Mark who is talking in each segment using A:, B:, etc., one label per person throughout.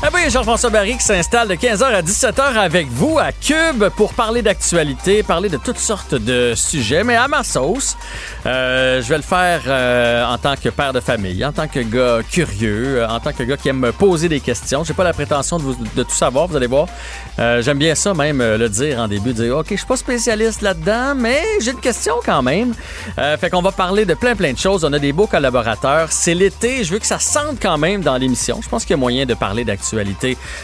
A: Ah oui, Jean-François Barry qui s'installe de 15h à 17h avec vous à Cube pour parler d'actualité, parler de toutes sortes de sujets, mais à ma sauce. Euh, je vais le faire euh, en tant que père de famille, en tant que gars curieux, euh, en tant que gars qui aime me poser des questions. J'ai pas la prétention de, tout savoir, vous allez voir. J'aime bien ça même le dire en début, dire OK, je suis pas spécialiste là-dedans, mais j'ai une question quand même. Fait qu'on va parler de plein plein de choses. On a des beaux collaborateurs. C'est l'été, je veux que ça sente quand même dans l'émission. Je pense qu'il y a moyen de parler d'actualité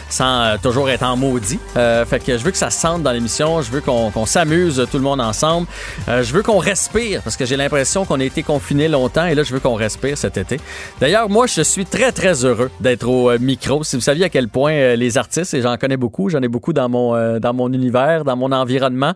A: sans euh, toujours être en maudit. Euh, fait que je veux que ça sente dans l'émission. Je veux qu'on qu'on s'amuse tout le monde ensemble. Euh, je veux qu'on respire parce que j'ai l'impression qu'on a été confinés longtemps et là je veux qu'on respire cet été. D'ailleurs, moi je suis très très heureux d'être au euh, micro. Si vous saviez à quel point euh, les artistes et j'en connais beaucoup, j'en ai beaucoup dans mon euh, dans mon univers, dans mon environnement.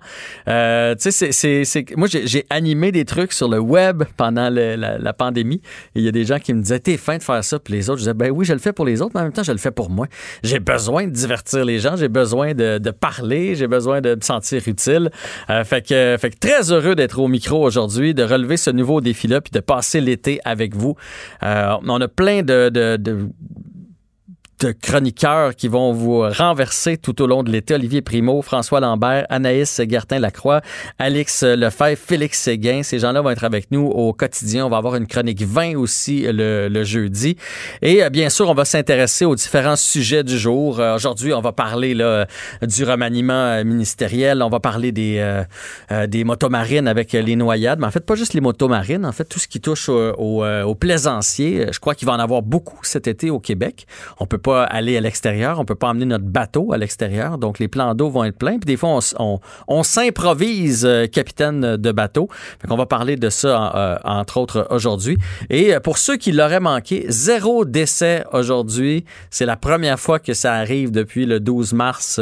A: Euh, tu sais, c'est- c'est moi j'ai animé des trucs sur le web pendant le- la, la pandémie et il y a des gens qui me disaient t'es fin de faire ça puis les autres je disais ben oui je le fais pour les autres mais en même temps je le fais pour moi. J'ai besoin de divertir les gens, j'ai besoin de, parler, j'ai besoin de me sentir utile. Euh, fait que fait que très heureux d'être au micro aujourd'hui, de relever ce nouveau défi là puis de passer l'été avec vous. Euh, on a plein de chroniqueurs qui vont vous renverser tout au long de l'été. Olivier Primo, François Lambert, Anaïs Gertin-Lacroix, Alix Lefebvre, Félix Séguin. Ces gens-là vont être avec nous au quotidien. On va avoir une chronique 20 aussi le, le jeudi. Et euh, bien sûr, on va s'intéresser aux différents sujets du jour. Euh, Aujourd'hui, on va parler là, du remaniement euh, ministériel. On va parler des, euh, des motomarines avec les noyades. Mais en fait, pas juste les motomarines. En fait, tout ce qui touche au, au, aux plaisanciers. Je crois qu'il va en avoir beaucoup cet été au Québec. On peut aller à l'extérieur. On peut pas emmener notre bateau à l'extérieur. Donc, les plans d'eau vont être pleins. Puis des fois, on, on, on s'improvise euh, capitaine de bateau. Fait qu'on va parler de ça, euh, entre autres, aujourd'hui. Et euh, pour ceux qui l'auraient manqué, zéro décès aujourd'hui. C'est la première fois que ça arrive depuis le 12 mars,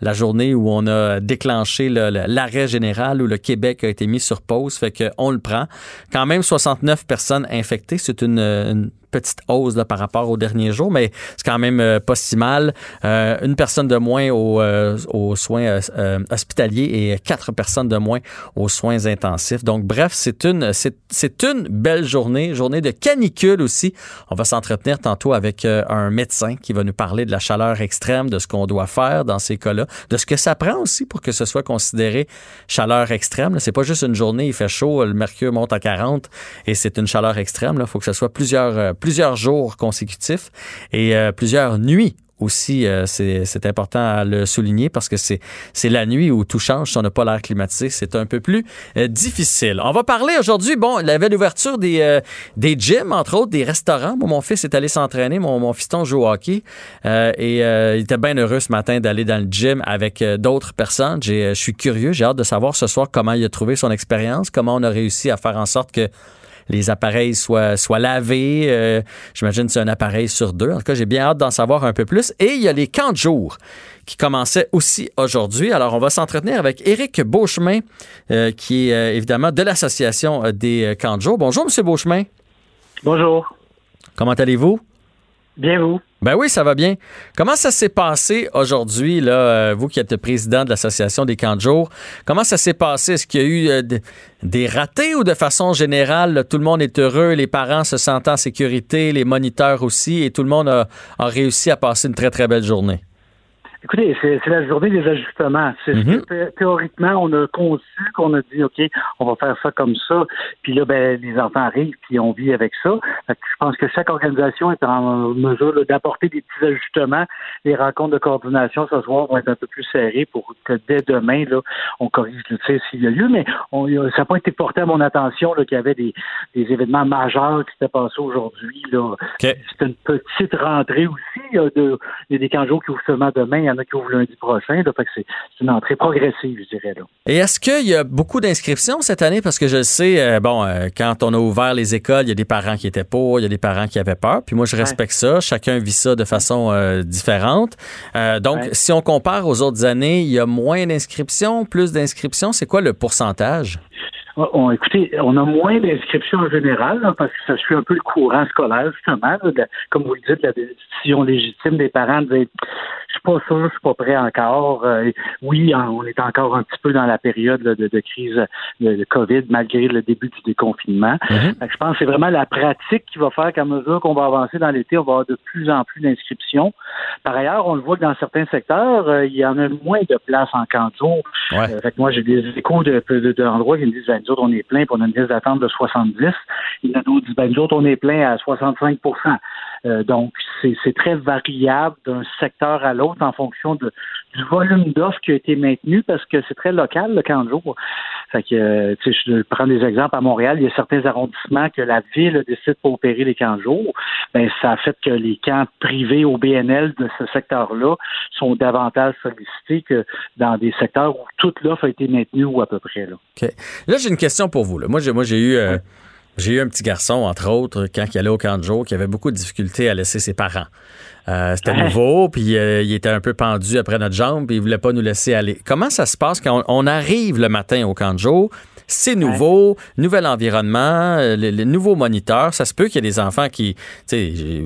A: la journée où on a déclenché le- le- l'arrêt général, où le Québec a été mis sur pause. Fait qu'on le prend. Quand même 69 personnes infectées. C'est une petite hausse là, par rapport aux derniers jours, mais c'est quand même euh, pas si mal. Euh, une personne de moins aux, euh, aux soins euh, euh, hospitaliers et quatre personnes de moins aux soins intensifs. Donc, bref, c'est une, c'est, une belle journée, journée de canicule aussi. On va s'entretenir tantôt avec un médecin qui va nous parler de la chaleur extrême, de ce qu'on doit faire dans ces cas-là, de ce que ça prend aussi pour que ce soit considéré chaleur extrême. C'est pas juste une journée, il fait chaud, le mercure monte à 40 et c'est une chaleur extrême. Il faut que ce soit plusieurs, plusieurs jours consécutifs et euh, plusieurs nuits aussi, euh, c'est important à le souligner parce que c'est la nuit où tout change. Si on n'a pas l'air climatisé, c'est un peu plus euh, difficile. On va parler aujourd'hui, bon, la belle ouverture des, euh, des gyms, entre autres, des restaurants. Moi, mon fils est allé s'entraîner, mon, mon fiston joue au hockey et il était bien heureux ce matin d'aller dans le gym avec d'autres personnes. Je suis curieux, j'ai hâte de savoir ce soir comment il a trouvé son expérience, comment on a réussi à faire en sorte que les appareils soient, soient lavés. Euh, J'imagine que c'est un appareil sur deux. En tout cas, j'ai bien hâte d'en savoir un peu plus. Et il y a les camps de jour qui commençaient aussi aujourd'hui. Alors, on va s'entretenir avec Éric Beauchemin, euh, qui est euh, évidemment de l'Association des euh, camps de jour. Bonjour, Monsieur Beauchemin.
B: Bonjour.
A: Comment allez-vous?
B: Bien vous?
A: Ben oui, ça va bien. Comment ça s'est passé aujourd'hui, là, euh, vous qui êtes président de l'Association des camps de jour? Comment ça s'est passé? Est-ce qu'il y a eu euh, des ratés ou de façon générale, tout le monde est heureux, les parents se sentent en sécurité, les moniteurs aussi, et tout le monde a, a réussi à passer une très, très belle journée?
B: Écoutez, c'est la journée des ajustements. C'est ce
A: Mhm.
B: que thé- théoriquement on a conçu, qu'on a dit, OK, on va faire ça comme ça. Puis là, ben, les enfants arrivent, puis on vit avec ça. Je pense que chaque organisation est en mesure d'apporter des petits ajustements. Les rencontres de coordination ce soir vont être un peu plus serrées pour que dès demain, là, on corrige le tir s'il y a lieu. Mais on, ça n'a pas été porté à mon attention qu'il y avait des, des événements majeurs qui s'étaient passés aujourd'hui. Là. C'est une petite rentrée aussi. Il y a, de, il y a des canjos qui ouvrent seulement demain, y en a qui ouvrent lundi prochain. Là, fait que c'est une entrée progressive, je dirais. Là.
A: Et est-ce qu'il y a beaucoup d'inscriptions cette année? Parce que je sais, euh, bon, euh, quand on a ouvert les écoles, il y a des parents qui étaient pour, il y a des parents qui avaient peur. Puis moi, je respecte ça. Chacun vit ça de façon euh, différente. Donc,
B: Ouais.
A: si on compare aux autres années, il y a moins d'inscriptions, plus d'inscriptions. C'est quoi le pourcentage?
B: On- on- écoutez, on a moins d'inscriptions en général là, parce que ça suit un peu le courant scolaire, justement. là, de- comme vous le dites, la décision légitime des parents de dire suis pas sûr, je suis pas prêt encore. Euh, oui, on est encore un petit peu dans la période là, de, de crise de, de COVID, malgré le début du déconfinement. Que je pense que c'est vraiment la pratique qui va faire qu'à mesure qu'on va avancer dans l'été, on va avoir de plus en plus d'inscriptions. Par ailleurs, on le voit que dans certains secteurs, euh, il y en a moins de places en camp de jour.
A: Ouais.
B: Euh, fait que moi, j'ai des échos de, de, d'endroits qui me disent, ben, nous autres, on est plein, puis on a une liste d'attente de 70. Il y en a d'autres qui disent, ben, nous autres, on est plein à 65% Euh, Donc, c'est très variable d'un secteur à l'autre en fonction de, du volume d'offres qui a été maintenu parce que c'est très local, le camp de jour. Fait que, euh, tu sais, je prends des exemples. À Montréal, il y a certains arrondissements que la ville décide pour opérer les camps de jour. Ben, ça a fait que les camps privés au BNL de ce secteur-là sont davantage sollicités que dans des secteurs où toute l'offre a été maintenue ou à peu près. Là.
A: Là, j'ai une question pour vous. là. Moi, j'ai, moi, j'ai eu. euh, J'ai eu un petit garçon, entre autres, quand il allait au camp de jour, qui avait beaucoup de difficultés à laisser ses parents. Euh, c'était
B: Ouais.
A: nouveau, puis euh, il était un peu pendu après notre jambe, puis il voulait pas nous laisser aller. Comment ça se passe quand on, on arrive le matin au camp de jour? C'est nouveau, nouvel environnement, euh, le, le nouveau moniteur. Ça se peut qu'il y ait des enfants qui,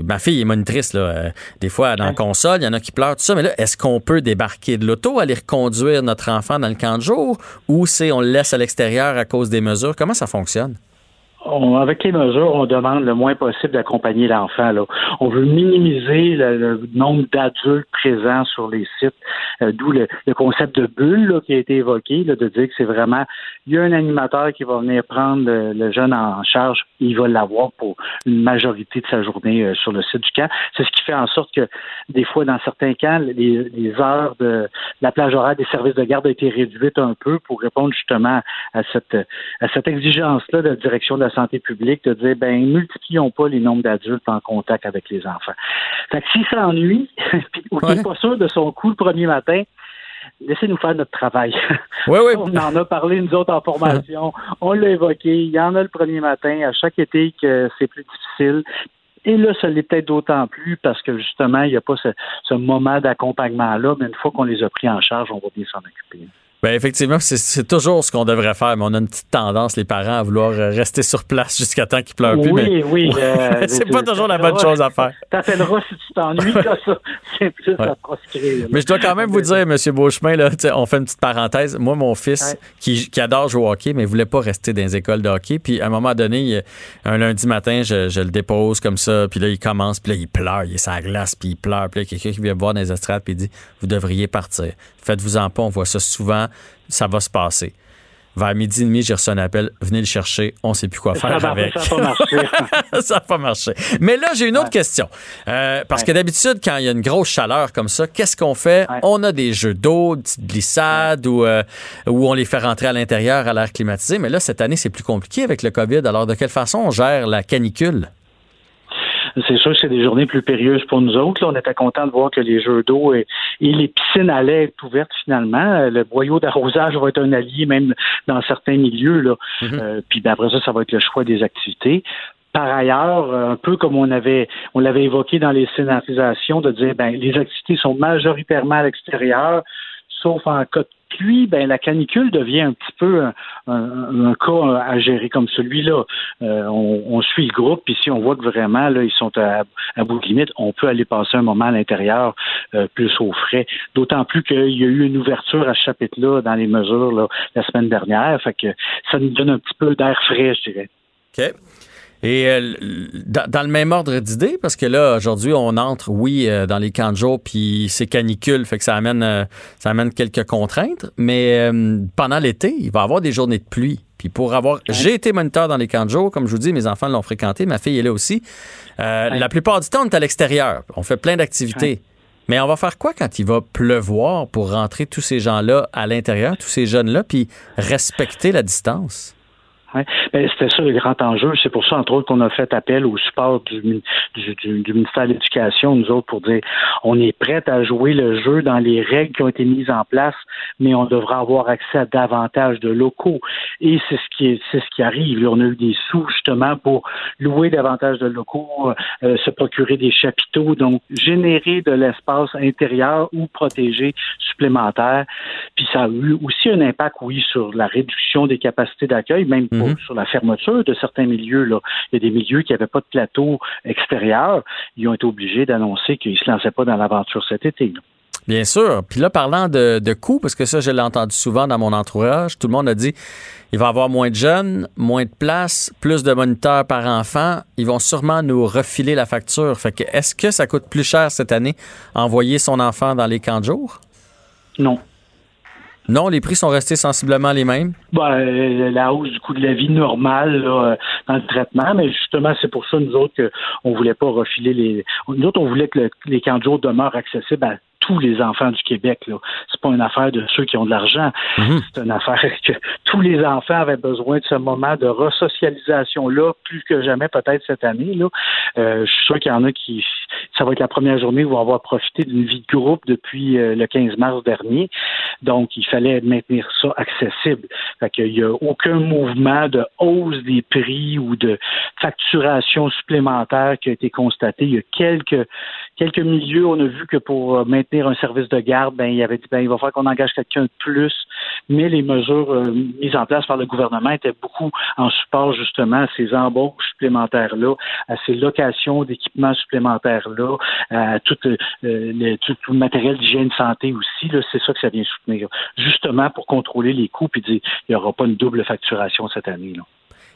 A: ma fille est monitrice là. euh, des fois dans la console, il y en a qui pleurent tout ça. Mais là, est-ce qu'on peut débarquer de l'auto, aller reconduire notre enfant dans le camp de jour, ou c'est on le laisse à l'extérieur à cause des mesures? Comment ça fonctionne?
B: On- avec les mesures, on demande le moins possible d'accompagner l'enfant. Là. On veut minimiser le, le nombre d'adultes présents sur les sites, euh, d'où le, le concept de bulle là, qui a été évoqué, là, de dire que c'est vraiment, il y a un animateur qui va venir prendre le, le jeune en charge, il va l'avoir pour une majorité de sa journée euh, sur le site du camp. C'est ce qui fait en sorte que des fois, dans certains camps, les, les heures de la plage horaire des services de garde a été réduite un peu pour répondre justement à cette, à cette exigence-là de la direction de la santé publique de dire, ben, multiplions pas les nombres d'adultes en contact avec les enfants. Fait que s'il s'ennuie, puis ou qu'il n'est pas sûr de son coup le premier matin, laissez-nous faire notre travail.
A: Oui, oui.
B: On en a parlé, nous autres, en formation. On l'a évoqué. Il y en a le premier matin, à chaque été, que c'est plus difficile. Et là, ça l'est peut-être d'autant plus parce que justement, il n'y a pas ce, ce moment d'accompagnement-là, mais une fois qu'on les a pris en charge, on va bien s'en occuper.
A: Ben effectivement, c'est- toujours ce qu'on devrait faire, mais on a une petite tendance, les parents, à vouloir euh, rester sur place jusqu'à temps qu'ils pleurent plus.
B: oui,
A: mais
B: oui. euh,
A: c'est pas toujours la bonne chose à faire.
B: T'appelleras si tu t'ennuies, ça. C'est plus à proscrire.
A: Mais je dois quand même vous dire, M. Beauchemin, là, on fait une petite parenthèse. Moi, mon fils,
B: Ouais.
A: qui, qui adore jouer au hockey, mais il voulait pas rester dans les écoles de hockey. Puis à un moment donné, un lundi matin, je, je le dépose comme ça. Puis là, il commence, puis là, il pleure. Il est sur la glace, puis il pleure. Puis là, quelqu'un qui vient me voir dans les estrades, puis il dit Vous devriez partir. Faites-vous-en pas, on voit ça souvent. Ça va se passer. Vers midi et demi, j'ai reçu un appel. Venez le chercher. On sait plus quoi faire
B: va-
A: avec.
B: ça pas
A: n'a pas marché. Mais là, j'ai une autre question. Euh, parce que d'habitude, quand il y a une grosse chaleur comme ça, qu'est-ce qu'on fait?
B: Ouais.
A: On a des jeux d'eau, des petites glissades ou euh, où on les fait rentrer à l'intérieur à l'air climatisé. Mais là, cette année, c'est plus compliqué avec le COVID. Alors, de quelle façon on gère la canicule?
B: C'est sûr que c'est des journées plus périlleuses pour nous autres. Là, on était content de voir que les jeux d'eau et, et les piscines allaient être ouvertes finalement. Euh, Le boyau d'arrosage va être un allié même dans certains milieux. Là. Euh, puis ben, après ça, ça va être le choix des activités. Par ailleurs, un peu comme on avait on l'avait évoqué dans les scénarisations, de dire ben les activités sont majoritairement à l'extérieur, sauf en cas de pluie, ben la canicule devient un petit peu un, cas à gérer comme celui-là. Euh, on, suit le groupe, puis si on voit que vraiment là ils sont à, à bout de limite, on peut aller passer un moment à l'intérieur euh, plus au frais. D'autant plus qu'il y a eu une ouverture à ce chapitre-là dans les mesures là, la semaine dernière, fait que ça nous donne un petit peu d'air frais, je dirais.
A: Et euh, dans, dans le même ordre d'idée, parce que là, aujourd'hui, on entre, oui, euh, dans les camps de jour, puis c'est canicule, fait que ça amène, euh, ça amène quelques contraintes. Mais euh, pendant l'été, il va y avoir des journées de pluie. Puis pour avoir. J'ai été moniteur dans les camps de jour, comme je vous dis, mes enfants l'ont fréquenté, ma fille est là aussi. Euh, La plupart du temps, on est à l'extérieur. On fait plein d'activités. Mais on va faire quoi quand il va pleuvoir pour rentrer tous ces gens-là à l'intérieur, tous ces jeunes-là, puis respecter la distance?
B: Ouais. Ben, c'était ça le grand enjeu. C'est pour ça, entre autres, qu'on a fait appel au support du, du, du, ministère de l'Éducation, nous autres, pour dire on est prêts à jouer le jeu dans les règles qui ont été mises en place, mais on devra avoir accès à davantage de locaux. Et c'est ce qui est, c'est ce qui arrive. On a eu des sous justement pour louer davantage de locaux, euh, se procurer des chapiteaux, donc générer de l'espace intérieur ou protégé supplémentaire. Puis ça a eu aussi un impact, oui, sur la réduction des capacités d'accueil, même
A: Mhm.
B: sur la fermeture de certains milieux. Là. Il y a des milieux qui n'avaient pas de plateau extérieur. Ils ont été obligés d'annoncer qu'ils ne se lançaient pas dans l'aventure cet été. là.
A: Bien sûr. Puis là, parlant de, de coûts, parce que ça, je l'ai entendu souvent dans mon entourage, tout le monde a dit il va y avoir moins de jeunes, moins de places, plus de moniteurs par enfant. Ils vont sûrement nous refiler la facture. Fait que est-ce que ça coûte plus cher cette année envoyer son enfant dans les camps de jour?
B: Non.
A: Non, les prix sont restés sensiblement les mêmes.
B: Ben, euh, la hausse du coût de la vie normale là, euh, dans le traitement, mais justement, c'est pour ça, nous autres, qu'on voulait pas refiler les. Nous autres, on voulait que le- les camps de jour demeurent accessibles à tous les enfants du Québec. Là. C'est pas une affaire de ceux qui ont de l'argent. C'est une affaire que tous les enfants avaient besoin de ce moment de resocialisation-là, plus que jamais peut-être cette année. Là. Euh, je suis sûr qu'il y en a qui. Ça va être la première journée où ils vont avoir profité d'une vie de groupe depuis euh, le 15 mars dernier. Donc, il fallait maintenir ça accessible. Fait qu'il n'y a aucun mouvement de hausse des prix ou de facturation supplémentaire qui a été constaté. Il y a quelques, quelques milieux, on a vu que pour euh, un service de garde, ben, il avait dit, ben, il va falloir qu'on engage quelqu'un de plus. Mais les mesures euh, mises en place par le gouvernement étaient beaucoup en support, justement, à ces embauches supplémentaires-là, à ces locations d'équipements supplémentaires-là, à tout, euh, le, matériel d'hygiène santé aussi. C'est ça que ça vient soutenir. Justement pour contrôler les coûts puis dire il n'y aura pas une double facturation cette année. Là.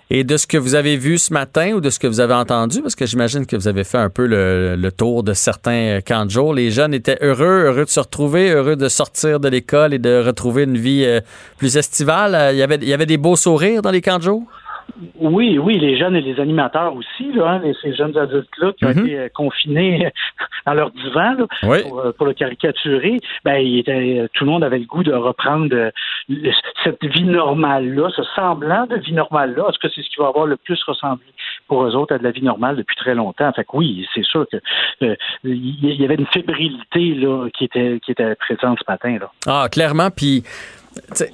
A: Et de ce que vous avez vu ce matin ou de ce que vous avez entendu, parce que j'imagine que vous avez fait un peu le, tour de certains camps de les jeunes étaient heureux, heureux de se retrouver, heureux de sortir de l'école et de retrouver une vie euh, plus estivale. Euh, Il y avait, des beaux sourires dans les camps?
B: Oui, oui, les jeunes et les animateurs aussi, là, hein, ces jeunes adultes-là qui ont
A: Mhm.
B: été euh, confinés dans leur divan là,
A: Oui.
B: pour, euh, pour le caricaturer, ben, il était, euh, tout le monde avait le goût de reprendre le- cette vie normale-là, ce semblant de vie normale-là. Tout cas, c'est ce qui va avoir le plus ressemblé pour eux autres à de la vie normale depuis très longtemps. Fait que oui, c'est sûr que euh, il y avait une fébrilité là, qui était qui était présente ce matin. Là.
A: Ah, clairement. Puis,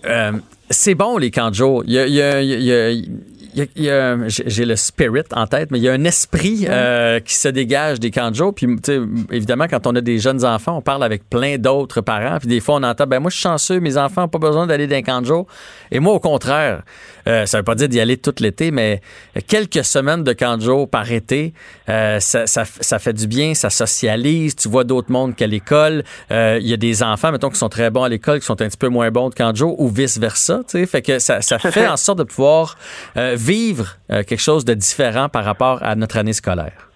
A: euh, c'est bon, les camps de jour. Il y a, il y a- il y a- il y a- il y a- j'ai le spirit en tête, mais il y a un esprit euh, qui se dégage des camps de jour. Puis, tu sais, évidemment, quand on a des jeunes enfants, on parle avec plein d'autres parents. Puis, des fois, on entend, ben moi, je suis chanceux, mes enfants n'ont pas besoin d'aller dans un camp de jour. Et moi, au contraire, euh, ça veut pas dire d'y aller tout l'été, mais quelques semaines de camp de jour par été, euh, ça, ça, ça fait du bien, ça socialise. Tu vois d'autres mondes qu'à l'école. Euh, Il y a des enfants, mettons, qui sont très bons à l'école, qui sont un petit peu moins bons de camp de jour, ou vice-versa. Tu sais. Fait que ça, fait. en sorte de pouvoir euh, vivre euh, quelque chose de différent par rapport à notre année scolaire.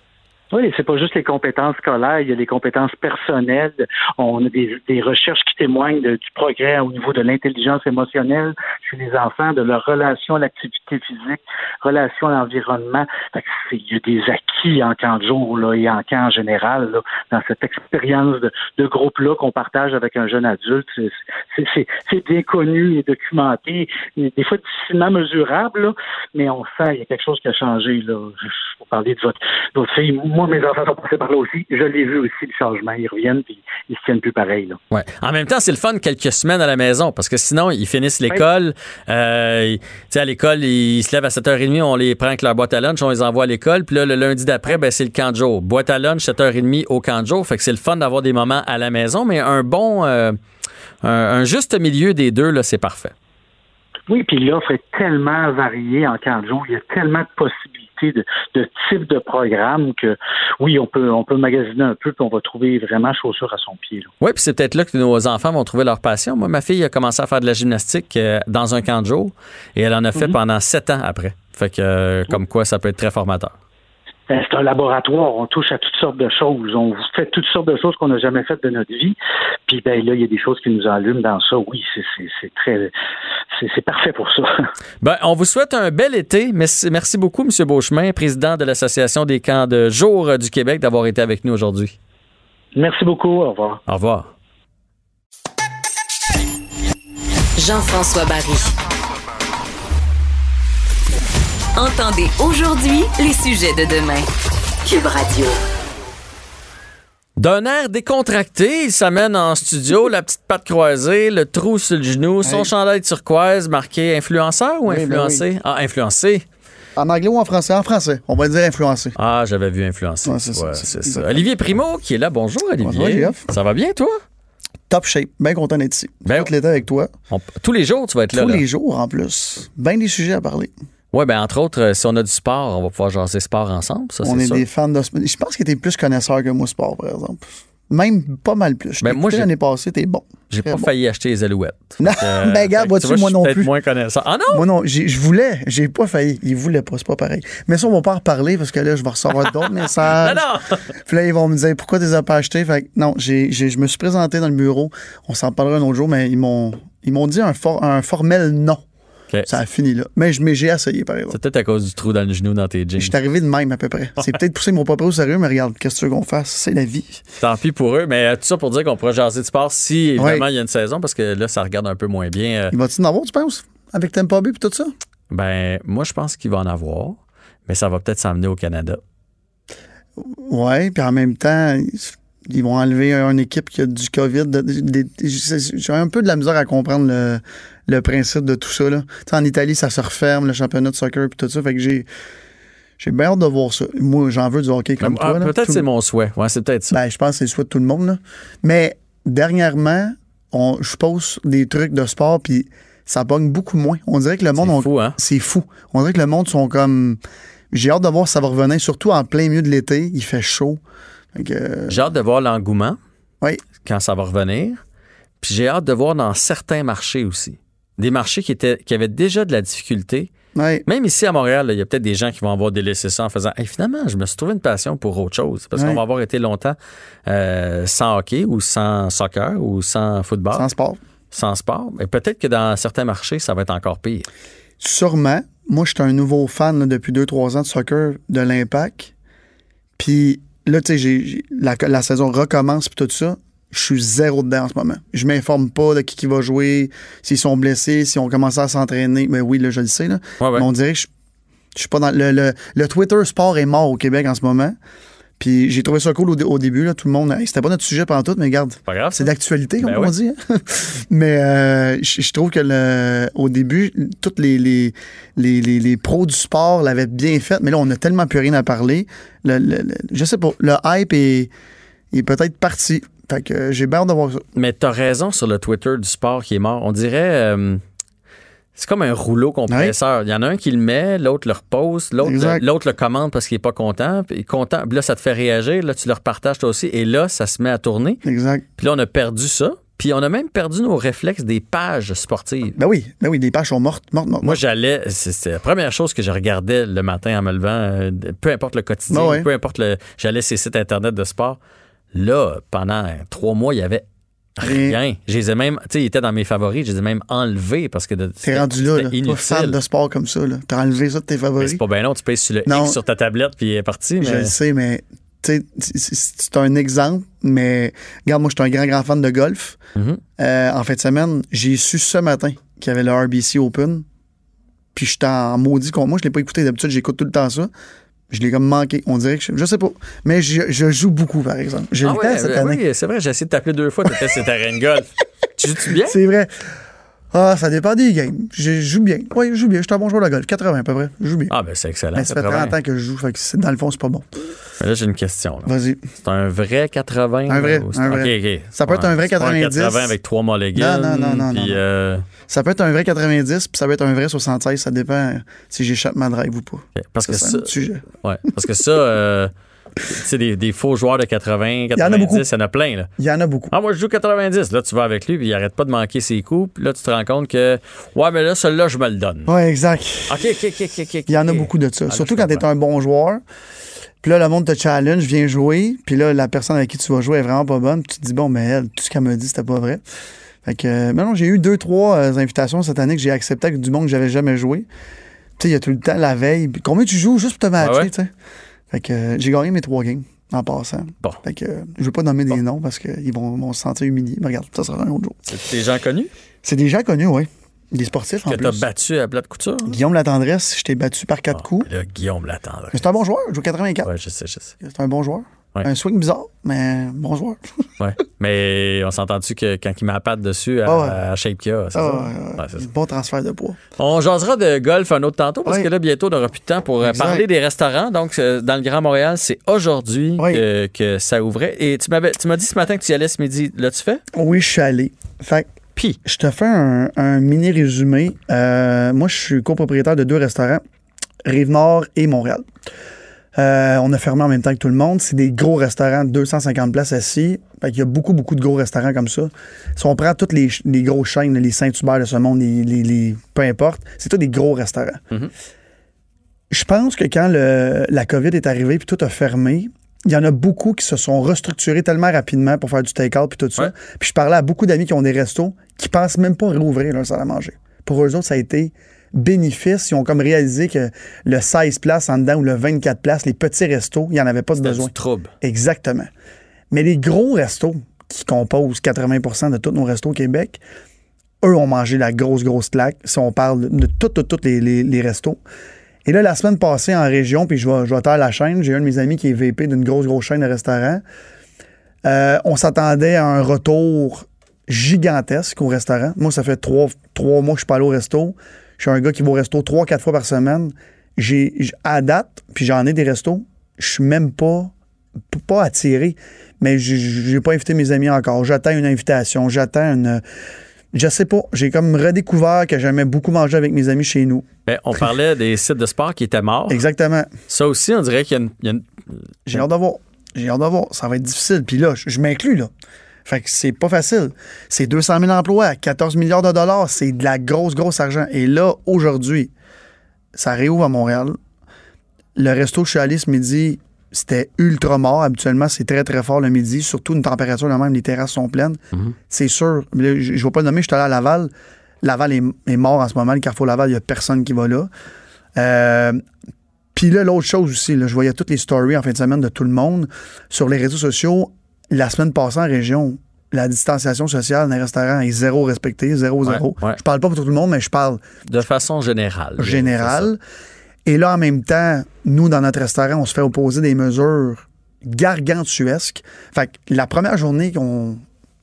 B: Oui, c'est pas juste les compétences scolaires, il y a les compétences personnelles. On a des, des recherches qui témoignent de- du progrès au niveau de l'intelligence émotionnelle chez les enfants, de leur relation à l'activité physique, relation à l'environnement. Il y a des acquis en camp de jour là, et en camp en général là, dans cette expérience de, de groupe-là qu'on partage avec un jeune adulte. C'est- bien connu et documenté, des fois difficilement mesurable, là, mais on sent qu'il y a quelque chose qui a changé. Là. Pour parler de votre, de votre fille, moi, mes enfants sont passés par là aussi. Je l'ai vu aussi, le changement. Ils reviennent puis ils se tiennent plus pareil. Là.
A: Ouais. En même temps, c'est le fun quelques semaines à la maison parce que sinon, ils finissent l'école. Euh, à l'école, ils se lèvent à 7h30, on les prend avec leur boîte à lunch, on les envoie à l'école. Puis là, le lundi d'après, ben, c'est le camp de jour. Boîte à lunch, 7h30 au camp de jour. Fait que c'est le fun d'avoir des moments à la maison, mais un bon, euh, un, un juste milieu des deux, là, c'est parfait.
B: Oui, puis l'offre est tellement variée en camp de jour. Il y a tellement de possibilités variété de, de types de programmes que, oui, on peut, on peut magasiner un peu, puis on va trouver vraiment chaussure à son pied. là.
A: Oui, puis c'est peut-être là que nos enfants vont trouver leur passion. Moi, ma fille a commencé à faire de la gymnastique euh, dans un camp de jour et elle en a fait pendant sept ans après. Fait que, euh, comme quoi, ça peut être très formateur.
B: Ben, c'est un laboratoire, on touche à toutes sortes de choses, on fait toutes sortes de choses qu'on n'a jamais faites de notre vie. Puis ben là, il y a des choses qui nous allument dans ça. Oui, c'est, c'est, c'est très, c'est, c'est parfait pour ça.
A: Ben, on vous souhaite un bel été. Merci, merci beaucoup, M. Beauchemin, président de l'Association des camps de jour du Québec, d'avoir été avec nous aujourd'hui.
B: Merci beaucoup. Au revoir.
A: Au revoir.
C: Jean-François Barry. Entendez aujourd'hui les sujets de demain. Cube Radio.
A: D'un air décontracté, il s'amène en studio, la petite patte croisée, le trou sur le genou, son
D: Hey.
A: chandail turquoise marqué influenceur ou
D: Oui, ben
A: influencé? Ah, influencé.
D: En anglais ou en français? En français. On va dire influencé.
A: Ah, j'avais vu influencé.
D: Ouais, c'est ça,
A: Ouais,
D: c'est
A: c'est
D: ça.
A: ça. Olivier Primo qui est là. Bonjour, Olivier.
D: Bonjour, Jeff.
A: Ça va bien, toi?
D: Top shape. Bien content d'être ici.
A: Ben-
D: Tout l'été avec toi.
A: On- tous les jours, tu vas être là.
D: Tous
A: là.
D: les jours en plus. Bien des sujets à parler.
A: Ouais, ben entre autres, euh, si on a du sport, on va pouvoir jaser sport ensemble. Ça,
D: on est des fans de sport. Je pense que t'es plus connaisseur que moi sport, par exemple. Même pas mal plus. Je
A: Ben, moi,
D: l'année passée, t'es bon.
A: J'ai pas
D: bon.
A: failli acheter les alouettes.
D: Non,
A: euh,
D: ben,
A: fait que
D: vois-tu,
A: tu vois,
D: moi non plus.
A: moins connaissant. Ah non?
D: Moi non, j'ai- je voulais, j'ai pas failli. Il voulait pas, c'est pas pareil. Mais ça, on va pas en reparler parce que là, je vais recevoir d'autres messages.
A: Non, non!
D: Puis là, ils vont me dire pourquoi tu les as pas achetés? Fait que non, je me suis présenté dans le bureau. On s'en parlera un autre jour, mais ils m'ont, ils m'ont dit un, for- un formel non. Ça a fini là. Mais, j'ai essayé, par exemple.
A: C'est peut-être à cause du trou dans le genou dans tes jeans.
D: Je suis arrivé de même à peu près. C'est peut-être poussé mon papa au sérieux, mais regarde, qu'est-ce que tu veux qu'on fasse? C'est la vie.
A: Tant pis pour eux, mais euh, tout ça pour dire qu'on pourra jaser de sport si, évidemment,
D: Ouais.
A: il y a une saison, parce que là, ça regarde un peu moins bien. Euh,
D: Il va-tu en avoir, tu penses? Avec Tampa Bay et tout ça?
A: Ben, moi, je pense qu'il va en avoir, mais ça va peut-être s'emmener au Canada.
D: Ouais, puis en même temps, ils vont enlever une équipe qui a du COVID. J'ai un peu de la misère à comprendre le, le principe de tout ça. Là. En Italie, ça se referme, le championnat de soccer et tout ça. Fait que j'ai. J'ai bien hâte de voir ça. Moi, j'en veux du hockey comme
A: Ah,
D: toi.
A: peut-être
D: Tout-
A: c'est mon souhait. Ouais, c'est peut-être ça.
D: Ben, je pense que c'est le souhait de tout le monde. Là. Mais dernièrement, on, je pose des trucs de sport, puis ça pogne beaucoup moins. On dirait que le monde.
A: c'est
D: on-
A: fou, hein?
D: c'est fou. On dirait que le monde sont comme. J'ai hâte de voir si ça va revenir, surtout en plein milieu de l'été. Il fait chaud. Euh,
A: J'ai hâte de voir l'engouement
D: oui,
A: quand ça va revenir. Puis j'ai hâte de voir dans certains marchés aussi. Des marchés qui, étaient, qui avaient déjà de la difficulté. Même ici à Montréal, il y a peut-être des gens qui vont avoir délaissé ça en faisant Hey, finalement, je me suis trouvé une passion pour autre chose. Parce
D: Ouais.
A: qu'on va avoir été longtemps euh, sans hockey ou sans soccer ou sans football,
D: Sans sport.
A: sans sport. Et peut-être que dans certains marchés, ça va être encore pire.
D: Sûrement. Moi, je suis un nouveau fan là, depuis 2-3 ans de soccer de l'Impact. Puis là, tu sais, la saison recommence puis tout ça. Je suis zéro dedans en ce moment. Je m'informe pas de qui, qui va jouer, s'ils sont blessés, si on commence à s'entraîner. Mais oui, là, je le sais. Là.
A: Ouais, ouais.
D: Mais on dirait que je, je suis pas dans. Le, le- le Twitter sport est mort au Québec en ce moment. Puis j'ai trouvé ça cool au, au début. Là, tout le monde. Hey, C'était pas notre sujet pendant tout, mais regarde.
A: Pas grave.
D: C'est d'actualité, comme
A: Ben
D: on
A: oui.
D: dit. hein. Mais euh, je je trouve que le, au début, tous les, les, les, les- les pros du sport l'avaient bien fait, mais là, on n'a tellement plus rien à parler. Le, le- le- je sais pas, le hype est, est peut-être parti. Fait que euh, j'ai bien hâte de voir ça.
A: Mais t'as raison sur le Twitter du sport qui est mort. On dirait. euh, c'est comme un rouleau compresseur. Il y en a un qui le met, l'autre le repose, l'autre le commande parce qu'il est pas content. Puis content. Puis là, ça te fait réagir. Là, tu le repartages toi aussi. Et là, ça se met à tourner.
D: Exact.
A: Puis là, on a perdu ça. Puis on a même perdu nos réflexes des pages sportives.
D: Ben oui, ben oui, les pages sont mortes, mortes, mortes.
A: Moi, j'allais, c'est la première chose que je regardais le matin en me levant, euh, peu importe le quotidien,
D: Ben ouais.
A: peu importe le. J'allais sur ces sites internet de sport. Là, pendant trois mois, il y avait
D: Rien.
A: rien. Je les ai même, tu sais, ils étaient dans mes favoris, je les ai même enlevés parce que de-
D: T'es rendu là, là. Toi, fan
A: inutile.
D: de sport comme ça, là. T'as enlevé ça de tes favoris?
A: c'est pas bien long, tu pèses sur le
D: Non.
A: X sur ta tablette puis il est parti.
D: Je
A: Mais...
D: le sais, mais c'est- un exemple, mais regarde, moi, je suis un grand, grand fan de golf.
A: Mhm.
D: Euh, en fin de semaine, j'ai su ce matin qu'il y avait le RBC Open. Puis j'étais en maudit contre moi. Je l'ai pas écouté. D'habitude, j'écoute tout le temps ça. Je l'ai comme manqué. On dirait que je, je sais pas. Mais je, je joue beaucoup, par exemple. J'ai
A: Ah
D: le
A: ouais,
D: temps cette
A: ben
D: année.
A: oui, c'est vrai, j'ai essayé de t'appeler deux fois, t'étais sur terrain de golf. tu joues-tu bien?
D: C'est vrai. Ah, ça dépend des games. Je joue bien. Oui, je joue bien. Je suis un bon joueur de golf. 80 à peu près. Je joue bien.
A: Ah, ben c'est excellent.
D: Mais ça fait
A: 80.
D: 30 ans que je joue. Fait que dans le fond, c'est pas bon.
A: Mais là, j'ai une question.
D: Vas-y.
A: C'est un vrai 80?
D: Un vrai,
A: ou c'est-
D: un vrai. Ça peut être un vrai
A: c'est pas
D: 90.
A: 80 avec trois mulligans.
D: Non, non, non, non,
A: Puis,
D: non,
A: euh,
D: Ça peut être un vrai 90, puis ça peut être un vrai 76. Ça dépend si j'échappe ma drive ou pas.
A: parce que
D: Ça, c'est
A: ça,
D: un autre sujet.
A: ouais, parce que ça, tu sais, des, des faux joueurs de 80, 90,
D: Il y en a beaucoup.
A: il y en a plein, là.
D: Il y en a beaucoup.
A: Ah, moi, je joue 90. Là, tu vas avec lui, puis il arrête pas de manquer ses coups. Puis là, tu te rends compte que, ouais, mais là, celui-là, je me le donne.
D: Ouais, exact.
A: OK, OK, OK, OK.
D: Il y en a beaucoup de ça.
A: Ah,
D: Surtout quand tu es un bon joueur. Puis là, le monde te challenge, viens jouer. Puis là, la personne avec qui tu vas jouer est vraiment pas bonne. Puis tu te dis, bon, mais elle, tout ce qu'elle m'a dit, c'était pas vrai. Fait que, mais non, j'ai eu deux, trois euh, invitations cette année que j'ai acceptées avec du monde que j'avais jamais joué. Tu sais, il y a tout le temps la veille. Combien tu joues juste pour te matcher,
A: Ah ouais?
D: tu sais? Fait que euh, j'ai gagné mes trois games en passant.
A: Bon.
D: Fait que euh, je veux pas nommer des noms parce qu'ils vont, vont se sentir humiliés. Mais regarde, ça sera un autre jour.
A: C'est des gens connus?
D: C'est des gens connus, oui. Des sportifs en
A: que t'as
D: plus.
A: battu à plat de couture.
D: Guillaume Latendresse, je t'ai battu par quatre
A: Ah,
D: coups.
A: Là, Guillaume.
D: Mais c'est un bon joueur, il joue 84.
A: Ouais, je sais, je sais.
D: C'est un bon joueur.
A: Ouais.
D: Un swing bizarre, mais bon joueur.
A: Ouais. Mais on s'est entendu que quand il met la patte dessus à,
D: Ah ouais.
A: à Shape Kia, c'est
D: Ah,
A: ça? ça.
D: bon transfert de poids.
A: On jasera de golf un autre tantôt parce que là, bientôt, on n'aura plus de temps pour euh,
D: Exact.
A: parler des restaurants. Donc, euh, dans le Grand Montréal, c'est aujourd'hui
D: Oui.
A: que, que ça ouvrait. Et tu m'avais, tu m'as dit ce matin que tu y allais ce midi. L'as-tu fait?
D: Oui, je suis allé. Fait
A: Puis,
D: je te fais un, un mini résumé. Euh, moi, je suis copropriétaire de deux restaurants, Rive-Nord et Montréal. Euh, on a fermé en même temps que tout le monde. C'est des gros restaurants, 250 places assis. Fait qu'il y a beaucoup, beaucoup de gros restaurants comme ça. Si on prend toutes les, les grosses chaînes, les Saint-Hubert de ce monde, les, les- les- peu importe, c'est tous des gros restaurants.
A: Mhm.
D: Je pense que quand le- la COVID est arrivée puis tout a fermé, il y en a beaucoup qui se sont restructurés tellement rapidement pour faire du take-out puis tout ça.
A: Ouais.
D: Puis je parlais à beaucoup d'amis qui ont des restos qui pensent même pas réouvrir leur salle à manger. Pour eux autres, ça a été bénéfice. Ils ont comme réalisé que le 16 places en dedans ou le 24 places, les petits restos, il n'y en avait pas de besoin.
A: du trouble.
D: Exactement. Mais les gros restos qui composent 80% de tous nos restos au Québec, eux ont mangé la grosse, grosse claque. Si on parle de tous, tous les, les- les restos. Et là, la semaine passée en région, puis je vais, je vais taire la chaîne, j'ai un de mes amis qui est VP d'une grosse, grosse chaîne de restaurants. Euh, on s'attendait à un retour gigantesque au restaurant. Moi, ça fait trois, trois mois que je suis pas allé au resto. Je suis un gars qui va au resto trois, quatre fois par semaine. J'ai, à date, puis j'en ai des restos, je suis même pas, pas attiré, mais j'ai- pas invité mes amis encore. J'attends une invitation, j'attends une. Je sais pas. J'ai comme redécouvert que j'aimais beaucoup manger avec mes amis chez nous.
A: Ben, on parlait des sites de sport qui étaient morts.
D: Exactement.
A: Ça aussi, on dirait qu'il y a une.
D: J'ai hâte de voir. J'ai hâte de voir. Ça va être difficile. Puis là, je, je m'inclus, là. Fait que c'est pas facile. C'est 200 000 emplois, 14 milliards de dollars. C'est de la grosse, grosse argent. Et là, aujourd'hui, ça réouvre à Montréal. Le resto où je suis allé ce midi, c'était ultra mort. Habituellement, c'est très, très fort le midi. Surtout une température de même, les terrasses sont pleines. C'est sûr. Je ne vais pas le nommer, je suis allé à Laval. Laval est, est mort en ce moment. Le Carrefour Laval, il n'y a personne qui va là. Euh, puis là, l'autre chose aussi, là, je voyais toutes les stories en fin de semaine de tout le monde sur les réseaux sociaux. La semaine passée en région, la distanciation sociale dans les restaurants est zéro respectée, zéro, zéro.
A: ouais.
D: Je parle pas pour tout le monde, mais je parle
A: de façon générale.
D: général. Et là, en même temps, nous, dans notre restaurant, on se fait opposer des mesures gargantuesques. Fait que la première journée qu'on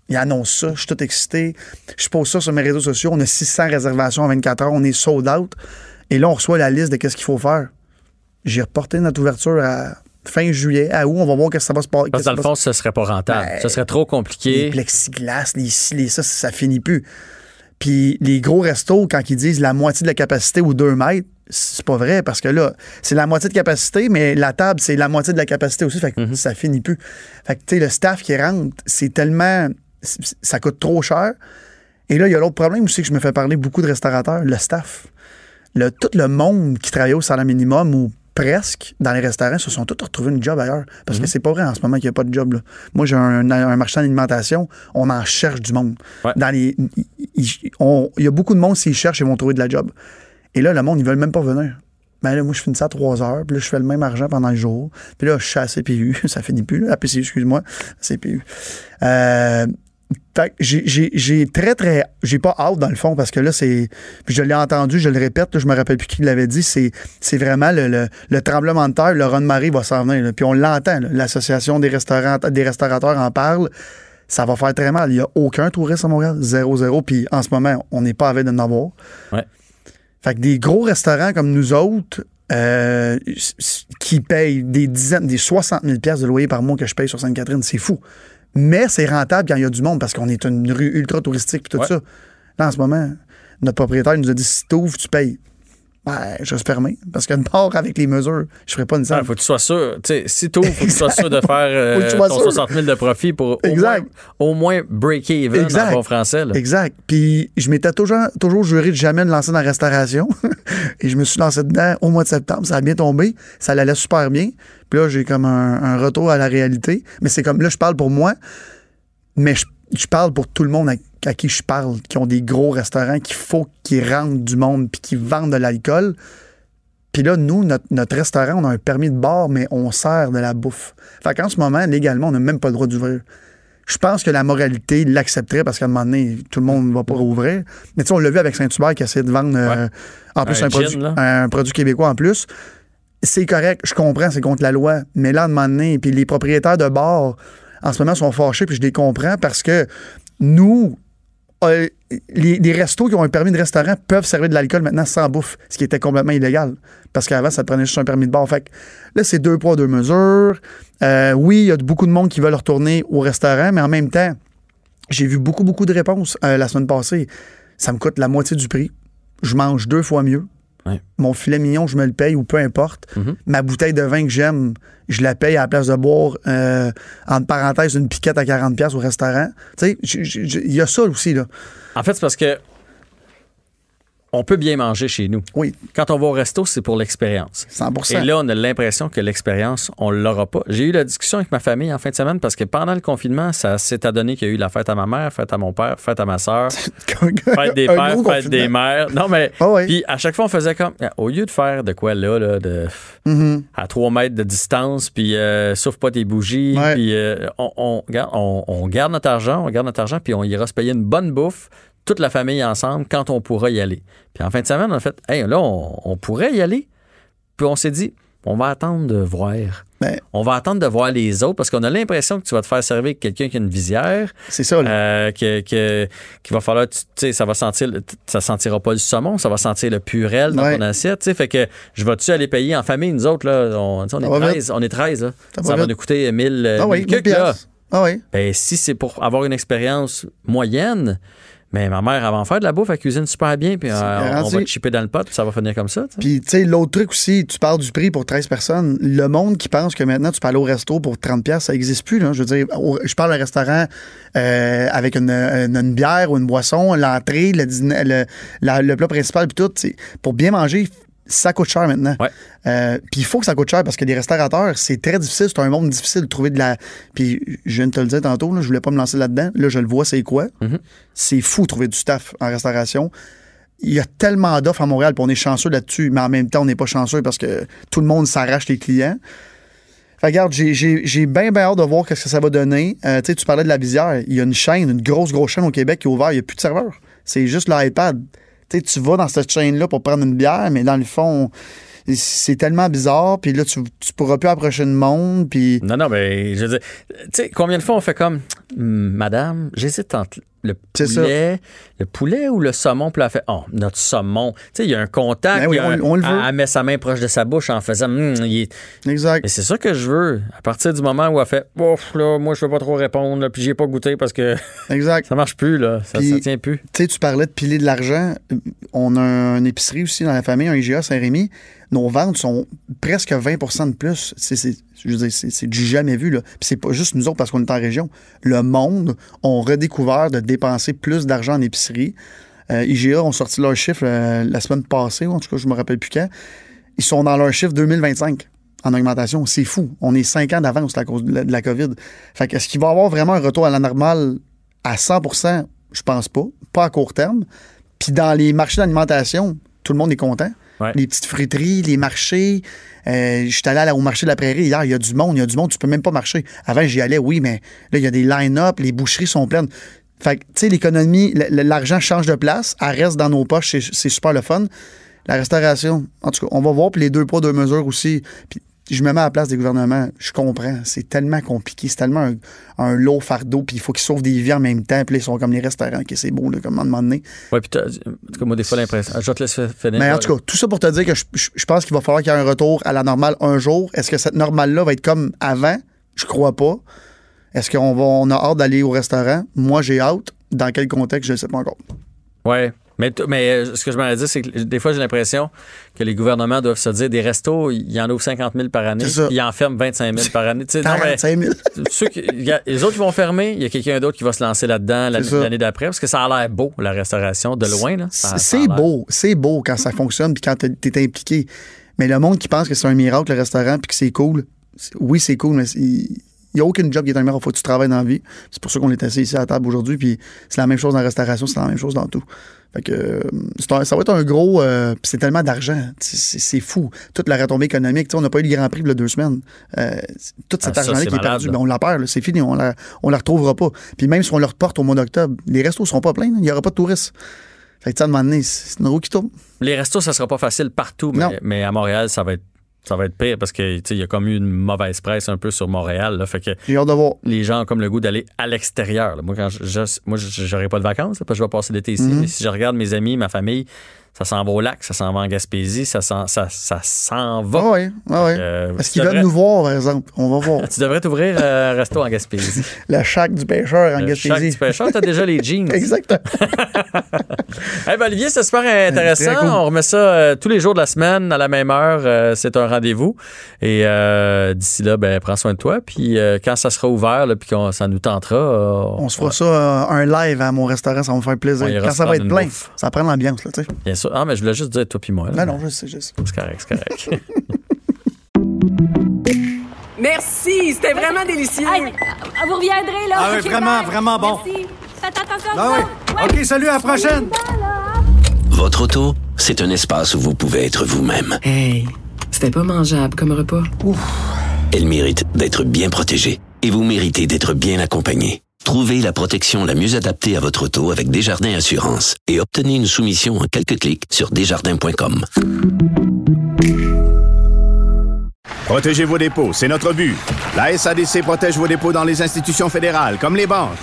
D: il annonce ça, je suis tout excité. Je pose ça sur mes réseaux sociaux. On a 600 réservations en 24 heures. On est sold out. Et là, on reçoit la liste de qu'est-ce qu'il faut faire. J'ai reporté notre ouverture à fin juillet. À où on va voir que ça va se passer.
A: Parce que dans le fond, ce serait pas rentable.
D: Ben,
A: ce serait trop
D: les
A: compliqué.
D: plexiglas, les ci, les ça, ça finit plus. Puis les gros restos, quand ils disent la moitié de la capacité ou 2 mètres, c'est pas vrai parce que là, c'est la moitié de capacité, mais la table, c'est la moitié de la capacité aussi. Fait que
A: Mhm.
D: ça finit plus. Fait que, tu sais, le staff qui rentre, c'est tellement. Ça coûte trop cher. Et là, il y a l'autre problème aussi que je me fais parler beaucoup de restaurateurs, le staff. Le, tout le monde qui travaillait au salaire minimum ou presque dans les restaurants se sont tous retrouvés une job ailleurs. Parce que c'est pas vrai en ce moment qu'il n'y a pas de job. là. Moi, j'ai un, un marchand d'alimentation, on en cherche du monde.
A: Ouais.
D: Dans les, il- il on- il y a beaucoup de monde, s'ils cherchent, ils vont trouver de la job. Et là, le monde, ils veulent même pas venir. Ben là, moi, je finis ça à 3 heures, puis là, je fais le même argent pendant le jour. Puis là, je suis à CPU, ça finit plus, là, à PCU, excuse-moi, CPU. Euh, j'ai- très, très. J'ai pas hâte, dans le fond, parce que là, c'est. Puis je l'ai entendu, je le répète, là, je me rappelle plus qui l'avait dit, c'est c'est vraiment le, le- le tremblement de terre, le Ron-Marie va s'en venir. là. Puis on l'entend, l'Association des, restaurants, des restaurateurs en parle. Ça va faire très mal. Il n'y a aucun touriste à Montréal, zéro, zéro. Puis en ce moment, on n'est pas avec de en avoir.
A: Ouais.
D: Fait que des gros restaurants comme nous autres, euh, qui payent des dizaines, des 60 000 pièces de loyer par mois que je paye sur Sainte-Catherine, c'est fou. Mais c'est rentable quand il y a du monde parce qu'on est une rue ultra touristique puis tout
A: Ouais.
D: ça. Là, en ce moment, notre propriétaire nous a dit si t'ouvres, tu payes. Ben, je reste fermé. Parce que part avec les mesures, je ferai pas une
A: Il
D: scène.
A: faut que tu sois sûr. Tu sais, si tu faut que tu sois sûr de faire euh, ton
D: sûr.
A: 60 000 de profit pour au
D: Exact.
A: moins, au moins break-even en bon français. là.
D: Exact. Puis je m'étais toujours, toujours juré de jamais me lancer dans la restauration. Et je me suis lancé dedans au mois de septembre. Ça a bien tombé. Ça allait super bien. Puis là, j'ai comme un, un retour à la réalité. Mais c'est comme là, je parle pour moi, mais je, je parle pour tout le monde à, qui je parle, qui ont des gros restaurants, qu'il faut qu'ils rentrent du monde puis qu'ils vendent de l'alcool. Puis là, nous, notre, notre restaurant, on a un permis de bar, mais on sert de la bouffe. Fait qu'en ce moment, légalement, on n'a même pas le droit d'ouvrir. Je pense que la moralité l'accepterait parce qu'à un moment donné, tout le monde ne va pas rouvrir. Mais tu sais, on l'a vu avec Saint-Hubert qui a essayé de vendre euh, en plus
A: Un
D: un,
A: gin,
D: produit, un produit québécois en plus. C'est correct, je comprends, c'est contre la loi. Mais là, à un moment donné, puis les propriétaires de bars, en ce moment, sont fâchés, puis je les comprends parce que nous, euh, les, restos qui ont un permis de restaurant peuvent servir de l'alcool maintenant sans bouffe, ce qui était complètement illégal. Parce qu'avant, ça te prenait juste un permis de bar. Fait que là, c'est deux poids, deux mesures. Euh, oui, il y a beaucoup de monde qui veulent retourner au restaurant, mais en même temps, j'ai vu beaucoup, beaucoup de réponses euh, la semaine passée. Ça me coûte la moitié du prix. Je mange deux fois mieux.
A: Ouais.
D: Mon filet mignon, je me le paye ou peu importe.
A: Mhm.
D: Ma bouteille de vin que j'aime, je la paye à la place de boire, euh, entre parenthèses, une piquette à 40$ piastres au restaurant. Tu sais, il y a ça aussi, là.
A: En fait, c'est parce que on peut bien manger chez nous.
D: Oui,
A: Quand on va au resto, c'est pour l'expérience.
D: 100
A: Et là, on a l'impression que l'expérience, on l'aura pas. J'ai eu la discussion avec ma famille en fin de semaine parce que pendant le confinement, ça s'est adonné qu'il y a eu la fête à ma mère, fête à mon père, fête à ma soeur, fête des pères, fête des mères. Non, mais.
D: Ah ouais.
A: Puis à chaque fois, on faisait comme. Au lieu de faire de quoi là, là de,
D: Mhm.
A: à trois mètres de distance, puis euh, souffle pas tes bougies,
D: Ouais.
A: puis euh, on, on, garde- on- on garde notre argent, on garde notre argent, puis on ira se payer une bonne bouffe, toute la famille ensemble, quand on pourra y aller. Puis en fin de semaine, on a fait, hey, là, on, on pourrait y aller. Puis on s'est dit, on va attendre de voir.
D: Ben.
A: On va attendre de voir les autres parce qu'on a l'impression que tu vas te faire servir quelqu'un qui a une visière,
D: C'est ça, là.
A: euh, que, que- qu'il va falloir, tu sais, ça va sentir, ça sentira pas le saumon, ça va sentir le purel dans
D: Ouais.
A: ton assiette, tu sais, fait que je vais-tu aller payer en famille, nous autres, là, on, est
D: va
A: 13, on est 13, là.
D: Ça
A: Ça,
D: va
A: nous coûter 1000, euh,
D: ah oui,
A: 1000 quelques,
D: 1000
A: là.
D: Ah oui.
A: Ben, si c'est pour avoir une expérience moyenne, mais ma mère, avant de faire de la bouffe, elle cuisine super bien, puis euh, on va te chipper dans le pot, puis ça va finir comme ça.
D: Puis, tu sais, l'autre truc aussi, tu parles du prix pour 13 personnes. Le monde qui pense que maintenant, tu peux aller au resto pour 30$, piastres, ça n'existe plus. Là. Je veux dire, au- je parle d'un restaurant euh, avec une, une- une bière ou une boisson, l'entrée, le, le, la- le plat principal, puis tout. c'est- Pour bien manger, ça coûte cher maintenant.
A: Ouais.
D: Euh, puis il faut que ça coûte cher parce que les restaurateurs, c'est très difficile. C'est un monde difficile de trouver de la. Puis je viens de te le dire tantôt, là, je voulais pas me lancer là-dedans. Là, je le vois, c'est quoi?
A: Mhm.
D: C'est fou de trouver du staff en restauration il y a tellement d'offres à Montréal, puis on est chanceux là-dessus, mais en même temps, on n'est pas chanceux parce que tout le monde s'arrache les clients. Fait regarde, j'ai- bien, bien hâte de voir ce que ça va donner. Euh, tu sais, tu parlais de la visière. Il y a une chaîne, une grosse, grosse chaîne au Québec qui est ouverte. Il n'y a plus de serveur. C'est juste l'iPad. Tu sais, tu vas dans cette chaîne-là pour prendre une bière, mais dans le fond, c'est tellement bizarre. Puis là, tu, tu pourras plus approcher le monde. Puis
A: Non, non, mais je veux dire, tu sais, combien de fois on fait comme, Hum, madame, j'hésite entre le poulet, le poulet ou le saumon, puis elle fait, oh, notre saumon. Tu sais, il y a un contact,
D: Ben oui,
A: a
D: on- on le veut.
A: elle, met sa main proche de sa bouche en faisant, il est-
D: exact.
A: Mais c'est ça que je veux. À partir du moment où elle fait, ouf, là, moi, je veux pas trop répondre, là, puis j'ai pas goûté parce que
D: Exact.
A: ça marche plus, là. Ça, ça tient plus.
D: Tu sais, tu parlais de piler de l'argent. On a une épicerie aussi dans la famille, un IGA Saint-Rémy. Nos ventes sont presque 20% de plus. C'est- je veux dire, c'est, du jamais vu. Là. Puis c'est pas juste nous autres parce qu'on est en région. Le monde ont redécouvert de dépenser plus d'argent en épicerie. Euh, IGA ont sorti leur chiffre euh, la semaine passée, ou en tout cas, je me rappelle plus quand. Ils sont dans leur chiffre 2025 en augmentation. C'est fou. On est cinq ans d'avance à cause de la, de la COVID. Fait que est-ce qu'il va y avoir vraiment un retour à la normale à 100% Je pense pas. Pas à court terme. Puis dans les marchés d'alimentation, tout le monde est content. Les petites fruiteries, les marchés. Euh, je suis allé au marché de la prairie hier, il y a du monde, il y a du monde, tu peux même pas marcher. Avant, j'y allais, oui, mais là, il y a des line-up, les boucheries sont pleines. Fait que, tu sais, l'économie, l'argent change de place, elle reste dans nos poches, c'est- c'est super le fun. La restauration, en tout cas, on va voir, puis les deux poids, deux mesures aussi. Puis je me mets à la place des gouvernements, je comprends. C'est tellement compliqué, c'est tellement un, un lot fardeau, puis il faut qu'ils sauvent des vies en même temps, puis là, ils sont comme les restaurants, ok, c'est beau, là, comme à un moment donné.
A: Ouais, puis en tout cas, moi, des fois, l'impression. Je vais te laisser finir.
D: Mais en tout cas, tout ça pour te dire que je, je- je pense qu'il va falloir qu'il y ait un retour à la normale un jour. Est-ce que cette normale-là va être comme avant? Je crois pas. Est-ce qu'on va, on a hâte d'aller au restaurant? Moi, j'ai hâte. Dans quel contexte, je ne sais pas encore.
A: Ouais. Mais, mais euh, ce que je m'en dire, c'est que des fois, j'ai l'impression que les gouvernements doivent se dire des restos, ils en ouvrent 50 000 par année, puis ils en ferment 25 000 par année. Non, mais
D: 45 000.
A: ceux qui- il y a- les autres qui vont fermer, il y a quelqu'un d'autre qui va se lancer là-dedans l'année d'après, parce que ça a l'air beau, la restauration, de loin.
D: C'est beau. C'est beau quand ça fonctionne puis quand tu es impliqué. Mais le monde qui pense que c'est un miracle, le restaurant, puis que c'est cool, oui, c'est cool, mais il n'y a aucun job qui est un miracle. Il faut que tu travailles dans la vie. C'est pour ça qu'on est assis ici à la table aujourd'hui. Puis c'est la même chose dans la restauration, c'est la même chose dans tout. Fait que euh, un- ça va être un gros. euh, c'est tellement d'argent. C'est- fou. Toute la retombée économique. On n'a pas eu le Grand Prix a deux semaines. Euh, tout cet
A: Ah, ça,
D: argent-là qui est perdu, ben, on la perd. C'est fini. On la, on la retrouvera pas. Puis même si on le reporte au mois d'octobre, les restos seront pas pleins. Il n'y aura pas de touristes. Fait que, sais, à un moment donné, c'est une roue qui tourne.
A: Les restos, ça sera pas facile partout, mais à Montréal, ça va être. Ça va être pire parce que tu sais, il y a comme eu une mauvaise presse un peu sur Montréal. Là, fait que les gens ont comme le goût d'aller à l'extérieur. Moi, quand je, je- moi, j'aurai pas de vacances là, parce que je vais passer l'été ici. Mais si je regarde mes amis, ma famille, ça s'en va au lac, ça s'en va en Gaspésie, ça s'en, ça, ça s'en va.
D: Ah ouais, ah.
A: Euh,
D: Est-ce qu'ils veulent nous voir, par exemple? On va voir.
A: Tu devrais t'ouvrir euh, un resto en Gaspésie.
D: Le shack du pêcheur en
A: Le Shack
D: Gaspésie.
A: du pêcheur, t'as déjà les jeans.
D: Exactement.
A: Eh ben, Olivier, c'est super intéressant.
D: Cool.
A: On remet ça euh, tous les jours de la semaine à la même heure. Euh, c'est un rendez-vous. Et euh, d'ici là, ben, prends soin de toi. Puis euh, quand ça sera ouvert, là, puis qu'on ça nous tentera, euh,
D: On se fera ça euh, un live à mon restaurant, ça va me faire plaisir. Quand ça va être plein,
A: bouffe.
D: ça prend l'ambiance, là,
A: bien sûr. Ah, mais je voulais juste dire toi puis moi. là.
D: Non, non, je sais, je sais.
A: C'est correct, c'est correct.
E: Merci, c'était vraiment délicieux.
F: Hey, vous reviendrez, là.
G: Ah oui, vraiment,
F: bye.
G: vraiment bon.
F: Merci. Faites attention à
G: Ah oui.
F: Ouais.
G: OK, salut, à la prochaine.
H: Votre auto, c'est un espace où vous pouvez être vous-même.
C: Hey, c'était pas mangeable comme repas.
H: Elle mérite d'être bien protégée et vous méritez d'être bien accompagné. Trouvez la protection la mieux adaptée à votre auto avec Desjardins Assurance et obtenez une soumission en quelques clics sur desjardins.com.
I: Protégez vos dépôts, c'est notre but. La SADC protège vos dépôts dans les institutions fédérales, comme les banques.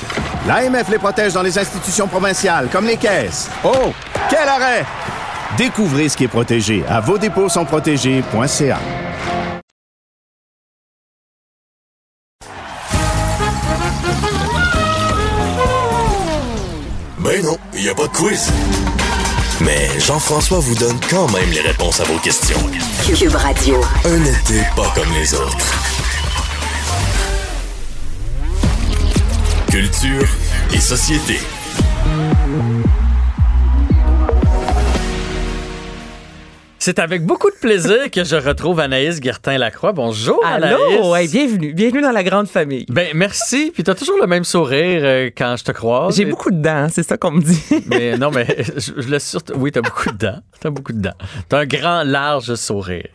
I: L'AMF les protège dans les institutions provinciales, comme les caisses. Oh, quel arrêt! Découvrez ce qui est protégé à vos dépôts sont protégés.ca.
J: Ben non, il n'y a pas de quiz. Mais Jean-François vous donne quand même les réponses à vos questions.
C: Cube Radio.
J: Un été pas comme les autres. Culture et société.
A: C'est avec beaucoup de plaisir que je retrouve Anaïs Guertin-Lacroix. Bonjour,
E: Allô, hey,
A: Anaïs.
E: bienvenue, bienvenue dans la grande famille.
A: Ben, merci. Puis t'as toujours le même sourire euh, quand je te croise.
E: J'ai
A: Et-
E: beaucoup de dents, c'est ça qu'on me dit.
A: Mais non, mais je, je le surtout. Oui, t'as beaucoup de dents. T'as beaucoup de dents. T'as un grand, large sourire.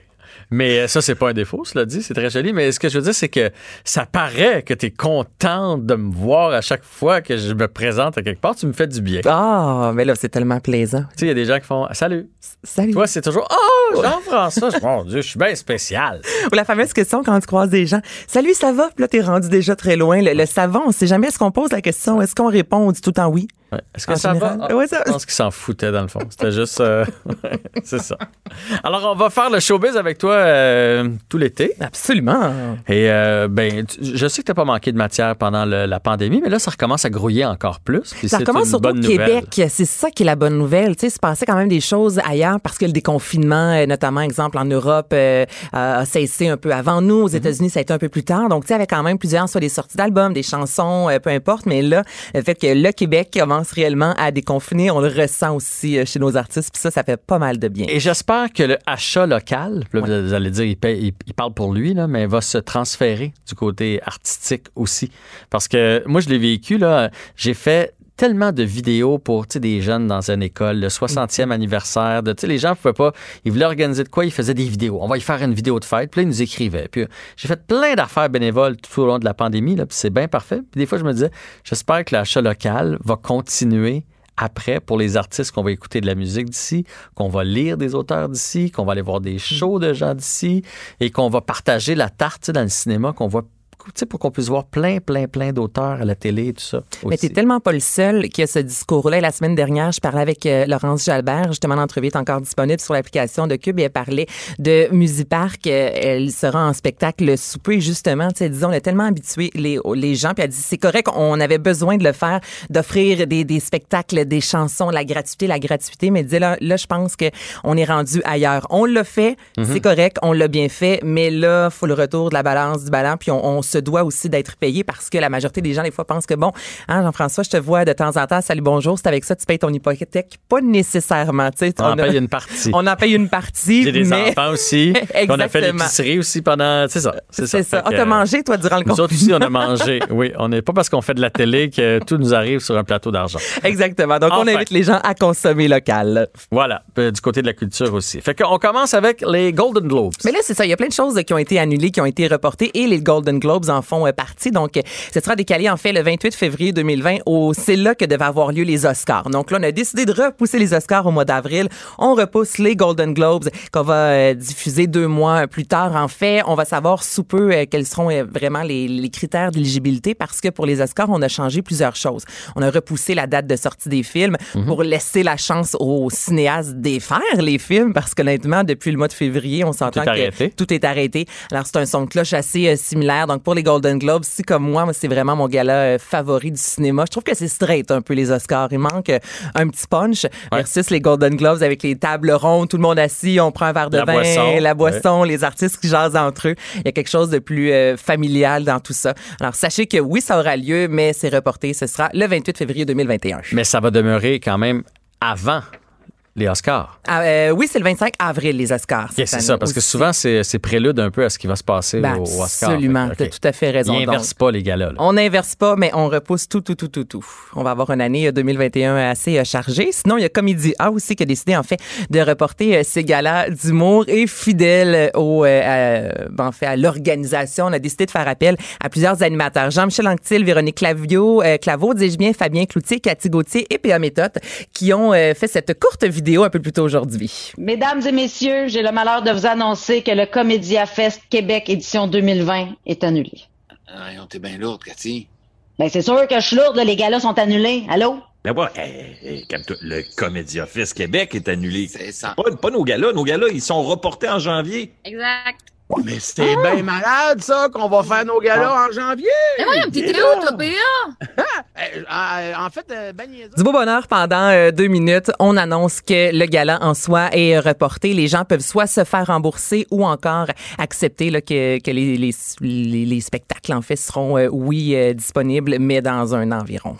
A: Mais euh, ça, c'est pas un défaut, cela dit. C'est très joli. Mais ce que je veux dire, c'est que ça paraît que t'es contente de me voir à chaque fois que je me présente à quelque part. Tu me fais du bien. Tu
E: Ah, mais là, c'est tellement plaisant.
A: sais, il y a des gens qui font Salut.
E: Salut.
A: Toi, c'est toujours Oh, Jean-François. Mon Dieu, je suis bien spécial.
E: Ou la fameuse question quand tu croises des gens. Salut, ça va? Puis là, t'es rendu déjà très loin. Le, le savant, on sait jamais est-ce qu'on pose la question, est-ce qu'on répond, on dit tout le temps oui?
A: Ouais. Est-ce que
E: En
A: ça
E: général,
A: va?
E: Ouais, ça-
A: Je pense qu'ils s'en foutaient dans le fond. C'était juste. euh, c'est ça. Alors, on va faire le showbiz avec toi euh, tout l'été.
E: Absolument.
A: Et euh, ben, tu- je sais que tu n'as pas manqué de matière pendant le- la pandémie, mais là, ça recommence à grouiller encore plus.
E: Ça recommence surtout au Québec. C'est ça qui est la bonne nouvelle. Tu sais, il se passait quand même des choses ailleurs parce que le déconfinement, euh, notamment, exemple, en Europe, a cessé un peu avant nous.
A: Mhm.
E: Aux États-Unis, ça a été un peu plus tard. Donc, tu sais, avec quand même plusieurs, soit des sorties d'albums, des chansons, peu importe. Mais là, le fait que le Québec commence réellement à déconfiner, on le ressent aussi euh, chez nos artistes. Puis ça, ça fait pas mal de bien.
A: Et j'espère que le achat local, là, vous allez dire, il, paye- il- il parle pour lui, là, mais va se transférer du côté artistique aussi. Parce que moi, je l'ai vécu, j'ai fait tellement de vidéos pour tu sais, des jeunes dans une école, le 60e anniversaire. De, tu sais, les gens ne pouvaient pas, ils voulaient organiser de quoi, ils faisaient des vidéos. On va y faire une vidéo de fête. Puis là, ils nous écrivaient. Puis euh, j'ai fait plein d'affaires bénévoles tout au long de la pandémie. Là, puis c'est bien parfait. Puis des fois, je me disais, j'espère que l'achat local va continuer après pour les artistes qu'on va écouter de la musique d'ici, qu'on va lire des auteurs d'ici, qu'on va aller voir des shows de gens d'ici et qu'on va partager la tarte tu sais, dans le cinéma, qu'on voit pour qu'on puisse voir plein, plein, plein d'auteurs à la télé et tout ça.
E: Mais
A: aussi.
E: t'es tellement pas le seul qui a ce discours-là. La semaine dernière, je parlais avec euh, Laurence Jalbert. Justement, l'entrevue est encore disponible sur l'application de Cube. Et elle parlait de Musipark. Euh, Elle sera en spectacle souper, justement. Tu sais, disons, on a tellement habitué les, les gens. Puis elle dit, c'est correct, on avait besoin de le faire, d'offrir des, des spectacles, des chansons, la gratuité, la gratuité. Mais elle disait, là, là je pense qu'on est rendu ailleurs. On l'a fait,
A: Mhm.
E: c'est correct, on l'a bien fait. Mais là, faut le retour de la balance du ballon. Puis on, on se doit aussi d'être payé parce que la majorité des gens, des fois, pensent que, bon, hein, Jean-François, je te vois de temps en temps, salut, bonjour, c'est avec ça, tu payes ton hypothèque. Pas nécessairement, tu sais.
A: On en
E: a-
A: paye une partie.
E: On en paye une partie,
A: J'ai des
E: mais...
A: enfants aussi. On a fait l'épicerie aussi pendant. C'est ça. C'est ça.
E: Ça. Ah, t'as mangé, toi, durant le
A: Nous autres
E: confinement?
A: aussi, on a mangé. Oui, on n'est pas parce qu'on fait de la télé que tout nous arrive sur un plateau d'argent.
E: Exactement. Donc, on invite les gens à consommer local.
A: Voilà, euh, du côté de la culture aussi. Fait qu'on commence avec les Golden Globes.
E: Mais là, c'est ça. Il y a plein de choses qui ont été annulées, qui ont été reportées et les Golden Globes en font euh, partie. Donc, euh, ce sera décalé, en fait, le 28 février 2020. Au, c'est là que devaient avoir lieu les Oscars. Donc là, on a décidé de repousser les Oscars au mois d'avril. On repousse les Golden Globes qu'on va euh, diffuser deux mois plus tard. En fait, on va savoir sous peu quels seront vraiment les, les critères d'éligibilité parce que pour les Oscars, on a changé plusieurs choses. On a repoussé la date de sortie des films pour laisser la chance aux cinéastes défaire les films parce qu'honnêtement, depuis le mois de février, on s'entend que
A: arrêté.
E: tout est arrêté. Alors, c'est un son de cloche assez euh, similaire. Donc, pour les Golden Globes, si comme moi, moi, c'est vraiment mon gala euh, favori du cinéma. Je trouve que c'est straight un peu les Oscars. Il manque euh, un petit punch versus les Golden Globes avec les tables rondes, tout le monde assis, on prend un verre de
A: La
E: vin,
A: boisson,
E: la boisson, les artistes qui jasent entre eux. Il y a quelque chose de plus euh, familial dans tout ça. Alors, sachez que oui, ça aura lieu, mais c'est reporté. Ce sera le 28 février 2021.
A: Mais ça va demeurer quand même avant les Oscars.
E: Ah, euh, oui, c'est le 25 avril, les Oscars. Cette
A: c'est ça, parce que souvent, c'est prélude un peu à ce qui va se passer
E: Ben,
A: au, au Oscar.
E: absolument, t'as
A: ok.
E: tout à fait raison.
A: Ils
E: Donc,
A: inversent pas les galas. là.
E: On n'inverse pas, mais on repousse tout, tout, tout, tout, tout. On va avoir une année euh, 2021 assez euh, chargée. Sinon, il y a Comédie A aussi qui a décidé, en fait, de reporter euh, ses galas d'humour et fidèle au, euh, à- ben, en fait, à l'organisation. On a décidé de faire appel à plusieurs animateurs. Jean-Michel Anctil, Véronique Clavio, euh, Claveau, dis-je bien, Fabien Cloutier, Cathy Gauthier et P.A. Méthode qui ont euh, fait cette courte vidéo un peu plus tôt aujourd'hui.
G: Mesdames et messieurs, j'ai le malheur de vous annoncer que le Comédia Fest Québec édition 2020 est annulé.
K: Ah, t'es bien lourde, Cathy.
G: Ben, c'est sûr que je suis lourde, là, les galas sont annulés. Allô?
L: Ben hey, hey, calme-toi. le Comédia Office Québec est annulé.
K: C'est ça.
L: Pas, pas nos galas. Nos galas, ils sont reportés en janvier.
F: Exact.
M: Mais c'est bien malade, ça, qu'on va faire nos galas en janvier.
F: Mais voyons, t'étais où, toi, PA?
M: Euh, euh, en fait, euh, ben niaiseux.
E: Du beau bonheur pendant euh, deux minutes. On annonce que le gala en soi est reporté. Les gens peuvent soit se faire rembourser ou encore accepter là, que, que les, les, les- les spectacles, en fait, seront, euh, oui, euh, disponibles, mais dans un environ.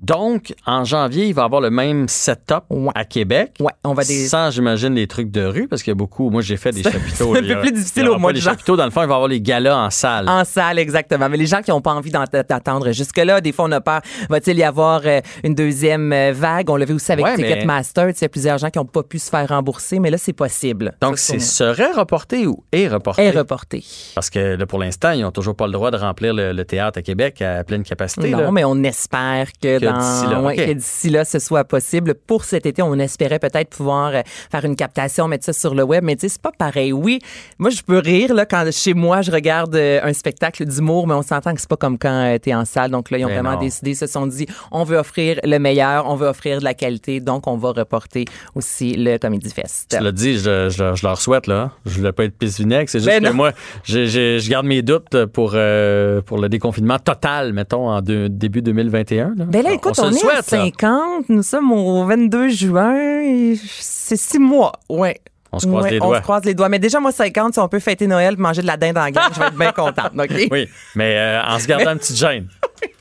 A: Donc, en janvier, il va y avoir le même setup à Québec.
E: Ouais, on va des-
A: Sans, j'imagine, les trucs de rue, parce qu'il y a beaucoup. Moi, j'ai fait des chapiteaux.
E: c'est un peu plus difficile au mois de
A: les chapiteaux, dans le fond, il va y avoir les galas en salle.
E: En salle, exactement. Mais les gens qui n'ont pas envie d'attendre jusque-là, des fois, on a peur. Va-t-il y avoir euh, une deuxième euh, vague? On l'a vu aussi avec
A: Ouais,
E: Ticketmaster. Il y a plusieurs gens qui n'ont pas pu se faire rembourser, mais là, c'est possible.
A: Donc, c'est serait reporté ou est reporté?
E: est reporté.
A: Parce que là, pour l'instant, ils n'ont toujours pas le droit de remplir le, le théâtre à Québec à pleine capacité.
E: Non,
A: là.
E: mais on espère que,
A: d'ici là,
E: ouais, que d'ici là, ce soit possible. Pour cet été, on espérait peut-être pouvoir euh, faire une captation, mettre ça sur le web, mais tu sais, c'est pas pareil. Oui, moi, je peux rire là, quand chez moi, je regarde euh, un spectacle d'humour, mais on s'entend que c'est pas comme quand tu es en salle. Donc là, ils ont
A: Mais
E: vraiment
A: non.
E: décidé, se sont dit, on veut offrir le meilleur, on veut offrir de la qualité, donc on va reporter aussi le Comedy Fest.
A: Tu l'as dit, je, je- je leur souhaite, là. Je voulais pas être pisse vinaigre. C'est juste
E: Ben
A: que
E: non.
A: moi, j'ai- je garde mes doutes pour, euh, pour le déconfinement total, mettons, en début 2021. Là.
E: Ben là, écoute,
A: se
E: on,
A: le
E: est à
A: souhaite, là.
E: 50, nous sommes au 22 juin, c'est six mois, ouais.
A: On se croise
E: Ouais,
A: les
E: On
A: doigts.
E: se croise les doigts. Mais déjà, moi, 50, si on peut fêter Noël et manger de la dinde en gang, je vais être bien contente, OK?
A: Oui, mais euh, en se gardant une petite gêne.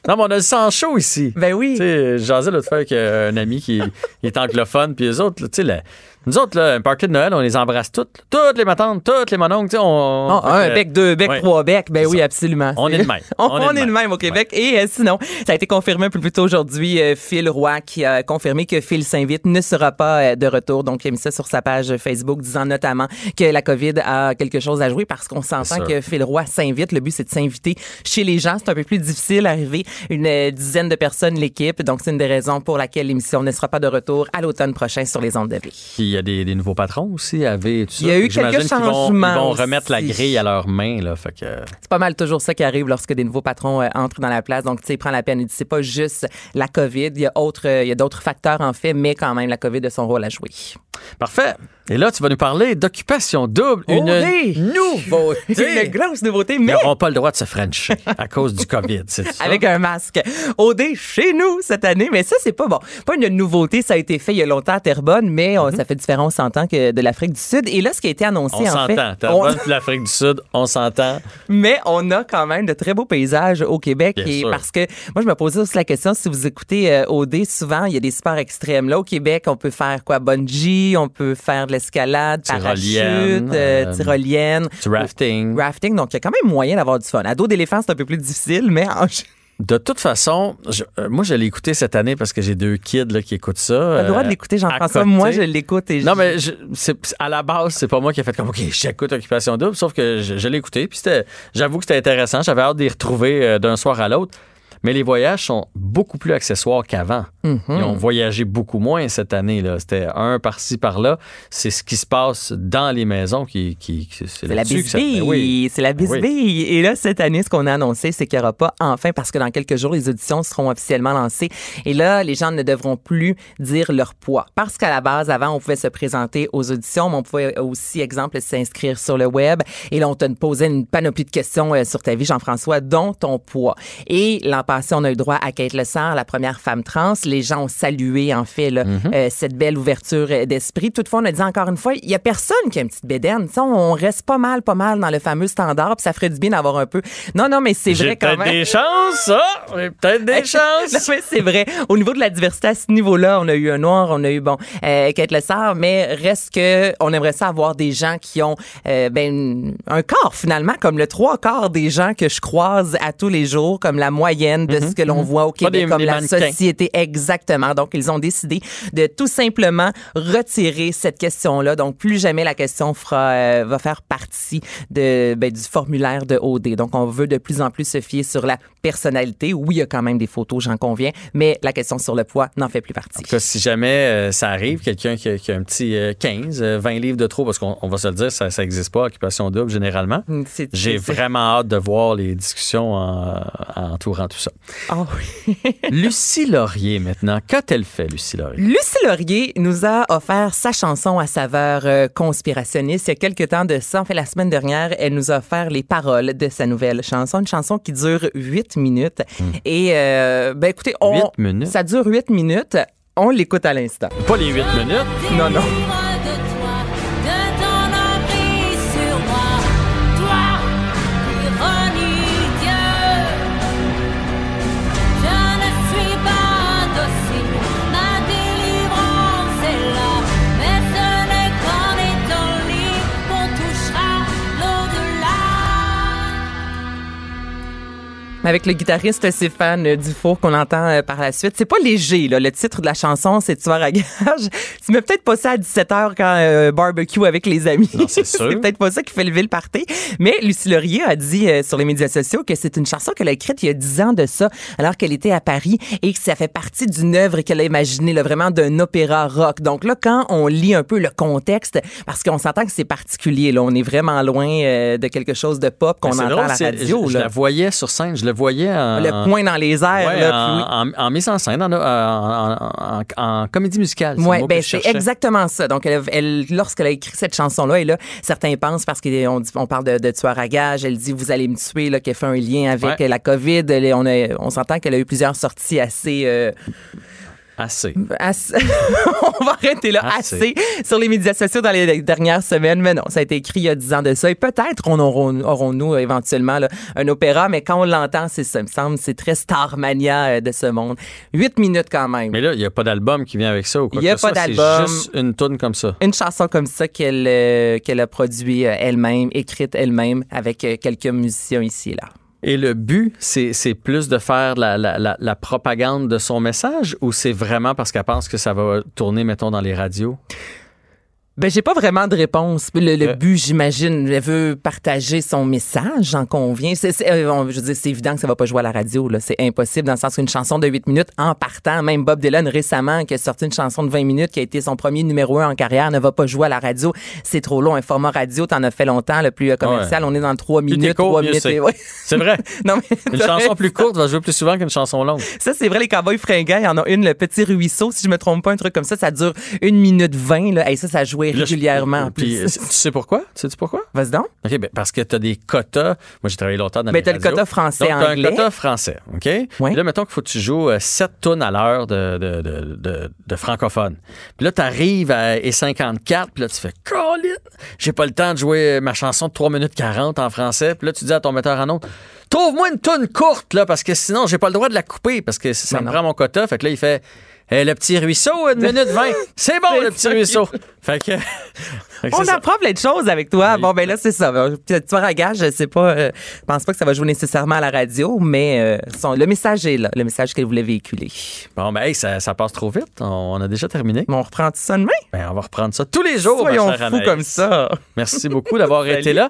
A: Non, mais on a le sang chaud ici.
E: Ben oui.
A: Tu sais, j'asais l'autre fois avec euh, un ami qui est anglophone, puis les autres, là, tu sais, la- Nous autres, là, un party de Noël, on les embrasse toutes. Toutes les matantes, toutes les mononcles. tu sais, On,
E: un bec, deux becs,
A: Ouais.
E: trois becs. Ben oui, absolument.
A: On est de même.
E: on, on est de même au Québec. Et euh, sinon, ça a été confirmé un peu plus tôt aujourd'hui. euh, Phil Roy qui a confirmé que Phil s'invite ne sera pas euh, de retour. Donc, il a mis ça sur sa page Facebook, disant notamment que la COVID a quelque chose à jouer parce qu'on s'entend que Phil Roy s'invite. Le but, c'est de s'inviter chez les gens. C'est un peu plus difficile d'arriver une dizaine de personnes, l'équipe. Donc, c'est une des raisons pour laquelle l'émission ne sera pas de retour à l'automne prochain sur les ondes de vie.
A: Y a des, des nouveaux patrons aussi, AV et tout ça.
E: Il y a eu quelques
A: vont-
E: changements
A: Ils vont, remettre la grille à leurs mains, là. Fait que.
E: C'est pas mal toujours ça qui arrive lorsque des nouveaux patrons euh, entrent dans la place. Donc, tu sais, il prend la peine. C'est pas juste la COVID. Il y a autre, euh, il y a d'autres facteurs, en fait, mais quand même, la COVID a son rôle à jouer.
A: Parfait. Et là, tu vas nous parler d'occupation double. Une
E: oui!
A: nouveauté.
E: Une grosse nouveauté,
A: Ils
E: mais
A: n'auront pas le droit de se frencher à cause du COVID, c'est ça?
E: avec un masque. OD chez nous cette année, mais ça, c'est pas bon. Pas une nouveauté, ça a été fait il y a longtemps à Terrebonne, mais on- ça fait différent, on s'entend, que de l'Afrique du Sud. Et là, ce qui a été annoncé,
A: Mhm. On
E: en fait...
A: s'entend. T'as
E: on-
A: l'Afrique du Sud, on s'entend.
E: Mais on a quand même de très beaux paysages au Québec.
A: Bien
E: et
A: sûr.
E: parce que moi, je me posais aussi la question, si vous écoutez euh, OD, souvent, il y a des sports extrêmes. Là, au Québec, on peut faire quoi? Bungee, on peut faire de l'escalade, parachute,
A: Tyrolienne,
E: euh,
A: euh,
E: tyrolienne.
A: du rafting.
E: Rafting. Donc, il y a quand même moyen d'avoir du fun. À dos d'éléphant, c'est un peu plus difficile, mais en...
A: De toute façon, je- euh, moi, je l'ai écouté cette année parce que j'ai deux kids là, qui écoutent ça.
E: T'as le droit de
A: euh,
E: l'écouter, Jean-François. Moi, je l'écoute et
A: Non, mais je- à la base, c'est pas moi qui ai fait comme, OK, j'écoute Occupation Double, sauf que je, je l'ai écouté. Puis c'était- j'avoue que c'était intéressant. J'avais hâte d'y retrouver euh, d'un soir à l'autre. Mais les voyages sont beaucoup plus accessoires qu'avant.
E: Mhm.
A: Ils ont voyagé beaucoup moins cette année. là. C'était un par-ci, par-là. C'est ce qui se passe dans les maisons qui. qui, c'est
E: la bisbille.
A: Ben oui.
E: C'est la
A: Ben oui.
E: bisbille. Et là, cette année, ce qu'on a annoncé, c'est qu'il n'y aura pas enfin, parce que dans quelques jours, les auditions seront officiellement lancées. Et là, les gens ne devront plus dire leur poids. Parce qu'à la base, avant, on pouvait se présenter aux auditions, mais on pouvait aussi, exemple, s'inscrire sur le web. Et là, on te posait une panoplie de questions euh, sur ta vie, Jean-François, dont ton poids. Et l'an passé, on a eu droit à Kate Lessard, la première femme trans. Les gens ont salué, en fait, là,
A: Mm-hmm.
E: euh, cette belle ouverture euh, d'esprit. Toutefois, on a dit encore une fois, il y a personne qui a une petite bédaine. On reste pas mal, pas mal dans le fameux standard, puis ça ferait du bien d'avoir un peu. Non, non, mais c'est vrai quand
A: peut-être
E: même.
A: des chances, ça. J'ai peut-être des
E: Non,
A: chances.
E: mais c'est vrai. Au niveau de la diversité à ce niveau-là, on a eu un noir, on a eu bon euh, Kate Lessard, mais reste que on aimerait ça avoir des gens qui ont euh, ben un corps finalement comme le trois quarts des gens que je croise à tous les jours, comme la moyenne de ce que l'on voit au
A: Mm-hmm.
E: Québec,
A: des-
E: comme
A: des
E: la
A: mannequins.
E: société exactement. Donc ils ont décidé de tout simplement retirer cette question-là. Donc plus jamais la question fera euh, va faire partie de ben, du formulaire de OD. Donc on veut de plus en plus se fier sur la personnalité. Oui, il y a quand même des photos, j'en conviens, mais la question sur le poids n'en fait plus partie.
A: En tout cas, si jamais euh, ça arrive, quelqu'un qui, a- qui a un petit euh, 15, euh, 20 livres de trop, parce qu'on on va se le dire, ça n'existe pas, occupation double généralement.
E: C'est-
A: J'ai
E: c'est-
A: vraiment hâte de voir les discussions en, en entourant tout ça.
E: Ah oui.
A: Lucie Laurier, maintenant. Qu'a-t-elle fait, Lucie Laurier?
E: Lucie Laurier nous a offert sa chanson à saveur euh, conspirationniste. Il y a quelques temps de ça, en fait, la semaine dernière, elle nous a offert les paroles de sa nouvelle chanson. Une chanson qui dure huit minutes. Et, euh, ben écoutez, on,
A: Huit minutes?
E: ça dure huit minutes. On l'écoute à l'instant.
A: Pas les 8 minutes?
E: Non, non. Avec le guitariste Stéphane Dufour qu'on entend euh, par la suite. C'est pas léger, là. Le titre de la chanson, c'est Tueur à gage. Tu mets peut-être pas ça à 17h quand euh, barbecue avec les amis.
A: C'est
E: peut-être pas ça qui fait lever le party. Mais Lucie Laurier a dit euh, sur les médias sociaux que c'est une chanson qu'elle a écrite il y a 10 ans de ça, alors qu'elle était à Paris et que ça fait partie d'une œuvre qu'elle a imaginée, là, vraiment d'un opéra rock. Donc là, quand on lit un peu le contexte, parce qu'on s'entend que c'est particulier, là, on est vraiment loin euh, de quelque chose de pop qu'on
A: Ben,
E: entend à la radio.
A: Je, je la voyais sur scène, je le voyais en,
E: Le point dans les airs,
A: Ouais,
E: là, puis oui.
A: en, en- en mise en scène, en, en comédie musicale. que
E: ben c'est exactement ça. Donc, elle, elle- lorsqu'elle a écrit cette chanson-là, et là, certains pensent parce qu'on on parle de, de tueur à gage, elle dit vous allez me tuer, là, qu'elle fait un lien avec
A: Ouais.
E: la COVID. Elle on a- on s'entend qu'elle a eu plusieurs sorties assez. euh,
A: Assez.
E: Assez. on va arrêter là.
A: Assez.
E: Assez. sur les médias sociaux dans les dernières semaines. Mais non, ça a été écrit il y a 10 ans de ça. Et peut-être on aurons, aurons-nous éventuellement là, un opéra, mais quand on l'entend, c'est ça, me semble, c'est très Starmania euh, de ce monde. Huit minutes quand même.
A: Mais là, il n'y a pas d'album qui vient avec ça ou quoi
E: Il y a
A: que
E: pas
A: soit, c'est
E: d'album.
A: juste une tourne comme ça.
E: Une chanson comme ça qu'elle euh, qu'elle a produit euh, elle-même, écrite elle-même, avec quelques musiciens ici et là.
A: Et le but, c'est plus de faire la, la- la- la propagande de son message ou c'est vraiment parce qu'elle pense que ça va tourner, mettons, dans les radios?
E: Ben, j'ai pas vraiment de réponse. Le, le
A: Euh.
E: but, j'imagine, elle veut partager son message, j'en conviens. C'est, c'est- euh, je veux dire, c'est évident que ça va pas jouer à la radio, là. C'est impossible dans le sens qu'une chanson de 8 minutes en partant, même Bob Dylan récemment, qui a sorti une chanson de 20 minutes qui a été son premier numéro un en carrière, ne va pas jouer à la radio. C'est trop long. Un format radio, t'en as fait longtemps, le plus euh, commercial. On est dans 3
A: Plus t'es
E: minutes,
A: court,
E: 3
A: mieux
E: minutes.
A: c'est.
E: et- ouais.
A: C'est vrai.
E: non, mais
A: Une chanson plus courte va jouer plus souvent qu'une chanson longue.
E: Ça, c'est vrai, les cowboys fringants, il y en a une, le petit ruisseau, si je me trompe pas, un truc comme ça, ça dure une minute vingt, là. Et ça, ça jouait
A: Puis là,
E: régulièrement. en
A: Puis, euh, tu sais pourquoi? Sais-tu pourquoi?
E: Vas-y donc.
A: OK, ben parce que tu as des quotas. Moi, j'ai travaillé longtemps dans
E: Mais t'as le
A: radios.
E: quota français,
A: Donc, t'as
E: anglais.
A: un quota français, OK? Puis là, mettons qu'il faut que tu joues 7 tonnes à l'heure de, de, de, de, de francophone. Puis là, tu arrives à et 54, puis là, tu fais « Colin! J'ai pas le temps de jouer ma chanson de 3 minutes 40 en français. » Puis là, tu dis à ton metteur en ondes « Trouve-moi une tonne courte, là, parce que sinon, j'ai pas le droit de la couper, parce que ça
E: Mais
A: me
E: non.
A: prend mon quota. » Fait que là, il fait Eh, le petit ruisseau, une minute 20. C'est bon, le petit ruisseau. » Fait que... fait que
E: On
A: ça.
E: apprend plein de choses avec toi. Bon, ben là, c'est ça. Tu vois, gage, je sais pas, euh, je pense pas que ça va jouer nécessairement à la radio, mais euh, son- le message est là, le message qu'elle voulait véhiculer.
A: Bon, ben, hey, ça, ça passe trop vite. On, a déjà terminé.
E: on reprend ça demain?
A: Ben, on va reprendre ça tous les jours.
E: Soyons fous comme ça.
A: Merci beaucoup d'avoir été là.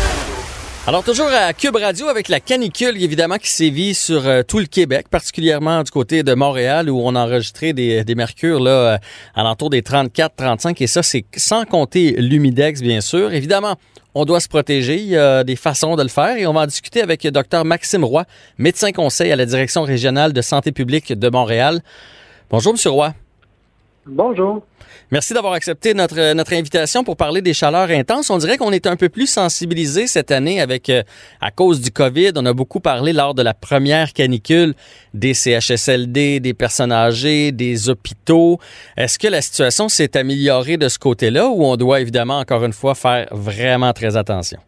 A: Alors, toujours à Cube Radio avec la canicule, évidemment, qui sévit sur euh, tout le Québec, particulièrement du côté de Montréal, où on a enregistré des, des mercures là, euh, alentour des 34-35. Et ça, c'est sans compter l'humidex, bien sûr. Évidemment, on doit se protéger. Il y a des façons de le faire. Et on va en discuter avec Dr Maxime Roy, médecin conseil à la Direction régionale de santé publique de Montréal. Bonjour, Monsieur Roy.
N: Bonjour.
A: Merci d'avoir accepté notre, notre invitation pour parler des chaleurs intenses. On dirait qu'on est un peu plus sensibilisé cette année avec, euh, à cause du COVID. On a beaucoup parlé lors de la première canicule des CHSLD, des personnes âgées, des hôpitaux. Est-ce que la situation s'est améliorée de ce côté-là ou on doit évidemment, encore une fois, faire vraiment très attention?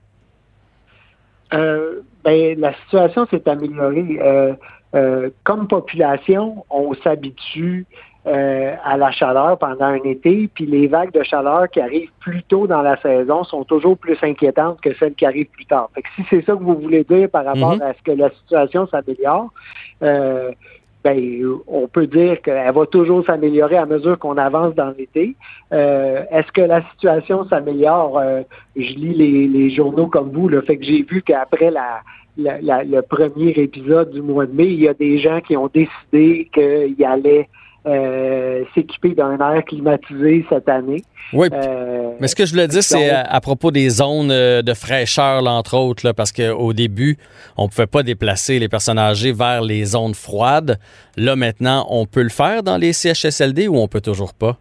N: Euh, ben, la situation s'est améliorée. Euh, euh, comme population, on s'habitue euh, à la chaleur pendant un été, puis les vagues de chaleur qui arrivent plus tôt dans la saison sont toujours plus inquiétantes que celles qui arrivent plus tard. Fait que si c'est ça que vous voulez dire par rapport
O: Mhm.
N: à ce que la situation s'améliore, euh, ben, on peut dire qu'elle va toujours s'améliorer à mesure qu'on avance dans l'été. Euh, Est-ce que la situation s'améliore? Euh, je lis les, les journaux comme vous, le fait que j'ai vu qu'après la, la- la- le premier épisode du mois de mai, il y a des gens qui ont décidé qu'ils allaient euh, s'équiper d'un air climatisé cette année.
A: Oui.
N: Euh,
A: Mais ce que je voulais dire, c'est
N: donc-
A: à, à propos des zones euh, de fraîcheur, là, entre autres, là, parce qu'au début, on ne pouvait pas déplacer les personnes âgées vers les zones froides. Là, maintenant, on peut le faire dans les CHSLD ou on peut toujours pas?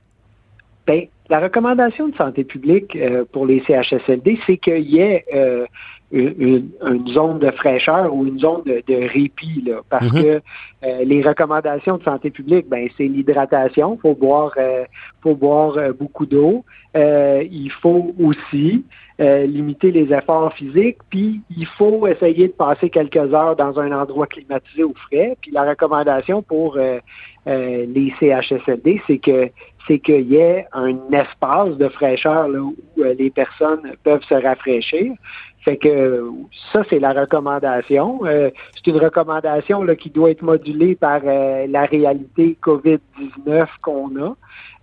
N: Ben, la recommandation de santé publique euh, pour les CHSLD, c'est qu'il y ait euh, une, une- une zone de fraîcheur ou une zone de, de répit, là, parce
O: Mhm.
N: que euh, les recommandations de santé publique, ben, c'est l'hydratation. Il faut boire, euh, faut boire euh, beaucoup d'eau. Euh, il faut aussi euh, limiter les efforts physiques, puis il faut essayer de passer quelques heures dans un endroit climatisé au frais. Puis la recommandation pour euh, euh, les CHSLD, c'est que c'est qu'il y ait un espace de fraîcheur là, où les personnes peuvent se rafraîchir. Fait que ça, c'est la recommandation. Euh, c'est une recommandation là, qui doit être modulée par euh, la réalité COVID-19 qu'on a.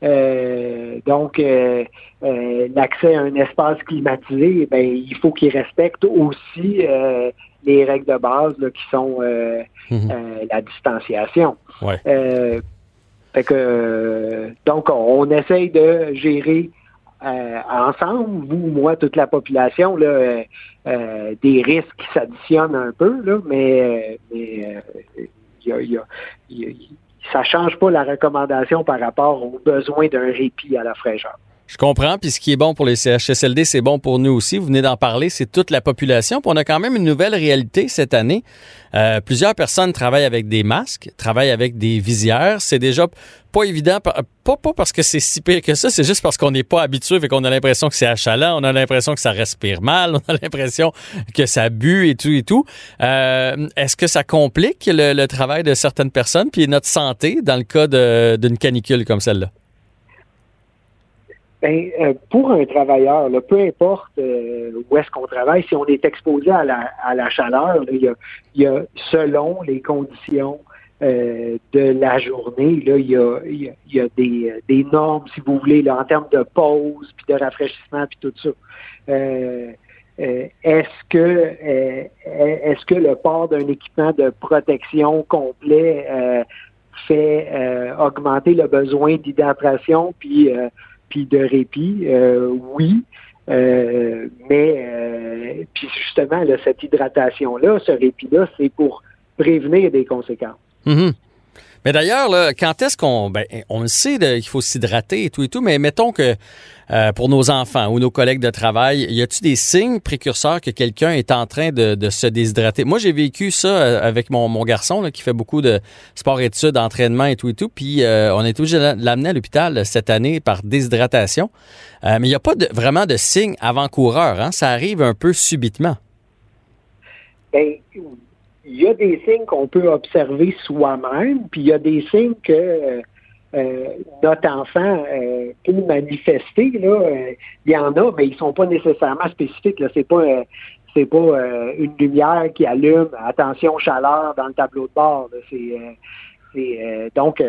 N: Euh, donc, euh, euh, l'accès à un espace climatisé, ben, il faut qu'il respecte aussi euh, les règles de base là, qui sont euh,
A: Mhm.
N: euh, la distanciation.
A: Ouais.
N: Euh, fait que, donc, on, on essaye de gérer euh, ensemble, vous, moi, toute la population, là, euh, euh, des risques qui s'additionnent un peu, là, mais, ça change pas la recommandation par rapport aux besoins d'un répit à la fraîcheur.
A: Je comprends. Puis ce qui est bon pour les CHSLD, c'est bon pour nous aussi. Vous venez d'en parler, c'est toute la population. Puis on a quand même une nouvelle réalité cette année. Euh, plusieurs personnes travaillent avec des masques, travaillent avec des visières. C'est déjà pas évident, pas, pas parce que c'est si pire que ça, c'est juste parce qu'on n'est pas habitué et qu'on a l'impression que c'est achalant, on a l'impression que ça respire mal, on a l'impression que ça bue et tout et tout. Euh, Est-ce que ça complique le, le travail de certaines personnes puis notre santé dans le cas d'une canicule comme celle-là?
N: Ben, euh, pour un travailleur, là, peu importe euh, où est-ce qu'on travaille, si on est exposé à la, à la chaleur, il, y a, y a, selon les conditions euh, de la journée, il y a, y a, y a des, des normes, si vous voulez, là, en termes de pause, puis de rafraîchissement, puis tout ça. Euh, euh, est-ce que euh, est-ce que le port d'un équipement de protection complet fait augmenter le besoin d'hydratation puis puis de répit, euh, oui. Euh, mais euh, puis justement, cette hydratation-là, ce répit-là, c'est pour prévenir des conséquences.
A: Mhm. Mais d'ailleurs, quand est-ce qu'on. Ben, on le sait qu'il faut s'hydrater et tout et tout, mais mettons que euh, pour nos enfants ou nos collègues de travail, y a-t-il des signes précurseurs que quelqu'un est en train de, de se déshydrater? Moi, j'ai vécu ça euh, avec mon, mon garçon là, qui fait beaucoup de sport-études, entraînement et tout et tout. Puis euh, on est obligé de l'amener à l'hôpital cette année par déshydratation. Euh, mais il n'y a pas de, vraiment de signes avant-coureurs. Hein? Ça arrive un peu subitement.
N: Ben, il y a des signes qu'on peut observer soi-même, puis il y a des signes que euh, euh, notre enfant euh, peut manifester. Là, euh, il y en a, mais ils sont pas nécessairement spécifiques. Là, c'est pas euh, c'est pas une lumière qui allume. Attention chaleur dans le tableau de bord. donc,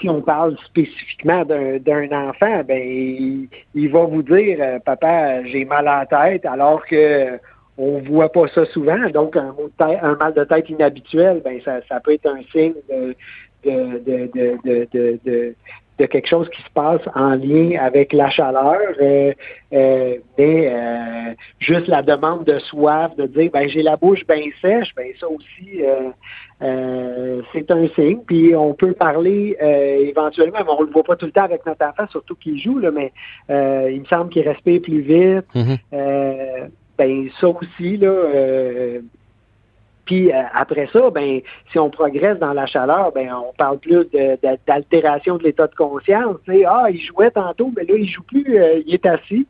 N: si on parle spécifiquement d'un enfant, ben il, il va vous dire, papa, j'ai mal à la tête, alors que on voit pas ça souvent. Donc, un, mot de tête- un mal de tête inhabituel, ben ça, ça peut être un signe de, de, de, de, de, de, de- de quelque chose qui se passe en lien avec la chaleur, euh, euh, mais euh, juste la demande de soif, de dire ben j'ai la bouche bien sèche, ben ça aussi euh, euh, c'est un signe. Puis on peut parler euh, éventuellement, mais on le voit pas tout le temps avec notre enfant, surtout qu'il joue, là, mais euh, il me semble qu'il respire plus vite. Euh, ben ça aussi là. euh, puis euh, après ça, ben si on progresse dans la chaleur, ben on parle plus de- de- d'altération de l'état de conscience. Ah, il jouait tantôt, mais là il joue plus, euh, il est assis.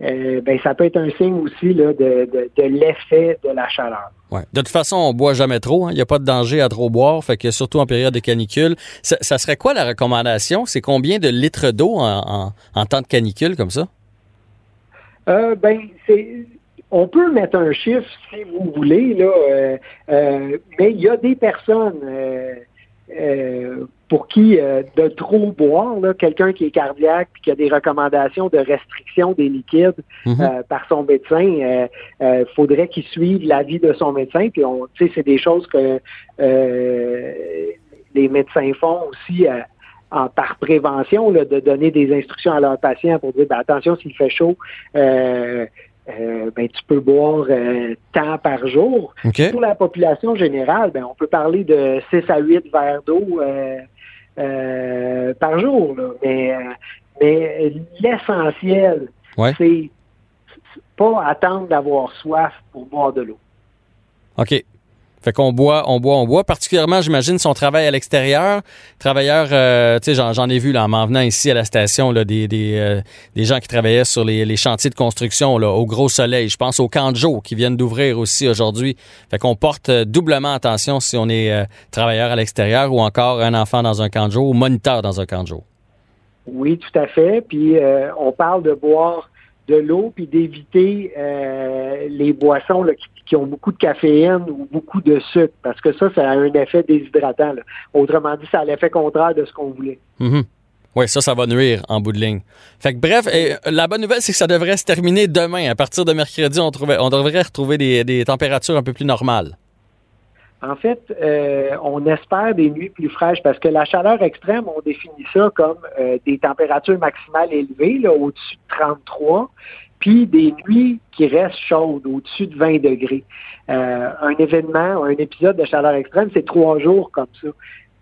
N: Ben ça peut être un signe aussi là, de, l'effet de la chaleur.
A: Ouais. De toute façon, on boit jamais trop. hein. Il n'y a pas de danger à trop boire. Fait que surtout en période de canicule. Ça, serait quoi la recommandation? C'est combien de litres d'eau en temps de canicule comme ça?
N: Euh, ben, c'est. On peut mettre un chiffre si vous voulez, là, euh, euh, mais il y a des personnes euh, euh, pour qui euh, de trop boire, là, quelqu'un qui est cardiaque puis qui a des recommandations de restriction des liquides euh, par son médecin, euh, euh, faudrait qu'il suive l'avis de son médecin. Puis on, tu sais, c'est des choses que euh, les médecins font aussi. euh, en- par prévention, là, de donner des instructions à leurs patients pour dire ben, attention, s'il fait chaud, euh, euh, ben, tu peux boire euh, tant par jour. Pour la population générale, ben, on peut parler de 6 à 8 verres d'eau euh, euh, par jour. là. Mais, euh, mais l'essentiel,
A: Ouais.
N: c'est pas attendre d'avoir soif pour boire de l'eau.
A: OK. Fait qu'on boit, on boit, on boit. Particulièrement, j'imagine, si on travaille à l'extérieur. Travailleurs, euh, tu sais, j'en, ai vu là, en m'en venant ici à la station, des, des, euh, des gens qui travaillaient sur les, chantiers de construction là, au gros soleil. Je pense aux jour qui viennent d'ouvrir aussi aujourd'hui. Fait qu'on porte euh, doublement attention si on est travailleur à l'extérieur ou encore un enfant dans un jour ou moniteur dans un jour.
N: Oui, tout à fait. Puis on parle de boire de l'eau puis d'éviter les boissons là, qui, qui ont beaucoup de caféine ou beaucoup de sucre parce que ça, ça a un effet déshydratant. là. Autrement dit, ça a l'effet contraire de ce qu'on voulait.
A: Mhm. Oui, ça, ça va nuire en bout de ligne. Fait que bref, et, la bonne nouvelle, c'est que ça devrait se terminer demain. À partir de mercredi, on, trouvait, on devrait retrouver des, des températures un peu plus normales.
N: En fait, euh, on espère des nuits plus fraîches parce que la chaleur extrême, on définit ça comme euh, des températures maximales élevées, là, au-dessus de 33, puis des nuits qui restent chaudes, au-dessus de 20 degrés. Euh, un événement, un épisode de chaleur extrême, c'est trois jours comme ça.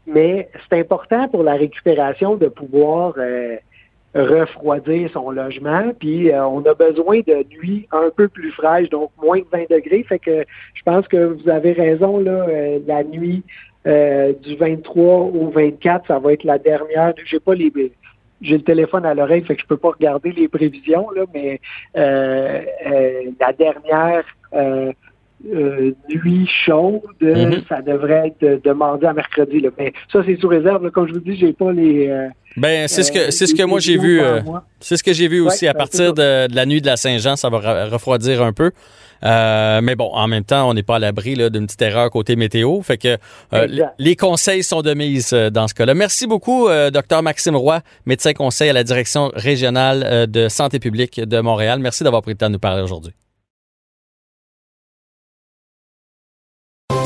N: Mais c'est important pour la récupération de pouvoir euh, refroidir son logement. Puis euh, on a besoin de nuits un peu plus fraîches, donc moins de 20 degrés. Fait que je pense que vous avez raison, là, euh, la nuit euh, du 23 au 24, ça va être la dernière. J'ai pas les j'ai le téléphone à l'oreille, fait que je peux pas regarder les prévisions, là, mais euh, euh, la dernière euh, euh, nuit chaude,
A: Mhm.
N: ça devrait être de, de mardi à mercredi. Là. Mais ça, c'est sous réserve. là. Comme je vous dis, j'ai pas les. euh,
A: Ben, c'est ce que
N: Euh,
A: c'est ce que moi j'ai vu. euh, c'est ce que j'ai vu
N: Ouais,
A: aussi à
N: ben,
A: partir de, de la nuit de la Saint-Jean, ça va refroidir un peu. Euh, mais bon, en même temps, on n'est pas à l'abri là, d'une petite erreur côté météo. Fait que euh, les, conseils sont de mise euh, dans ce cas-là. Merci beaucoup, euh, docteur Maxime Roy, médecin conseil à la direction régionale euh, de santé publique de Montréal. Merci d'avoir pris le temps de nous parler aujourd'hui.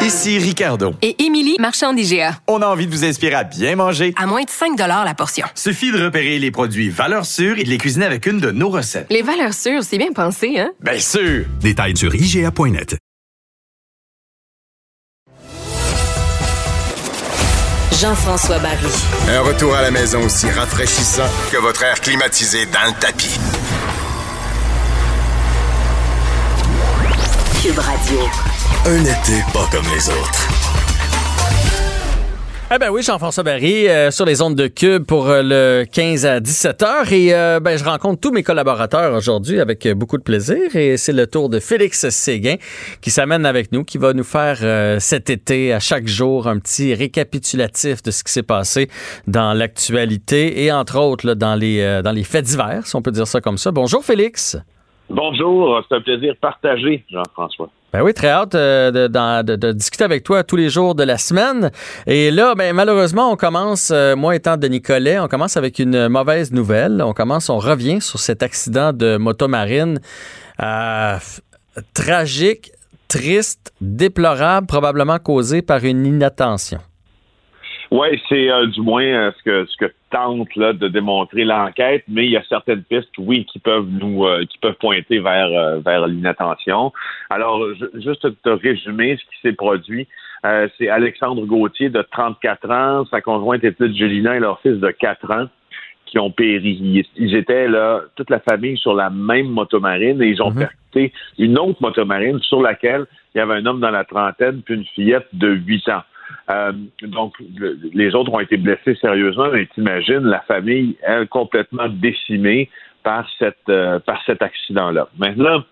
P: Ici Ricardo.
Q: Et Émilie, marchand d'IGA.
P: On a envie de vous inspirer à bien manger.
Q: À moins de 5 la portion.
P: Suffit de repérer les produits valeurs sûres et de les cuisiner avec une de nos recettes.
Q: Les valeurs sûres, c'est bien pensé, hein?
P: Bien sûr!
O: Détails sur IGA.net.
C: Jean-François Barry.
R: Un retour à la maison aussi rafraîchissant que votre air climatisé dans le tapis.
C: Cube Radio.
J: Un été pas comme les autres.
A: Eh ben oui, Jean-François Barry, euh, sur les ondes de Cube pour euh, le 15 à 17 heures. Et euh, ben, je rencontre tous mes collaborateurs aujourd'hui avec beaucoup de plaisir. Et c'est le tour de Félix Séguin qui s'amène avec nous, qui va nous faire cet été, à chaque jour, un petit récapitulatif de ce qui s'est passé dans l'actualité et entre autres là, dans, les, dans les faits divers, si on peut dire ça comme ça. Bonjour Félix.
L: Bonjour, c'est un plaisir partagé, Jean-François.
A: Ben oui, très hâte euh, de, discuter avec toi tous les jours de la semaine. Et là, ben, malheureusement, on commence, euh, moi étant de Nicolet, on commence avec une mauvaise nouvelle. On commence, on revient sur cet accident de motomarine euh, tragique, triste, déplorable, probablement causé par une inattention.
L: Oui, c'est euh, du moins euh, ce que ce que tente là de démontrer l'enquête, mais il y a certaines pistes, oui, qui peuvent nous euh, qui peuvent pointer vers euh, vers l'inattention. Alors, ju- juste te résumer ce qui s'est produit. Euh, c'est Alexandre Gauthier de 34 ans, sa conjointe Étude Julina et leur fils de 4 ans qui ont péri. Ils, ils étaient là, toute la famille sur la même motomarine et ils ont percuté une autre motomarine sur laquelle il y avait un homme dans la trentaine puis une fillette de 8 ans. Euh, donc, le- les autres ont été blessés sérieusement, mais t'imagines la famille, elle, complètement décimée par cette euh, par cet accident-là. Maintenant,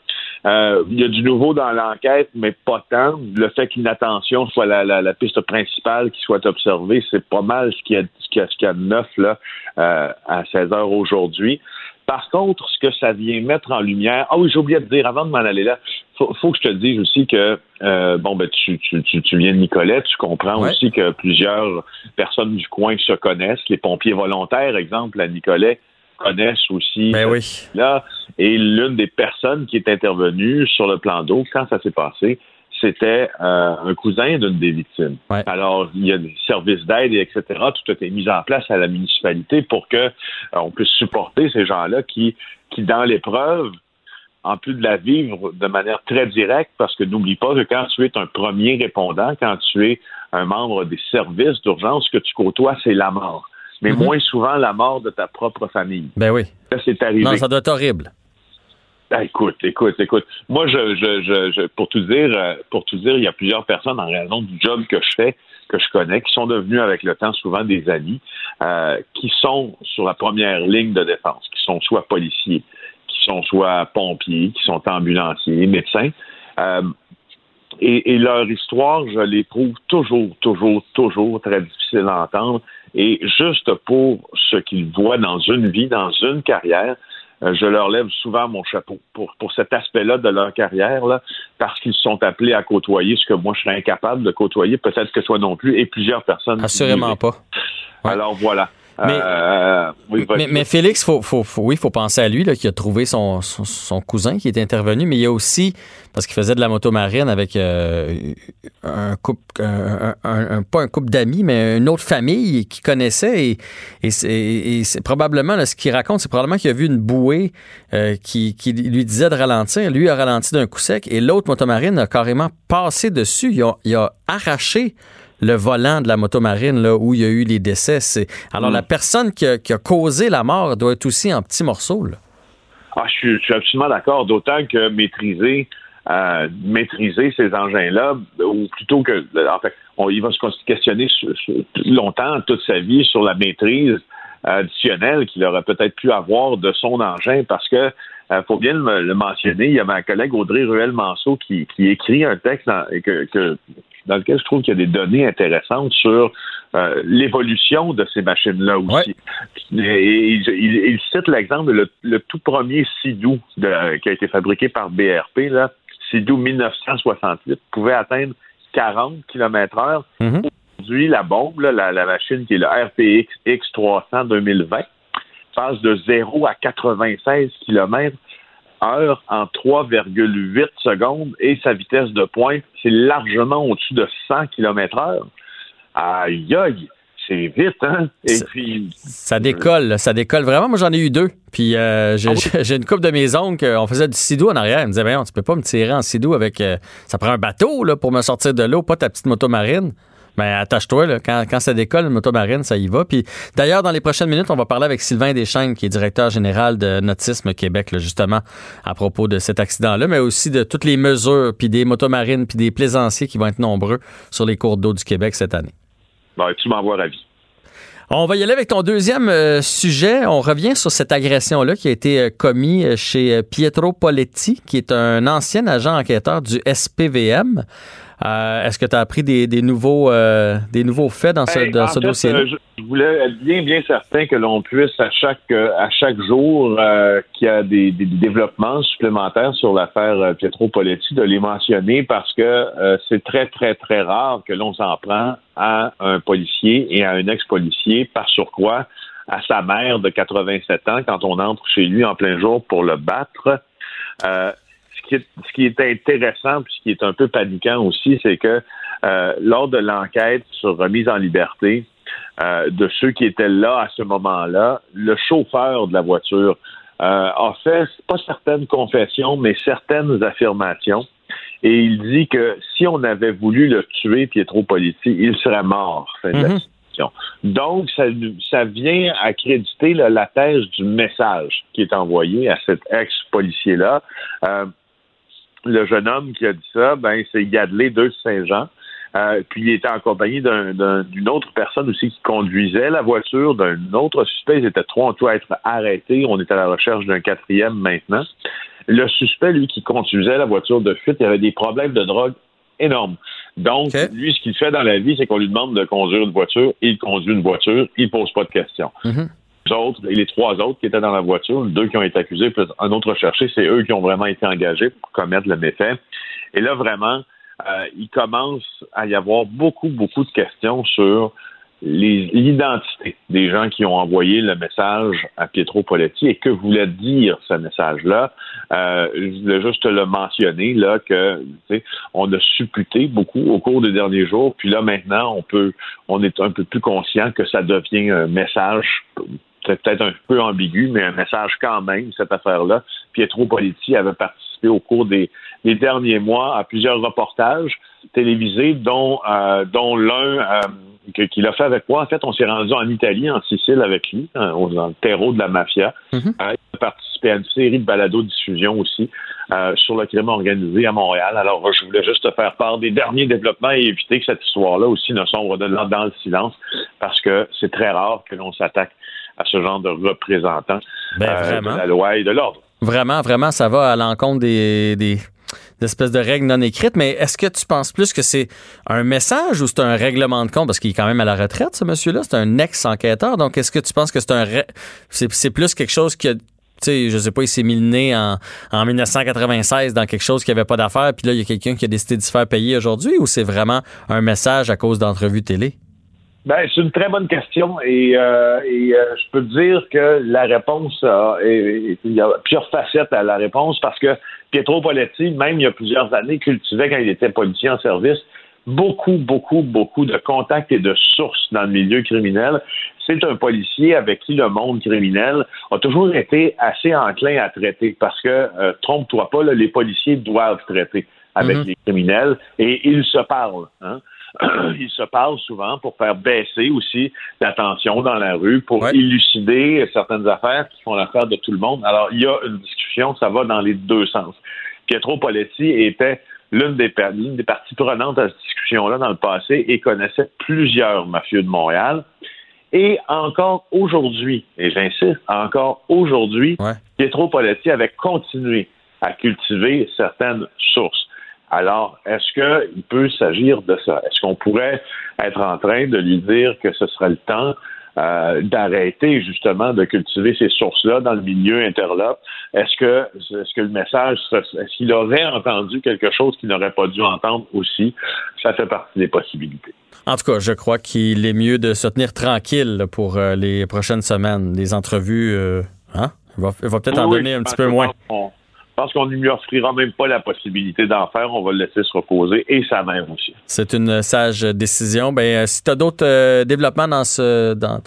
L: euh, il y a du nouveau dans l'enquête, mais pas tant. Le fait qu'une attention soit la, la, piste principale qui soit observée, c'est pas mal ce qu'il y a, ce a, ce a de neuf là, à 16 heures aujourd'hui. Par contre, ce que ça vient mettre en lumière, ah oui, j'ai oublié de dire avant de m'en aller là, faut, faut que je te dise aussi que euh, bon ben tu, tu, tu, tu viens de Nicolet, tu comprends
A: Ouais.
L: aussi que plusieurs personnes du coin se connaissent. Les pompiers volontaires, exemple, à Nicolet, connaissent aussi
A: Ben oui.
L: là. Et l'une des personnes qui est intervenue sur le plan d'eau quand ça s'est passé, c'était euh, un cousin d'une des victimes. Alors, il y a des services d'aide, et etc. Tout a été mis en place à la municipalité pour que euh, on puisse supporter ces gens-là qui, qui dans l'épreuve, en plus de la vivre de manière très directe, parce que n'oublie pas que quand tu es un premier répondant, quand tu es un membre des services d'urgence, ce que tu côtoies, c'est la mort. Mais
A: Mhm.
L: moins souvent la mort de ta propre famille.
A: Ben oui.
L: Ça, c'est arrivé.
A: Non, ça doit être horrible.
L: Ah, écoute, écoute, écoute. Moi, je, je, je, pour tout dire, euh, pour tout dire, il y a plusieurs personnes en raison du job que je fais, que je connais, qui sont devenus avec le temps souvent des amis, euh, qui sont sur la première ligne de défense, qui sont soit policiers, qui sont soit pompiers, qui sont ambulanciers, médecins. Euh, et, et leur histoire, je les trouve toujours, toujours, toujours très difficile à entendre. Et juste pour ce qu'ils voient dans une vie, dans une carrière, je leur lève souvent mon chapeau pour, pour cet aspect-là de leur carrière, là, parce qu'ils sont appelés à côtoyer ce que moi je serais incapable de côtoyer, peut-être que toi non plus, et plusieurs personnes.
A: Assurément pas.
L: Alors voilà.
A: Mais-
L: Euh, oui, vas-y.
A: Mais, mais Félix, faut, faut, faut- oui, il faut penser à lui, là, qui a trouvé son, son, son cousin qui est intervenu, mais il y a aussi, parce qu'il faisait de la moto marine avec euh, un couple, un, un- un- pas un couple d'amis, mais une autre famille qu'il connaissait. Et, et c'est et c'est probablement, là, ce qu'il raconte, c'est probablement qu'il a vu une bouée euh, qui, qui lui disait de ralentir. Lui a ralenti d'un coup sec et l'autre motomarine a carrément passé dessus. Il a, il a arraché le volant de la motomarine là, où il y a eu les décès. C'est- Alors,
L: Mm.
A: la personne qui a, qui a causé la mort doit être aussi en petits morceaux. là.
L: Ah, je, suis, je suis absolument d'accord, d'autant que maîtriser, euh, maîtriser ces engins-là, ou plutôt que, en fait, on, il va se questionner sur- sur- longtemps, toute sa vie, sur la maîtrise additionnelle qu'il aurait peut-être pu avoir de son engin, parce que euh, faut bien le, le mentionner, il y a ma collègue Audrey Ruel-Manceau qui, qui écrit un texte dans, et que, que- dans lequel je trouve qu'il y a des données intéressantes sur euh, l'évolution de ces machines-là aussi. Et il, il- il cite l'exemple, le, le tout premier Sidou de- qui a été fabriqué par BRP, là, Sidou 1968, pouvait atteindre 40 km heure. Aujourd'hui, la bombe, là, la, la machine qui est le RPX X300 2020, passe de 0 à 96 km heure en 3,8 secondes et sa vitesse de pointe, c'est largement au-dessus de 100 km heure. Aïe, aïe, c'est vite, hein? Et puis,
A: Ça décolle, ça décolle vraiment. Moi, j'en ai eu deux. Puis euh, j'ai
L: Ah
A: j'ai une couple de mes oncles, euh, on faisait du sidou en arrière. Ils me disaient, Voyons, tu peux pas me tirer en sidou avec. euh, ça prend un bateau là, pour me sortir de l'eau, pas ta petite moto marine. Mais attache-toi, là, quand, quand ça décolle, une moto marine, ça y va. Puis d'ailleurs, dans les prochaines minutes, on va parler avec Sylvain Deschênes, qui est directeur général de Nautisme Québec, là, justement, à propos de cet accident-là, mais aussi de toutes les mesures, puis des motomarines, puis des plaisanciers qui vont être nombreux sur les cours d'eau du Québec cette année.
L: ben, tu m'envoies ravi.
A: On va y aller avec ton deuxième euh, sujet. On revient sur cette agression-là qui a été euh, commise euh, chez Pietro Poletti, qui est un ancien agent enquêteur du SPVM. Euh, Est-ce que tu as appris des, des nouveaux, euh, des nouveaux faits dans ce,
L: Hey,
A: dans
L: en
A: ce dossier-là?
L: euh, je, je voulais être bien, bien certain que l'on puisse à chaque à chaque jour euh, qu'il y a des, des développements supplémentaires sur l'affaire Pietro Poletti, de les mentionner parce que c'est très, très, très rare que l'on s'en prend à un policier et à un ex-policier par surcroît à sa mère de 87 ans quand on entre chez lui en plein jour pour le battre. Euh, ce qui, est, ce qui est intéressant, puis ce qui est un peu paniquant aussi, c'est que euh, lors de l'enquête sur remise en liberté euh, de ceux qui étaient là à ce moment-là, le chauffeur de la voiture euh, a fait pas certaines confessions, mais certaines affirmations. Et il dit que si on avait voulu le tuer, Pietro Politi, il serait mort. Fin de la
A: Mhm.
L: Donc, ça, ça vient accréditer là, la thèse du message qui est envoyé à cet ex-policier-là. Euh, le jeune homme qui a dit ça, ben, c'est Gadley de Saint-Jean. Euh, puis il était en compagnie d'un- d'un- d'une autre personne aussi qui conduisait la voiture, d'un autre suspect. Ils étaient trois en tout à être arrêtés. On est à la recherche d'un quatrième maintenant. Le suspect, lui, qui conduisait la voiture de fuite, il avait des problèmes de drogue énormes. Donc, lui, ce qu'il fait dans la vie, c'est qu'on lui demande de conduire une voiture. Il conduit une voiture. Il pose pas de questions.
A: Mhm.
L: Les autres, les trois autres qui étaient dans la voiture, deux qui ont été accusés, plus un autre recherché, c'est eux qui ont vraiment été engagés pour commettre le méfait. Et là, vraiment, euh, il commence à y avoir beaucoup, beaucoup de questions sur l'identité des gens qui ont envoyé le message à Pietro Poletti et que voulait dire ce message-là. Euh, je voulais juste le mentionner là que on a supputé beaucoup au cours des derniers jours, puis là maintenant on peut, on est un peu plus conscient que ça devient un message c'est peut-être un peu ambigu, mais un message quand même, cette affaire-là. Pietro Politi avait participé au cours des, des derniers mois à plusieurs reportages télévisés, dont, euh, dont l'un euh, qu'il a fait avec moi. En fait, on s'est rendu en Italie, en Sicile avec lui, hein, dans le terreau de la mafia. Euh, il a participé à une série de balados-diffusion aussi sur le crime organisé à Montréal. Alors, je voulais juste te faire part des derniers développements et éviter que cette histoire-là aussi ne sombre dans le silence, parce que c'est très rare que l'on s'attaque à ce genre de représentants
A: Ben,
L: euh,
A: vraiment.
L: de la loi et de l'ordre.
A: Vraiment, vraiment, ça va à l'encontre des, des espèces de règles non écrites. Mais est-ce que tu penses plus que c'est un message ou c'est un règlement de compte? Parce qu'il est quand même à la retraite, ce monsieur-là. C'est un ex-enquêteur. Donc, est-ce que tu penses que c'est un... ré- C'est, c'est plus quelque chose qui a... Tu sais, je sais pas, il s'est mis le nez en, en 1996 dans quelque chose qui avait pas d'affaires, puis là, il y a quelqu'un qui a décidé de se faire payer aujourd'hui, ou c'est vraiment un message à cause d'entrevues télé?
L: Ben, c'est une très bonne question et, euh, et euh, je peux te dire que la réponse, est- il y a plusieurs facettes à la réponse parce que Pietro Poletti, même il y a plusieurs années, cultivait quand il était policier en service beaucoup, beaucoup, beaucoup de contacts et de sources dans le milieu criminel. C'est un policier avec qui le monde criminel a toujours été assez enclin à traiter parce que, euh, trompe-toi pas, là, les policiers doivent traiter avec
S: Mhm.
L: les criminels et ils se parlent. Hein? ils se parlent souvent pour faire baisser aussi la tension dans la rue, pour élucider certaines affaires qui font l'affaire de tout le monde. Alors, il y a une discussion, ça va dans les deux sens. Pietro Poletti était l'une des, l'une des parties prenantes à cette discussion-là dans le passé et connaissait plusieurs mafieux de Montréal. Et encore aujourd'hui, et j'insiste, encore aujourd'hui, Pietro Poletti avait continué à cultiver certaines sources. Alors, est-ce qu'il peut s'agir de ça? Est-ce qu'on pourrait être en train de lui dire que ce serait le temps euh, d'arrêter justement de cultiver ces sources-là dans le milieu interlope? Est-ce que, est-ce que le message, serait- est-ce qu'il aurait entendu quelque chose qu'il n'aurait pas dû entendre aussi? Ça fait partie des possibilités.
A: En tout cas, je crois qu'il est mieux de se tenir tranquille pour euh, les prochaines semaines. Les entrevues, euh, hein? Il va, peut-être en donner un petit peu moins.
L: on- pense qu'on ne lui offrira même pas la possibilité d'en faire. On va le laisser se reposer et sa mère aussi.
A: C'est une sage décision. Ben, euh, si tu as d'autres euh, développements dans ce, dans,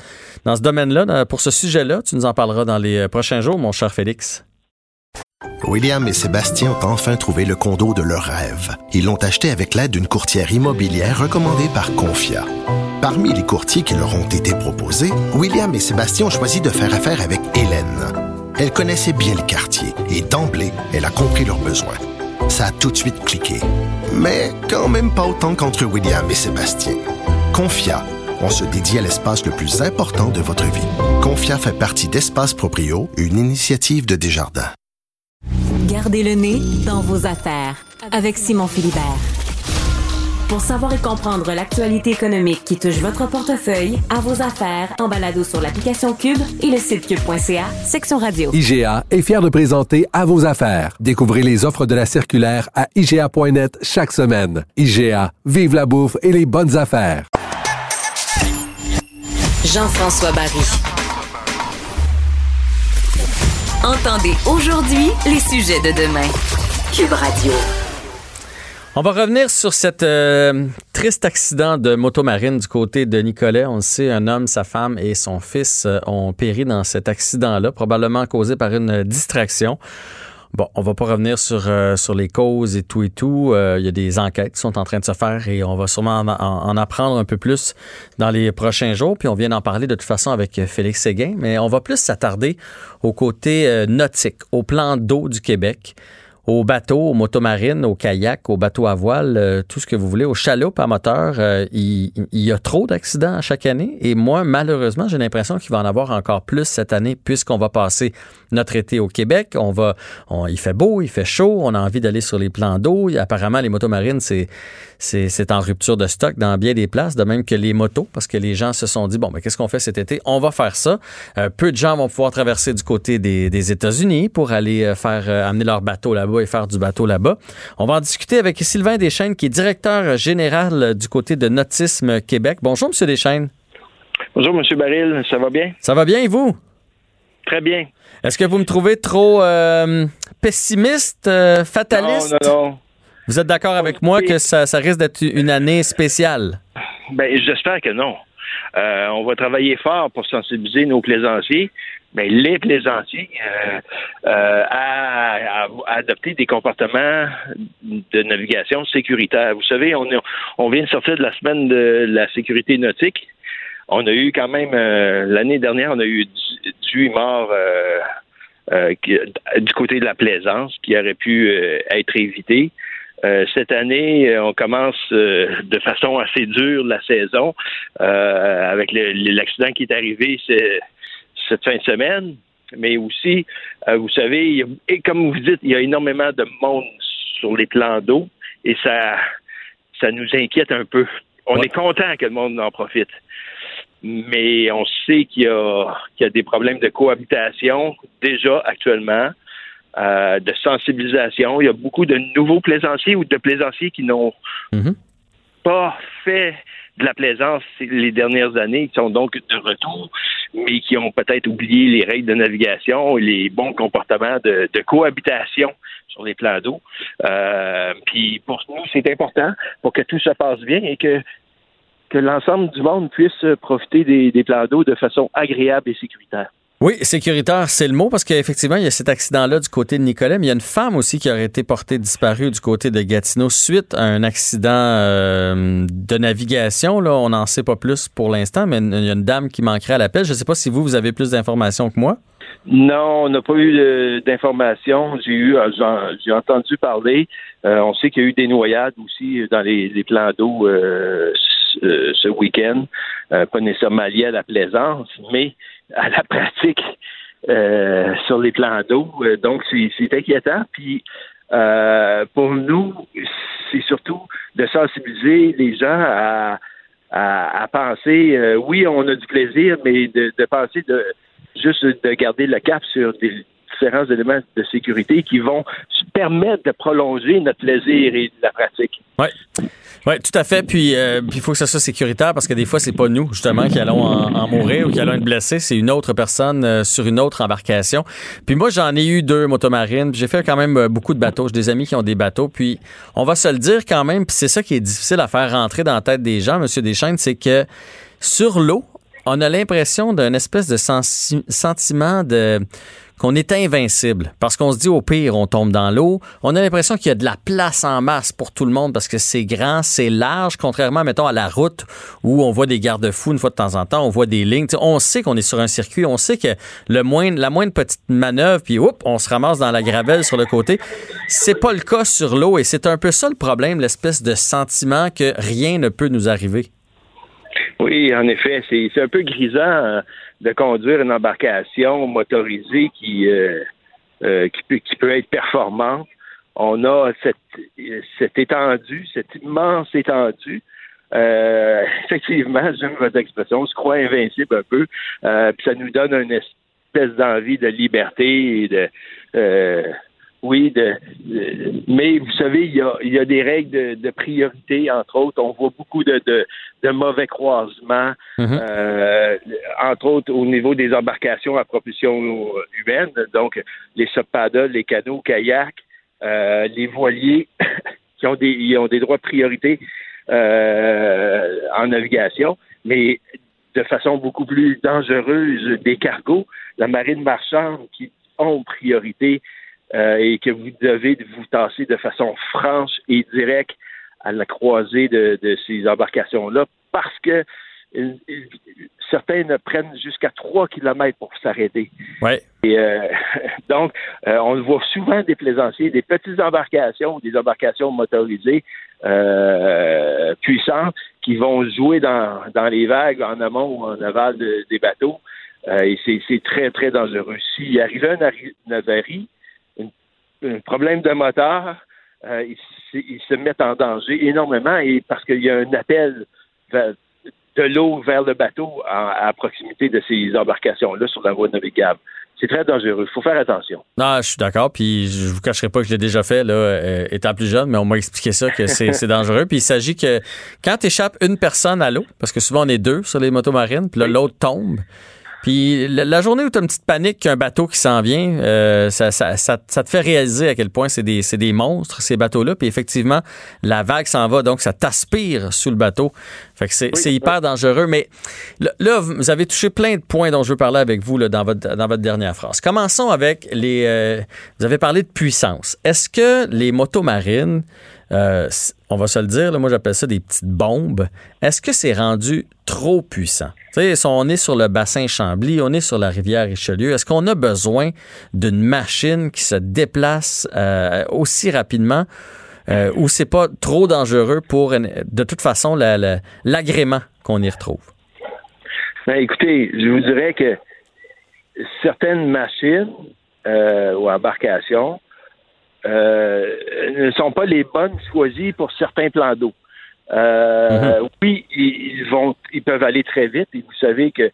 A: dans ce domaine-là, dans- pour ce sujet-là, tu nous en parleras dans les euh, prochains jours, mon cher Félix.
O: William et Sébastien ont enfin trouvé le condo de leur rêve. Ils l'ont acheté avec l'aide d'une courtière immobilière recommandée par Confia. Parmi les courtiers qui leur ont été proposés, William et Sébastien ont choisi de faire affaire avec Hélène. Elle connaissait bien le quartier et d'emblée, elle a compris leurs besoins. Ça a tout de suite cliqué. Mais quand même pas autant qu'entre William et Sébastien. Confia, on se dédie à l'espace le plus important de votre vie. Confia fait partie d'Espace Proprio, une initiative de Desjardins.
C: Gardez le nez dans vos affaires avec Simon Philibert. Pour savoir et comprendre l'actualité économique qui touche votre portefeuille, à vos affaires, en balado sur l'application Cube et le site cube.ca, section radio.
T: IGA est fier de présenter À vos affaires. Découvrez les offres de la circulaire à IGA.net chaque semaine. IGA, vive la bouffe et les bonnes affaires.
C: Jean-François Barry. Entendez aujourd'hui les sujets de demain. Cube Radio.
A: On va revenir sur cet euh, triste accident de motomarine du côté de Nicolet. On le sait, un homme, sa femme et son fils euh, ont péri dans cet accident-là, probablement causé par une distraction. Bon, on va pas revenir sur, euh, sur les causes et tout et tout. Il y a des enquêtes qui sont en train de se faire et on va sûrement en, en- en apprendre un peu plus dans les prochains jours. Puis on vient d'en parler de toute façon avec Félix Séguin, mais on va plus s'attarder au côté nautique, au plan d'eau du Québec aux bateaux, aux motomarines, aux kayaks, aux bateaux à voile, euh, tout ce que vous voulez, aux chaloupes à moteur, euh, il, y a trop d'accidents chaque année. Et moi, malheureusement, j'ai l'impression qu'il va en avoir encore plus cette année puisqu'on va passer notre été au Québec. On va, il fait beau, il fait chaud, on a envie d'aller sur les plans d'eau. Apparemment, les motomarines, c'est, c'est, en rupture de stock dans bien des places, de même que les motos, parce que les gens se sont dit, bon, mais qu'est-ce qu'on fait cet été? On va faire ça. Euh, peu de gens vont pouvoir traverser du côté des, États-Unis pour aller faire amener leur bateau là-bas et faire du bateau là-bas. On va en discuter avec Sylvain Deschênes, qui est directeur général du côté de Nautisme Québec. Bonjour, Monsieur Deschênes.
S: Bonjour, M. Baril, ça va bien?
A: Ça va bien et vous?
S: Très bien.
A: Est-ce que vous me trouvez trop euh, pessimiste, euh, fataliste?
S: Non, non, non.
A: Vous êtes d'accord avec moi que ça, ça risque d'être une année spéciale?
S: Ben, j'espère que non. Euh, on va travailler fort pour sensibiliser nos plaisanciers, mais les plaisanciers euh, euh, à, à- à adopter des comportements de navigation sécuritaire. Vous savez, on, est- on vient de sortir de la semaine de la sécurité nautique. On a eu quand même euh, l'année dernière, on a eu 18 morts euh, euh, du côté de la plaisance qui aurait pu euh, être évité. Euh, cette année, on commence de façon assez dure la saison euh, avec l'accident qui est arrivé cette fin de semaine. Mais aussi, euh, vous savez, il y a- et comme vous dites, il y a énormément de monde sur les plans d'eau et ça, ça nous inquiète un peu. On est content que le monde en profite mais on sait qu'il y a, qu'il y a des problèmes de cohabitation déjà actuellement, euh, de sensibilisation. Il y a beaucoup de nouveaux plaisanciers ou de plaisanciers qui n'ont pas fait de la plaisance les dernières années, qui sont donc de retour, mais qui ont peut-être oublié les règles de navigation et les bons comportements de, cohabitation sur les plans d'eau. Euh, puis pour nous, c'est important pour que tout se passe bien et que l'ensemble du monde puisse profiter des plans d'eau de façon agréable et sécuritaire.
A: Oui, sécuritaire, c'est le mot parce qu'effectivement, il y a cet accident-là du côté de Nicolet, mais il y a une femme aussi qui aurait été portée disparue du côté de Gatineau suite à un accident euh, de navigation. Là, on n'en sait pas plus pour l'instant, mais il y a une dame qui manquerait à l'appel. Je ne sais pas si vous, vous avez plus d'informations que moi.
S: Non, on n'a pas eu euh, d'informations. J'ai eu, euh, j'ai entendu parler. On sait qu'il y a eu des noyades aussi dans les, plans d'eau euh, ce, week-end. Pas nécessairement lié à la plaisance, mais à la pratique euh, sur les plans d'eau. Euh, donc, c'est inquiétant. Puis, euh, pour nous, c'est surtout de sensibiliser les gens à, penser, oui, on a du plaisir, mais de, de penser de juste de garder le cap sur des différents éléments de sécurité qui vont permettre de prolonger notre plaisir et la pratique.
A: Oui. Oui, tout à fait. Puis euh, il faut que ça soit sécuritaire parce que des fois, c'est pas nous, justement, qui allons en, en mourir ou qui allons être blessés. C'est une autre personne euh, sur une autre embarcation. Puis moi, j'en ai eu deux motomarines. J'ai fait quand même euh, beaucoup de bateaux. J'ai des amis qui ont des bateaux. Puis on va se le dire quand même, puis c'est ça qui est difficile à faire rentrer dans la tête des gens, Monsieur Deschaines, c'est que sur l'eau, on a l'impression d'un espèce de sentiment de qu'on est invincible parce qu'on se dit au pire on tombe dans l'eau. On a l'impression qu'il y a de la place en masse pour tout le monde parce que c'est grand, c'est large, contrairement mettons à la route où on voit des garde-fous une fois de temps en temps, on voit des lignes. On sait qu'on est sur un circuit, on sait que le la moindre petite manœuvre puis oups, on se ramasse dans la gravelle sur le côté. C'est pas le cas sur l'eau et c'est un peu ça le problème, l'espèce de sentiment que rien ne peut nous arriver.
S: Oui, en effet, c'est c'est un peu grisant euh, de conduire une embarcation motorisée qui, euh, euh, qui, peut, qui peut être performante. On a cette, cette étendue, cette immense étendue. Euh, effectivement, j'aime votre expression, on se croit invincible un peu, euh, puis ça nous donne une espèce d'envie de liberté et de euh, oui, de, de- mais vous savez, il y a, il y a des règles de, de priorité, entre autres. On voit beaucoup de, de, mauvais croisements, euh, entre autres au niveau des embarcations à propulsion humaine, donc les subpaddles, les canots, kayaks, euh, les voiliers qui ont des, ils ont des droits de priorité euh, en navigation, mais de façon beaucoup plus dangereuse des cargos, la marine marchande qui ont priorité euh, et que vous devez vous tasser de façon franche et directe à la croisée de, de ces embarcations-là parce que euh, certains ne prennent jusqu'à 3 kilomètres pour s'arrêter.
A: Ouais.
S: Et euh, donc, euh, on voit souvent des plaisanciers, des petites embarcations des embarcations motorisées euh, puissantes qui vont jouer dans, dans les vagues en amont ou en aval de- des bateaux. Et c'est très, très dangereux. S'il arrivait un, ari- une avarie, une- un problème de moteur, euh, ils, se- ils se mettent en danger énormément et parce qu'il y a un appel vers- de l'eau vers le bateau à, à proximité de ces embarcations-là sur la voie navigable. C'est très dangereux. Il faut faire attention.
A: Non, je suis d'accord. Puis je vous cacherai pas que je l'ai déjà fait, là, euh, étant plus jeune, mais on m'a expliqué ça que c'est c'est dangereux. Puis il s'agit que quand tu échappes une personne à l'eau, parce que souvent on est deux sur les motos marines, puis là l'autre tombe, Puis la, journée où tu as une petite panique qu'un bateau qui s'en vient, euh, ça, ça, ça, ça te fait réaliser à quel point c'est des, c'est des monstres, ces bateaux-là. Puis effectivement, la vague s'en va, donc ça t'aspire sous le bateau. Fait que c'est hyper dangereux. Mais là- vous avez touché plein de points dont je veux parler avec vous là, dans, votre, dans votre dernière phrase. Commençons avec les... euh, vous avez parlé de puissance. Est-ce que les motos marines, euh, on va se le dire, moi j'appelle ça des petites bombes, est-ce que c'est rendu trop puissant? Tu sais, si on est sur le bassin Chambly, on est sur la rivière Richelieu, est-ce qu'on a besoin d'une machine qui se déplace euh, aussi rapidement euh, ou c'est pas trop dangereux pour, de toute façon, la- la- l'agrément qu'on y retrouve?
S: Ben, écoutez, je vous dirais que certaines machines euh, ou embarcations euh, ne sont pas les bonnes choisies pour certains plans d'eau. Euh, Oui, ils, vont, ils peuvent aller très vite. Et vous savez que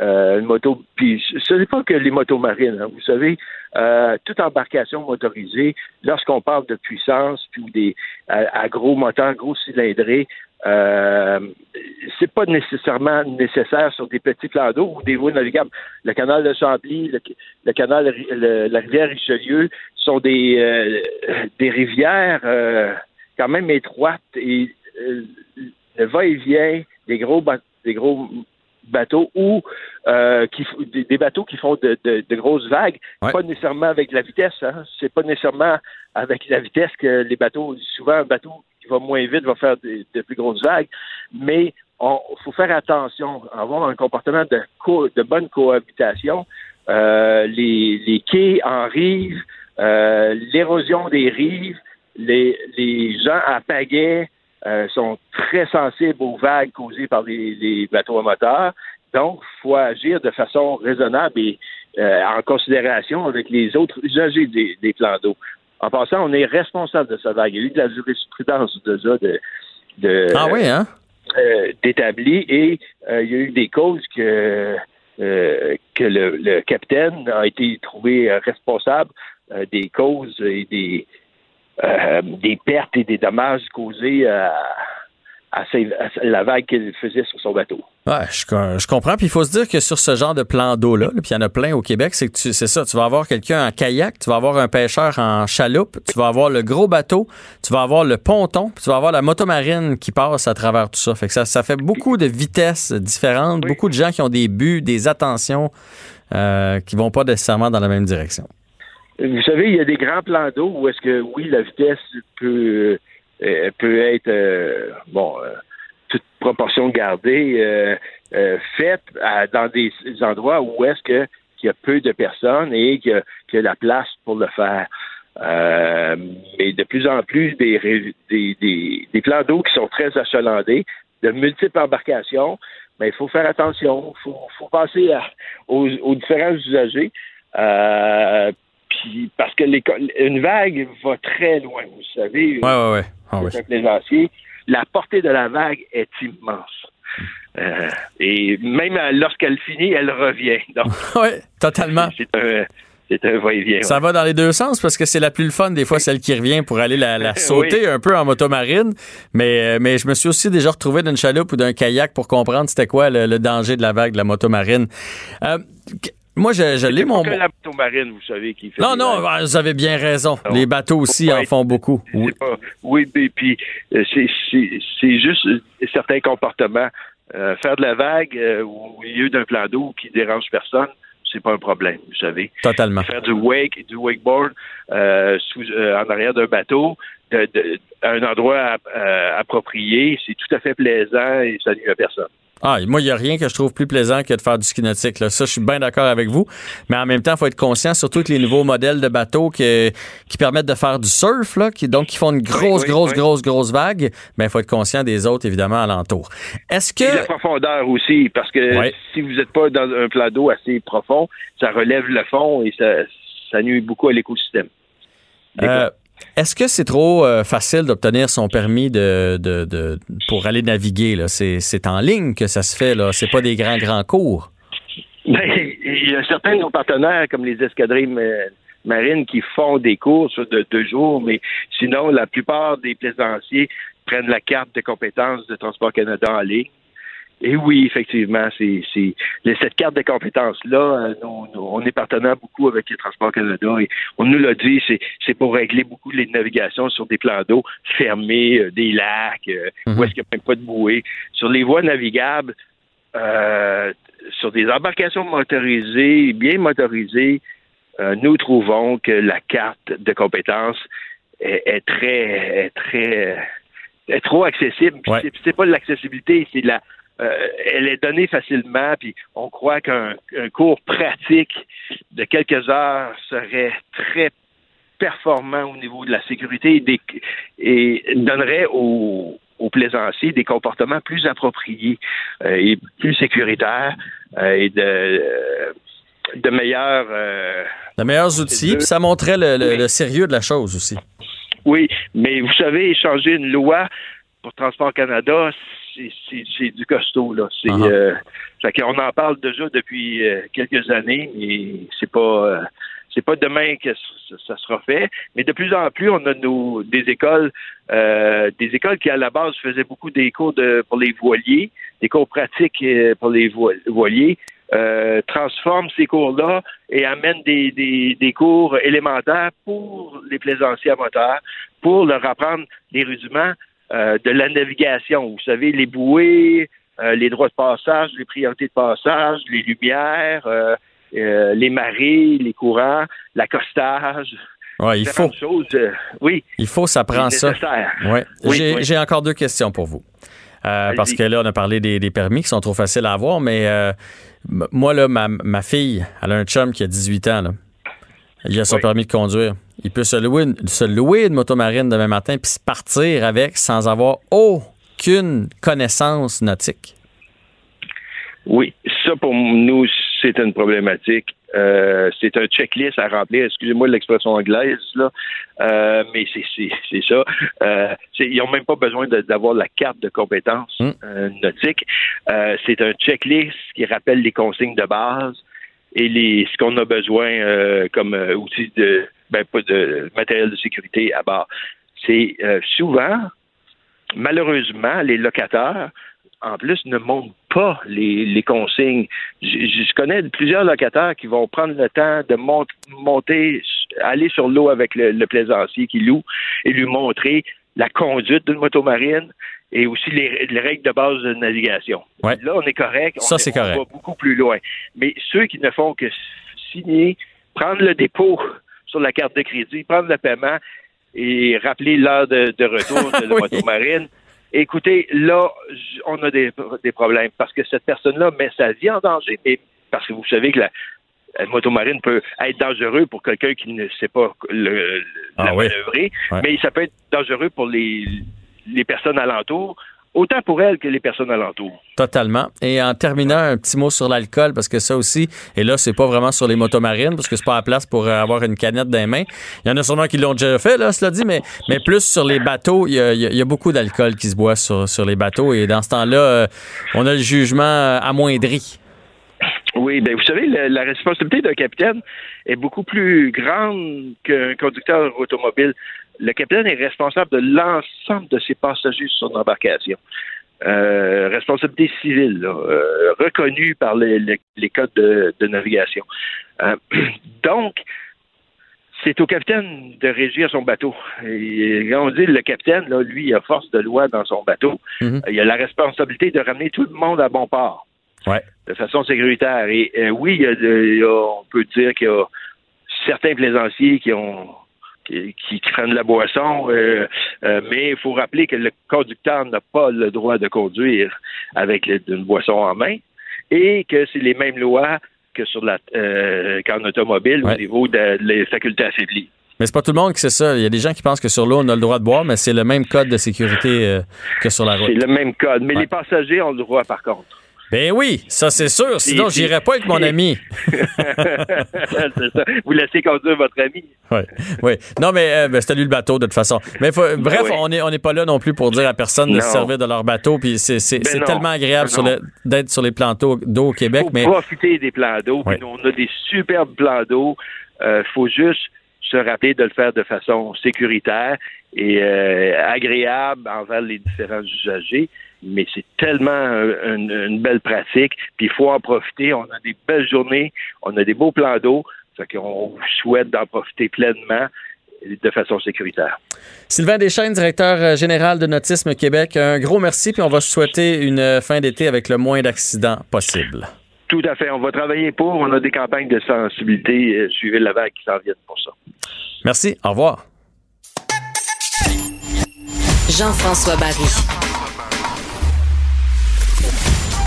S: euh, une moto, puis ce n'est pas que les motos marines. hein. vous savez, euh, toute embarcation motorisée, lorsqu'on parle de puissance, puis des à, à gros moteurs, gros cylindrés, euh, c'est pas nécessairement nécessaire sur des petits plans d'eau ou des voies navigables. Le canal de Chambly, le, le canal, le- la rivière Richelieu sont des euh, des rivières euh, quand même étroites et euh, le va-et-vient des gros des gros bateaux ou euh, qui des, bateaux qui font de, de- de grosses vagues, pas nécessairement avec la vitesse. Hein. C'est pas nécessairement avec la vitesse que les bateaux. Souvent, un bateau va moins vite va faire des- de plus grosses vagues, mais il faut faire attention, avoir un comportement de, co- de bonne cohabitation. Euh, les, quais en rive, euh, l'érosion des rives, les, gens à pagaie euh, sont très sensibles aux vagues causées par les, bateaux à moteur. Donc, il faut agir de façon raisonnable et en considération avec les autres usagers des plans d'eau. En passant, on est responsable de vague. Il y a eu de la jurisprudence de ça, de, de
A: Ah oui, hein?
S: euh, d'établi et euh, il y a eu des causes que euh, que le, le capitaine a été trouvé euh, responsable euh, des causes et des euh, des pertes et des dommages causés à, à, la vague qu'il faisait sur son bateau.
A: Ouais, je, co- je comprends. Puis il faut se dire que sur ce genre de plan d'eau-là, là, puis il y en a plein au Québec, c'est que tu, c'est ça, tu vas avoir quelqu'un en kayak, tu vas avoir un pêcheur en chaloupe, tu vas avoir le gros bateau, tu vas avoir le ponton, puis tu vas avoir la motomarine qui passe à travers tout ça. Fait que ça, ça fait beaucoup de vitesses différentes, beaucoup de gens qui ont des buts, des attentions euh, qui vont pas nécessairement dans la même direction.
S: Vous savez, il y a des grands plans d'eau où est-ce que, oui, la vitesse peut, euh, peut être, euh, bon, euh, toute proportion gardée, euh, euh, faite à- dans des endroits où est-ce que qu'il y a peu de personnes et qu'il y qu'il y a la place pour le faire. Euh, mais de plus en plus, des, des, des, des plans d'eau qui sont très achalandés, de multiples embarcations, mais il faut faire attention. Il faut, faut penser à- aux, aux différents usagers. Euh, puis parce que une vague va très loin, vous savez.
A: Ouais, ouais, ouais. Ah oui.
S: C'est un plaisancier. La portée de la vague est immense. Euh, et même lorsqu'elle finit, elle revient.
A: Oui, totalement.
S: C'est un, c'est un va-et-vient.
A: Ça va dans les deux sens parce que c'est la plus le fun des fois celle qui revient pour aller la, la sauter un peu en motomarine. Mais, euh, mais je me suis aussi déjà retrouvé d'une chaloupe ou d'un kayak pour comprendre c'était quoi le, le danger de la vague de la motomarine. Euh, moi, je, je l'ai mon.
S: que la moto marine, vous savez, qui fait
A: Non, non, vous avez bien raison.
S: Non.
A: Les bateaux aussi en
S: être-
A: font beaucoup. Oui.
S: Pas- oui, puis, puis, euh, c'est, juste euh, certains comportements. Euh, faire de la vague euh, au milieu d'un plan d'eau qui dérange personne, c'est pas un problème, vous savez.
A: Totalement.
S: Faire du wake, du wakeboard sous, en arrière d'un bateau, de, de- à un endroit approprié, c'est tout à fait plaisant et ça nuit à personne.
A: Ah, moi, il n'y a rien que je trouve plus plaisant que de faire du ski nautique. Là. Ça, je suis bien d'accord avec vous. Mais en même temps, il faut être conscient, surtout que les nouveaux modèles de bateaux que- qui permettent de faire du surf, là, qui, donc qui font une grosse,
S: oui,
A: grosse,
S: oui.
A: grosse, grosse vague, mais il faut être conscient des autres, évidemment, alentour. Est-ce que...
S: Et la profondeur aussi, parce que si vous n'êtes pas dans un plan d'eau assez profond, ça relève le fond et ça, ça nuit beaucoup à l'écosystème.
A: Euh, Est-ce que c'est trop euh, facile d'obtenir son permis de, de, pour aller naviguer? C'est, en ligne que ça se fait, là. C'est pas des grands, grands cours.
S: Ben, il y a certains de nos partenaires, comme les escadrilles ma- marines, qui font des courses de deux jours, mais sinon, la plupart des plaisanciers prennent la carte de compétences de Transport Canada en ligne Et oui, effectivement, c'est cette carte de compétences-là, euh, nous- nous- on est partenaire beaucoup avec les Transports Canada et on nous l'a dit, c'est pour régler beaucoup les navigations sur des plans d'eau fermés, euh, des lacs, euh, où est-ce qu'il n'y a même pas de bouée. Sur les voies navigables, euh, sur des embarcations motorisées, bien motorisées, euh, nous trouvons que la carte de compétences est, est très, est très, est trop accessible. Puis C'est, pas de l'accessibilité, c'est de la, euh, elle est donnée facilement, puis on croit qu'un un cours pratique de quelques heures serait très performant au niveau de la sécurité et, des- et donnerait aux, aux plaisanciers des comportements plus appropriés euh, et plus sécuritaires euh, et de, de meilleurs
A: De meilleurs outils, puis ça montrait le, le- le sérieux de la chose aussi.
S: Oui, mais vous savez, changer une loi pour Transport Canada, c'est- du costaud, là. C'est,
A: Uh-huh.
S: euh, fait qu'on en parle déjà depuis euh, quelques années, et c'est pas euh, c'est pas demain que ça, sera fait, mais de plus en plus, on a nos des écoles, des écoles qui à la base faisaient beaucoup des cours de, pour les voiliers, des cours pratiques pour les vo- voiliers, euh, transforment ces cours-là et amènent des, des, des cours élémentaires pour les plaisanciers à moteur, pour leur apprendre les rudiments euh, de la navigation. Vous savez, les bouées, euh, les droits de passage, les priorités de passage, les lumières, euh, les marées, les courants, l'accostage.
A: Ouais, il faut.
S: choses. oui.
A: Il faut, ça prend ça. Ouais.
S: Oui,
A: J'ai
S: oui.
A: encore deux questions pour vous. Parce que là, on a parlé des, des permis qui sont trop faciles à avoir, mais moi, là, ma, ma fille, elle a un chum qui a 18 ans. Là. Il a son permis de conduire. Il peut se louer, une- se louer une motomarine demain matin puis se partir avec sans avoir aucune connaissance nautique.
S: Oui, ça pour nous, c'est une problématique. Euh, c'est un checklist à remplir. Excusez-moi l'expression anglaise, là, Euh, mais c'est, ça. Euh, ils n'ont même pas besoin d'avoir la carte de compétences euh, nautiques. C'est un checklist qui rappelle les consignes de base et les, ce qu'on a besoin euh, comme euh, outil de, ben, de matériel de sécurité à bord. C'est euh, souvent, malheureusement, les locataires en plus, ne montrent pas les, consignes. Je, connais plusieurs locataires qui vont prendre le temps de mont- monter, aller sur l'eau avec le, le plaisancier qui loue et lui montrer la conduite d'une motomarine et aussi les, les règles de base de navigation. Là, on est correct.
A: Ça,
S: on,
A: c'est
S: on
A: correct.
S: va beaucoup plus loin. Mais ceux qui ne font que signer, prendre le dépôt sur la carte de crédit, prendre le paiement et rappeler l'heure de, de retour de la
A: Oui.
S: motomarine, Écoutez, là, on a des, des problèmes parce que cette personne-là met sa vie en danger. Et parce que vous savez que la, la motomarine peut être dangereux pour quelqu'un qui ne sait pas le, la manœuvrer,
A: Ouais.
S: mais ça peut être dangereux pour les, les personnes alentours, autant pour elle que les personnes alentours.
A: Totalement. Et en terminant, un petit mot sur l'alcool, parce que ça aussi, et là, c'est pas vraiment sur les motomarines, parce que c'est pas la place pour euh, avoir une canette dans les mains. Il y en a sûrement qui l'ont déjà fait, là, cela dit, mais, mais plus sur les bateaux, il y a, il y a- beaucoup d'alcool qui se boit sur, sur les bateaux, et dans ce temps-là, euh, on a le jugement euh, amoindri.
S: Oui, ben vous savez, la, la responsabilité d'un capitaine est beaucoup plus grande qu'un conducteur automobile. Le capitaine est responsable de l'ensemble de ses passagers sur son embarcation. Euh, responsabilité civile, là, euh, reconnue par les, les- les codes de, de navigation. Euh, donc, c'est au capitaine de régir son bateau. Et quand on dit le capitaine, là, lui, il a force de loi dans son bateau.
A: Mhm.
S: Il a la responsabilité de ramener tout le monde à bon port
A: Ouais.
S: de façon sécuritaire. Et oui, il y a de- il y a- on peut dire qu'il y a certains plaisanciers qui ont qui, qui prennent la boisson, euh, euh, mais il faut rappeler que le conducteur n'a pas le droit de conduire avec une boisson en main et que c'est les mêmes lois que sur la euh, qu'en automobile au niveau de, les facultés affaiblies.
A: Mais c'est pas tout le monde qui sait ça. Il y a des gens qui pensent que sur l'eau, on a le droit de boire, mais c'est le même code de sécurité euh, que sur la route.
S: C'est le même code, mais les passagers ont le droit par contre.
A: Ben oui, ça c'est sûr. Sinon, j'irais pas avec mon ami.
S: c'est ça. Vous laissez conduire votre ami.
A: Oui, oui. Non, mais euh, ben, c'était lui le bateau de toute façon. Mais faut- bref,
S: oui.
A: on n'est on pas là non plus pour dire à personne de se servir de leur bateau. Puis c'est c'est-
S: Ben
A: tellement agréable
S: Ben
A: d'être sur les plans d'eau au Québec,
S: faut
A: mais
S: profiter des plans d'eau. puis
A: Oui.
S: nous, On a des superbes plans d'eau. Il faut juste se rappeler de le faire de façon sécuritaire et euh, agréable envers les différents usagers. Mais c'est tellement euh, une, une belle pratique, puis il faut en profiter. On a des belles journées, on a des beaux plans d'eau, fait qu'on souhaite d'en profiter pleinement de façon sécuritaire.
A: Sylvain Deschaines, directeur euh, général de Nautisme Québec, un gros merci, puis on va souhaiter une euh, fin d'été avec le moins d'accidents possible.
S: Tout à fait. On va travailler pour. On a des campagnes de sensibilité. suivez la vague qui s'en viennent pour ça.
A: Merci. Au revoir.
C: Jean-François Barry.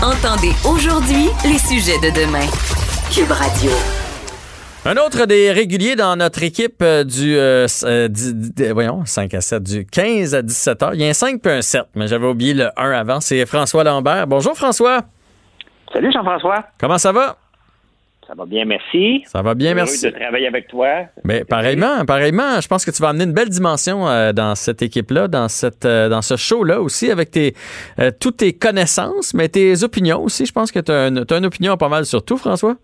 C: Entendez aujourd'hui les sujets de demain. Cube Radio.
A: Un autre des réguliers dans notre équipe euh, du euh, s- euh, voyons, 5 à 7, du 15 à 17 heures. Il y a un 5 puis un 7, mais j'avais oublié le 1 avant. C'est François Lambert. Bonjour François.
U: Salut Jean-François.
A: Comment ça va?
U: Ça va bien, merci.
A: Ça va bien,
U: Heureux
A: merci.
U: de travailler avec toi.
A: Ben, pareillement, pareillement, je pense que tu vas amener une belle dimension euh, dans cette équipe-là, dans cette, euh, dans ce show-là aussi, avec tes, euh, toutes tes connaissances, mais tes opinions aussi. Je pense que tu as, une opinion pas mal sur tout, François.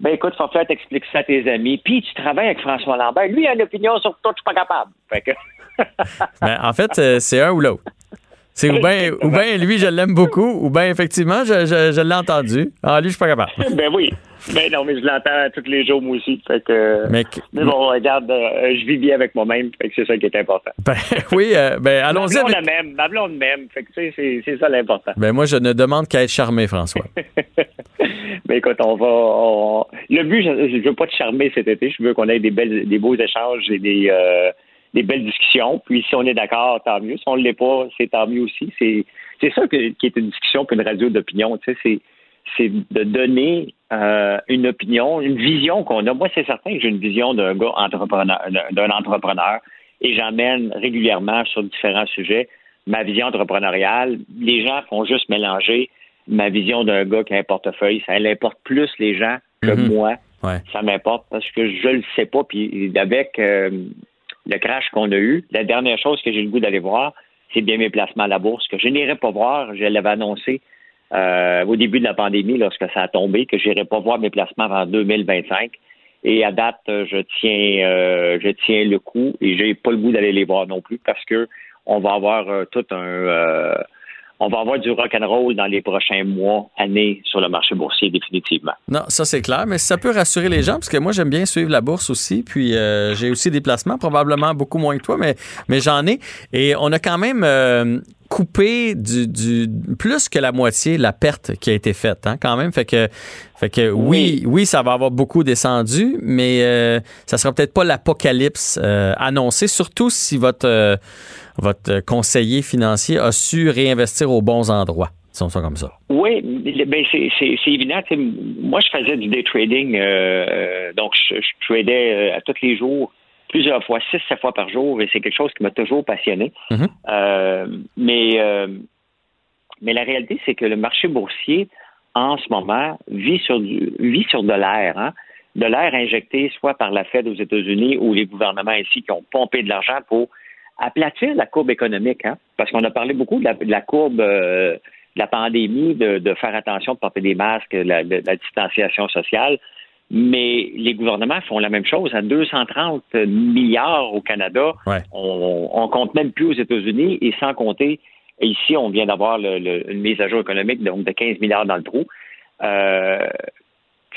U: Ben écoute, faut faire t'explique ça à tes amis. Puis tu travailles avec François Lambert. Lui, il a une opinion sur tout, je suis pas capable. Fait que...
A: Ben, en fait, c'est un ou l'autre. C'est ou bien ou ben, lui, je l'aime beaucoup, ou bien effectivement, je, je, je l'ai entendu. Ah, lui, je suis pas capable.
U: ben oui. Ben non, mais je l'entends tous les jours, moi aussi. Fait que...
A: Mais,
U: Mais bon, regarde, euh, je vis bien avec moi-même. Fait que c'est ça qui est important.
A: Ben oui, euh, ben allons-y avec...
U: même. Ma blonde même. Fait que tu sais, c'est, c'est ça l'important.
A: Ben moi, je ne demande qu'à être charmé, François.
U: Mais écoute, on va. on- Le but, je, je veux pas te charmer cet été. Je veux qu'on ait des belles, des beaux échanges et des, euh, des belles discussions. Puis si on est d'accord, tant mieux. Si on ne l'est pas, c'est tant mieux aussi. C'est, c'est ça que- qui est une discussion puis une radio d'opinion. Tu sais, c'est, c'est de donner euh, une opinion, une vision qu'on a. Moi, c'est certain que j'ai une vision d'un gars entrepreneur, d'un entrepreneur, et j'emmène régulièrement sur différents sujets ma vision entrepreneuriale. Les gens font juste mélanger ma vision d'un gars qui a un portefeuille. Ça l'importe plus les gens que
A: Mhm.
U: moi.
A: Ouais.
U: Ça m'importe parce que je le sais pas. Puis avec euh, le crash qu'on a eu, la dernière chose que j'ai le goût d'aller voir, c'est bien mes placements à la bourse, que je n'irai pas voir. Je l'avais annoncé euh, au début de la pandémie, lorsque ça a tombé, que je n'irai pas voir mes placements avant 2025. Et à date, je tiens, euh, je tiens le coup et j'ai pas le goût d'aller les voir non plus parce que on va avoir euh, tout un, euh, on va avoir du rock and roll dans les prochains mois, années sur le marché boursier définitivement.
A: Non, ça c'est clair, mais ça peut rassurer les gens parce que moi j'aime bien suivre la bourse aussi, puis euh, j'ai aussi des placements, probablement beaucoup moins que toi, mais, mais j'en ai. Et on a quand même euh, coupé du, du plus que la moitié la perte qui a été faite, hein, quand même. Fait que, fait que oui, oui, ça va avoir beaucoup descendu, mais euh, ça sera peut-être pas l'apocalypse euh, annoncé, surtout si votre euh, votre conseiller financier a su réinvestir aux bons endroits. Disons ça comme ça.
U: Oui, ben c'est, évident. Moi, je faisais du day trading, euh, euh, donc je, je tradais euh, à tous les jours, plusieurs fois, six, sept fois par jour, et c'est quelque chose qui m'a toujours passionné. Euh, mais, euh, mais la réalité, c'est que le marché boursier, en ce moment, vit sur, du, vit sur de l'air. Hein? De l'air injecté soit par la Fed aux États-Unis ou les gouvernements ici qui ont pompé de l'argent pour aplatir la courbe économique. Hein? Parce qu'on a parlé beaucoup de la, de la courbe euh, de la pandémie, de, de, faire attention, de porter des masques, la, de, la distanciation sociale. Mais les gouvernements font la même chose. À 230 milliards au Canada,
A: ouais.
U: on, on compte même plus aux États-Unis et sans compter Ici, on vient d'avoir le, le, une mise à jour économique donc de 15 milliards dans le trou. Euh,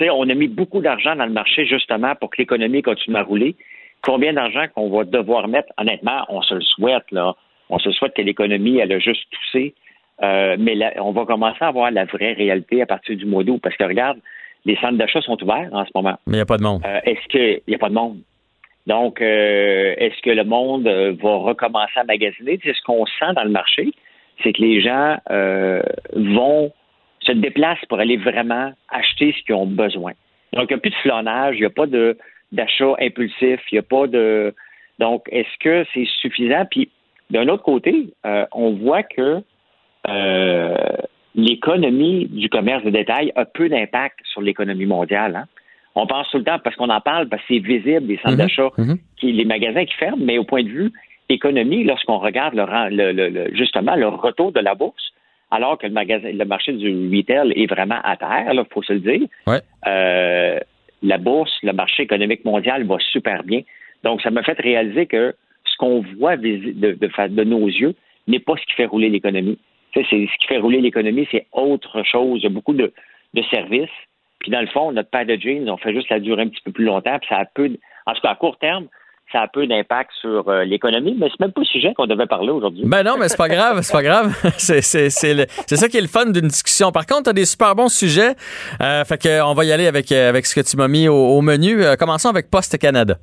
U: on a mis beaucoup d'argent dans le marché justement pour que l'économie continue à rouler. Combien d'argent qu'on va devoir mettre? Honnêtement, on se le souhaite. Là. On se souhaite que l'économie, elle a juste toussé. Euh, mais là, on va commencer à avoir la vraie réalité à partir du mois d'août. Parce que regarde, les centres d'achat sont ouverts en ce moment.
A: Mais il n'y a pas de monde.
U: Euh, est-ce qu'il n'y a pas de monde? Donc, euh, est-ce que le monde va recommencer à magasiner? C'est ce qu'on sent dans le marché c'est que les gens euh, vont se déplacent pour aller vraiment acheter ce qu'ils ont besoin. Donc, il n'y a plus de flânage, il n'y a pas de d'achat impulsif, il n'y a pas de. Donc, est-ce que c'est suffisant? Puis, d'un autre côté, euh, on voit que euh, l'économie du commerce de détail a peu d'impact sur l'économie mondiale. Hein? On pense tout le temps, parce qu'on en parle, parce que c'est visible, les centres
A: -hmm,
U: d'achat, qui, les magasins qui ferment, mais au point de vue économie, lorsqu'on regarde le, le, le, justement le retour de la bourse, alors que le, magasin, le marché du retail est vraiment à terre, il faut se le dire,
A: ouais.
U: euh, la bourse, le marché économique mondial va super bien. Donc, ça m'a fait réaliser que ce qu'on voit de, nos yeux n'est pas ce qui fait rouler l'économie. c'est ce qui fait rouler l'économie, c'est autre chose. Il y a beaucoup de, de services. Puis dans le fond, notre paire de jeans, on fait juste la durer un petit peu plus longtemps. Puis ça a peu, en tout cas à court terme, ça a peu d'impact sur euh, l'économie, mais c'est même pas le sujet qu'on devait parler aujourd'hui.
A: Ben non, mais c'est pas grave, c'est pas grave. c'est, ça qui est le fun d'une discussion. Par contre, tu as des super bons sujets. Euh, fait que on va y aller avec, euh, avec ce que tu m'as mis au, menu. Euh, commençons avec Poste Canada.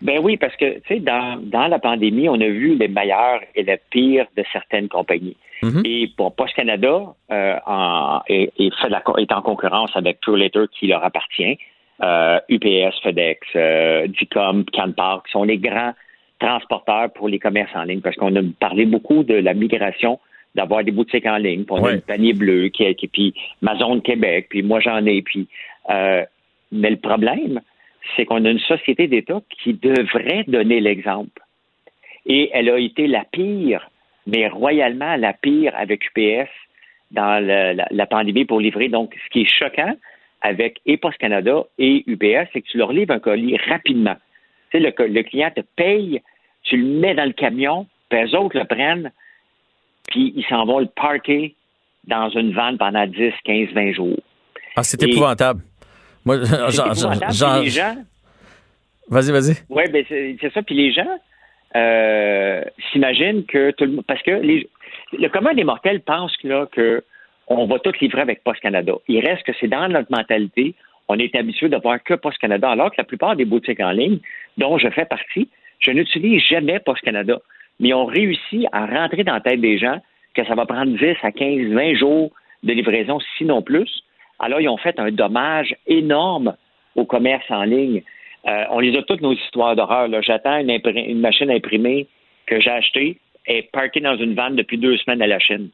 U: Ben oui, parce que, tu sais, dans, dans la pandémie, on a vu les meilleurs et les pires de certaines compagnies. Mm-hmm. Et pour Post Canada, euh, en, est, est, en concurrence avec Pure Later qui leur appartient. Euh, UPS, FedEx, euh, DICOM, Canpar, qui sont les grands transporteurs pour les commerces en ligne, parce qu'on a parlé beaucoup de la migration, d'avoir des boutiques en ligne, puis on a le panier bleu, qui, qui, puis ma zone Québec, puis moi j'en ai, puis euh, mais le problème, c'est qu'on a une société d'État qui devrait donner l'exemple. Et elle a été la pire, mais royalement la pire avec UPS dans la, pandémie pour livrer. Donc, ce qui est choquant avec et Canada et UPS, c'est que tu leur livres un colis rapidement. Tu sais, le, client te paye, tu le mets dans le camion, puis eux autres le prennent, puis ils s'en vont le parker dans une vanne pendant 10, 15, 20 jours.
A: Ah, c'est épouvantable. Moi,
U: genre, les gens.
A: Vas-y, vas-y.
U: Oui, ben c'est ça. Puis les gens euh, s'imaginent que tout le monde. Parce que les, le commun des mortels pense là, que on va tout livrer avec Post Canada. Il reste que c'est dans notre mentalité. On est habitué de voir que Post Canada, alors que la plupart des boutiques en ligne, dont je fais partie, je n'utilise jamais Post Canada. Mais on réussit à rentrer dans la tête des gens que ça va prendre 10 à 15, 20 jours de livraison, sinon plus. Alors, ils ont fait un dommage énorme au commerce en ligne. Euh, on les a toutes nos histoires d'horreur. J'attends une, machine imprimée que j'ai achetée et parkée dans une vanne depuis deux semaines à la Chine.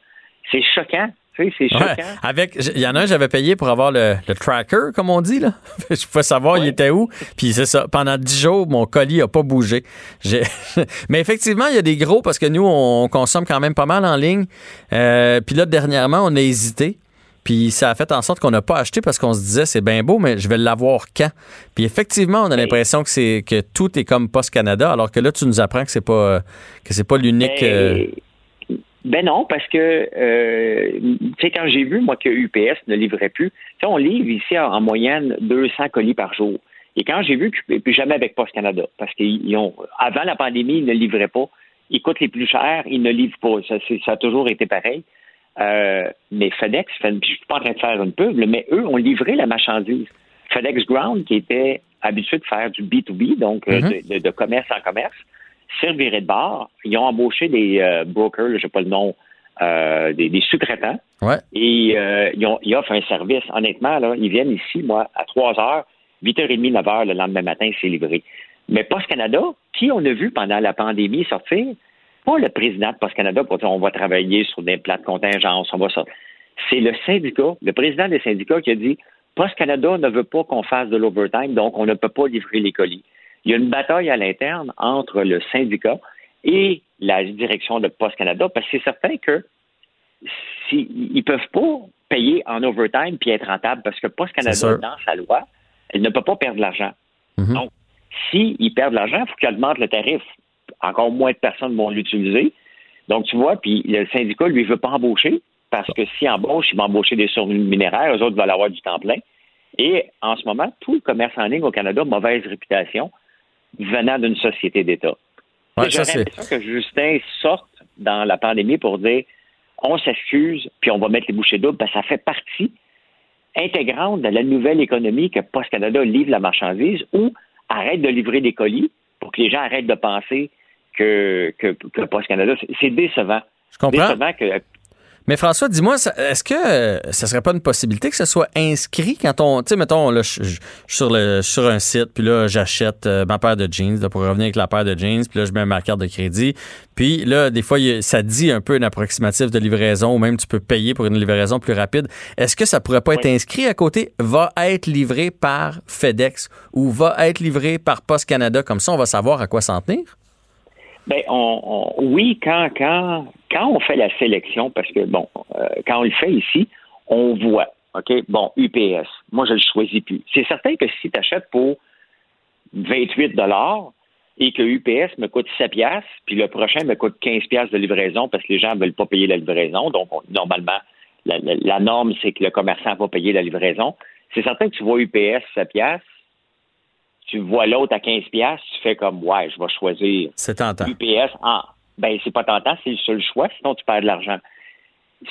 U: C'est choquant. C'est choquant.
A: avec, il y en a un, j'avais payé pour avoir le, tracker, comme on dit. Là. Je pouvais savoir il était où. Puis c'est ça. Pendant dix jours, mon colis n'a pas bougé. Mais effectivement, il y a des gros parce que nous, on consomme quand même pas mal en ligne. Euh, puis là, dernièrement, on a hésité. Puis ça a fait en sorte qu'on n'a pas acheté parce qu'on se disait c'est bien beau, mais je vais l'avoir quand? Puis effectivement, on a l'impression que c'est que tout est comme Post Canada, alors que là tu nous apprends que c'est pas que c'est pas l'unique.
U: Euh, ben, non, parce que euh, tu sais quand j'ai vu moi que UPS ne livrait plus, on livre ici en, moyenne 200 colis par jour. Et quand j'ai vu que puis jamais avec Post Canada, parce qu'ils ont avant la pandémie ils ne livraient pas. Ils coûtent les plus chers, ils ne livrent pas. Ça, ça a toujours été pareil. Euh, mais FedEx, je ne suis pas en train de faire une pub, mais eux ont livré la marchandise. FedEx Ground, qui était habitué de faire du B2B, donc euh, mm-hmm. de, commerce en commerce, servirait de bar. Ils ont embauché des euh, brokers, je ne sais pas le nom, des, sous-traitants. Et ils, ont, ils, offrent un service. Honnêtement, là, ils viennent ici, moi, à 3 h, 8h30, 9 h le lendemain matin, c'est livré. Mais Post Canada, qui on a vu pendant la pandémie sortir, pas le président de Post Canada pour dire on va travailler sur des plats de contingence, on va ça. C'est le syndicat, le président des syndicats qui a dit Post Canada ne veut pas qu'on fasse de l'overtime, donc on ne peut pas livrer les colis. Il y a une bataille à l'interne entre le syndicat et la direction de Post Canada parce que c'est certain que s'ils ne peuvent pas payer en overtime puis être rentable parce que Post Canada, dans sa loi, elle ne peut pas perdre de l'argent. Mm-hmm. Donc, s'ils perdent de l'argent, il faut qu'ils augmentent le tarif encore moins de personnes vont l'utiliser. Donc, tu vois, puis le syndicat, lui, veut pas embaucher parce que s'il embauche, il va embaucher des surnuméraires, eux autres vont avoir du temps plein. Et en ce moment, tout le commerce en ligne au Canada, mauvaise réputation, venant d'une société d'État. Ouais, J'aurais l'impression que Justin sorte dans la pandémie pour dire on s'excuse, puis on va mettre les bouchées doubles, parce que ça fait partie intégrante de la nouvelle économie que Post Canada livre la marchandise ou arrête de livrer des colis pour que les gens arrêtent de penser que, que, que Post Canada. C'est décevant.
A: Je comprends.
U: Décevant que
A: mais François, dis-moi, est-ce que euh, ça serait pas une possibilité que ce soit inscrit quand on, tu sais, mettons, là, je suis sur, le, sur un site, puis là, j'achète euh, ma paire de jeans, pour revenir avec la paire de jeans, puis là, je mets ma carte de crédit, puis là, des fois, ça dit un peu une approximative de livraison, ou même tu peux payer pour une livraison plus rapide. Est-ce que ça pourrait pas être inscrit à côté, va être livré par FedEx ou va être livré par Post Canada, comme ça, on va savoir à quoi s'en tenir?
U: Ben, on, oui, quand, quand, quand on fait la sélection, parce que, bon, euh, quand on le fait ici, on voit, OK, bon, UPS, moi, je ne le choisis plus. C'est certain que si tu achètes pour 28 et que UPS me coûte 7 piastres, puis le prochain me coûte 15 piastres de livraison parce que les gens ne veulent pas payer la livraison. Donc, on- normalement, la, la- la norme, c'est que le commerçant va payer la livraison. C'est certain que tu vois UPS 7 piastres, tu vois l'autre à 15 piastres, tu fais comme, ouais, je vais choisir
A: C'est.
U: UPS. Ah, ben, c'est pas tentant, c'est le seul choix, sinon tu perds de l'argent.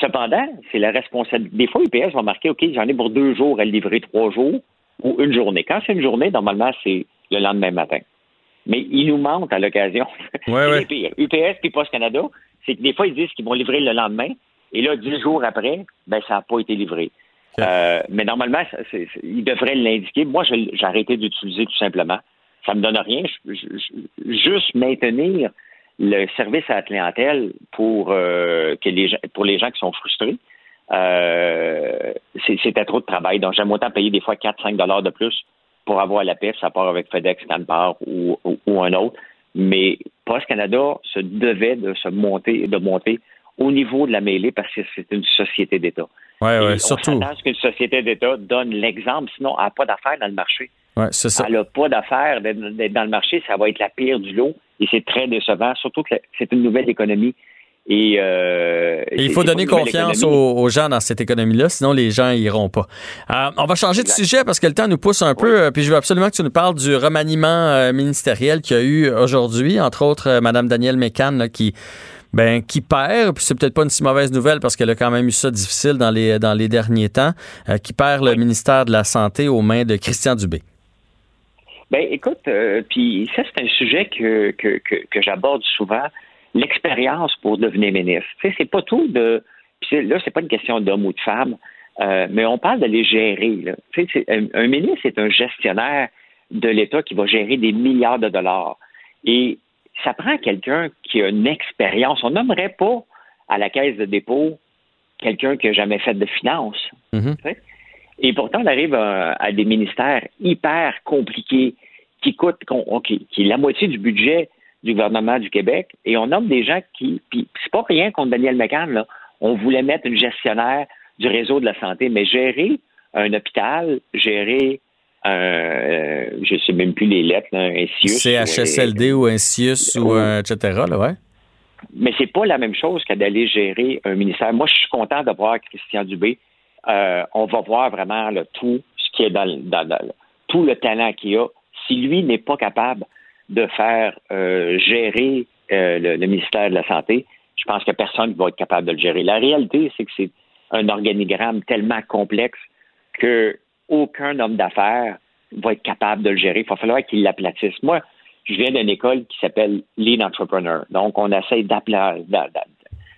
U: Cependant, c'est la responsabilité. Des fois, UPS va marquer, OK, j'en ai pour deux jours à le livrer trois jours ou une journée. Quand c'est une journée, normalement, c'est le lendemain matin. Mais ils nous mentent à l'occasion.
A: Ouais,
U: C'est
A: ouais.
U: les pires. UPS puis Post Canada, c'est que des fois, ils disent qu'ils vont livrer le lendemain, et là, dix jours après, ben, ça n'a pas été livré. Euh, mais normalement, ça- ils devraient l'indiquer. Moi, j'ai arrêté d'utiliser tout simplement. Ça me donne rien. Je- je- je- juste maintenir le service à la clientèle pour euh, que les gens, pour les gens qui sont frustrés. Euh, c'était trop de travail. Donc, j'aime autant payer des fois 4-5 dollars de plus pour avoir la paix, ça part avec FedEx, Canpar ou, ou, ou un autre. Mais Post Canada se devait de se monter, de monter au niveau de la mêlée parce que c'est une société d'État.
A: Ouais, ouais,
U: on
A: surtout.
U: à ce qu'une société d'État donne l'exemple, sinon elle n'a pas d'affaires dans le marché.
A: Ouais, c'est ça.
U: Elle n'a pas d'affaires d'être dans le marché, ça va être la pire du lot et c'est très décevant, surtout que c'est une nouvelle économie. Et, euh,
A: Et il faut donner confiance aux, aux gens dans cette économie-là, sinon les gens iront pas. Euh, on va changer de sujet parce que le temps nous pousse un peu, euh, puis je veux absolument que tu nous parles du remaniement euh, ministériel qu'il y a eu aujourd'hui, entre autres Mme Danielle Mécan là, qui ben qui perd, puis c'est peut-être pas une si mauvaise nouvelle parce qu'elle a quand même eu ça difficile dans les dans les derniers temps, qui perd le ministère de la Santé aux mains de Christian Dubé.
U: Ben, écoute, euh, puis ça, c'est un sujet que, que, que, que j'aborde souvent, l'expérience pour devenir ministre. Tu sais, c'est pas tout de... Puis là, c'est pas une question d'homme ou de femme, euh, mais on parle de les gérer. Là. Tu sais, un, un ministre, c'est un gestionnaire de l'État qui va gérer des milliards de dollars. Et ça prend quelqu'un qui a une expérience. On n'aimerait pas à la caisse de dépôt quelqu'un qui n'a jamais fait de finance. Tu sais? Et pourtant, on arrive à, à des ministères hyper compliqués qui coûtent, qui est la moitié du budget du gouvernement du Québec, et on nomme des gens qui, puis c'est pas rien contre Daniel McCann, là. On voulait mettre une gestionnaire du réseau de la santé, mais gérer un hôpital, gérer un, euh, je sais même plus les lettres, là, un CIUS,
A: CHSLD ou un CIUS ou un etc. Là, ouais.
U: mais c'est pas la même chose que d'aller gérer un ministère. Moi, je suis content de voir Christian Dubé. Euh, on va voir vraiment tout ce qui est dans, dans- tout le talent qu'il a. Si lui n'est pas capable de faire euh, gérer euh, le, ministère de la Santé, je pense que personne ne va être capable de le gérer. La réalité, c'est que c'est un organigramme tellement complexe que aucun homme d'affaires va être capable de le gérer. Il va falloir qu'il l'aplatisse. Moi, je viens d'une école qui s'appelle Lean Entrepreneur. Donc, on essaye d'appeler,